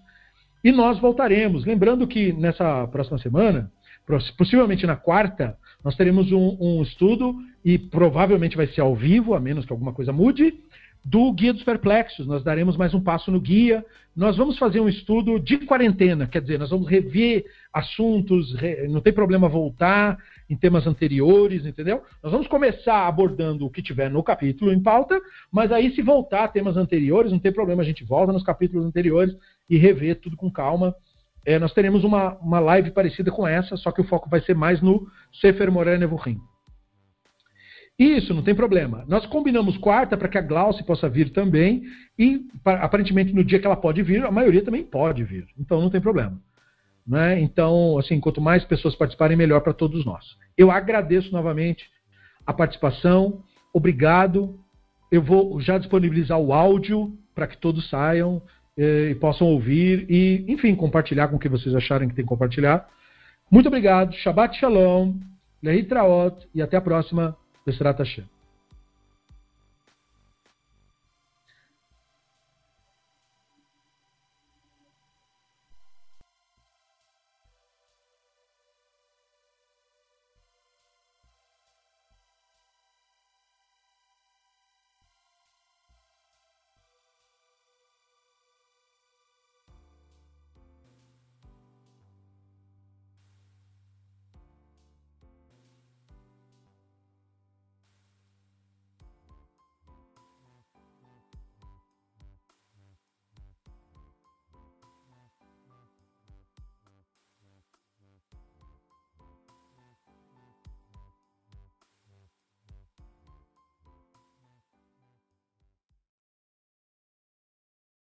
E nós voltaremos. Lembrando que nessa próxima semana, possivelmente na quarta, nós teremos um, um estudo e provavelmente vai ser ao vivo, a menos que alguma coisa mude do Guia dos Perplexos. Nós daremos mais um passo no guia. Nós vamos fazer um estudo de quarentena, quer dizer, nós vamos rever assuntos, não tem problema voltar em temas anteriores, entendeu? Nós vamos começar abordando o que tiver no capítulo em pauta, mas aí se voltar a temas anteriores, não tem problema, a gente volta nos capítulos anteriores e rever tudo com calma. É, nós teremos uma, uma live parecida com essa, só que o foco vai ser mais no Sefer Moré Nevuchim. Isso, não tem problema. Nós combinamos quarta para que a Glauce possa vir também e aparentemente no dia que ela pode vir, a maioria também pode vir. Então não tem problema. Né? Então, assim, quanto mais pessoas participarem, melhor para todos nós. Eu agradeço novamente a participação. Obrigado. Eu vou já disponibilizar o áudio para que todos saiam eh, e possam ouvir e, enfim, compartilhar com o que vocês acharem que tem que compartilhar. Muito obrigado. Shabbat Shalom. Lehitraot. E até a próxima. Besrat Hashem.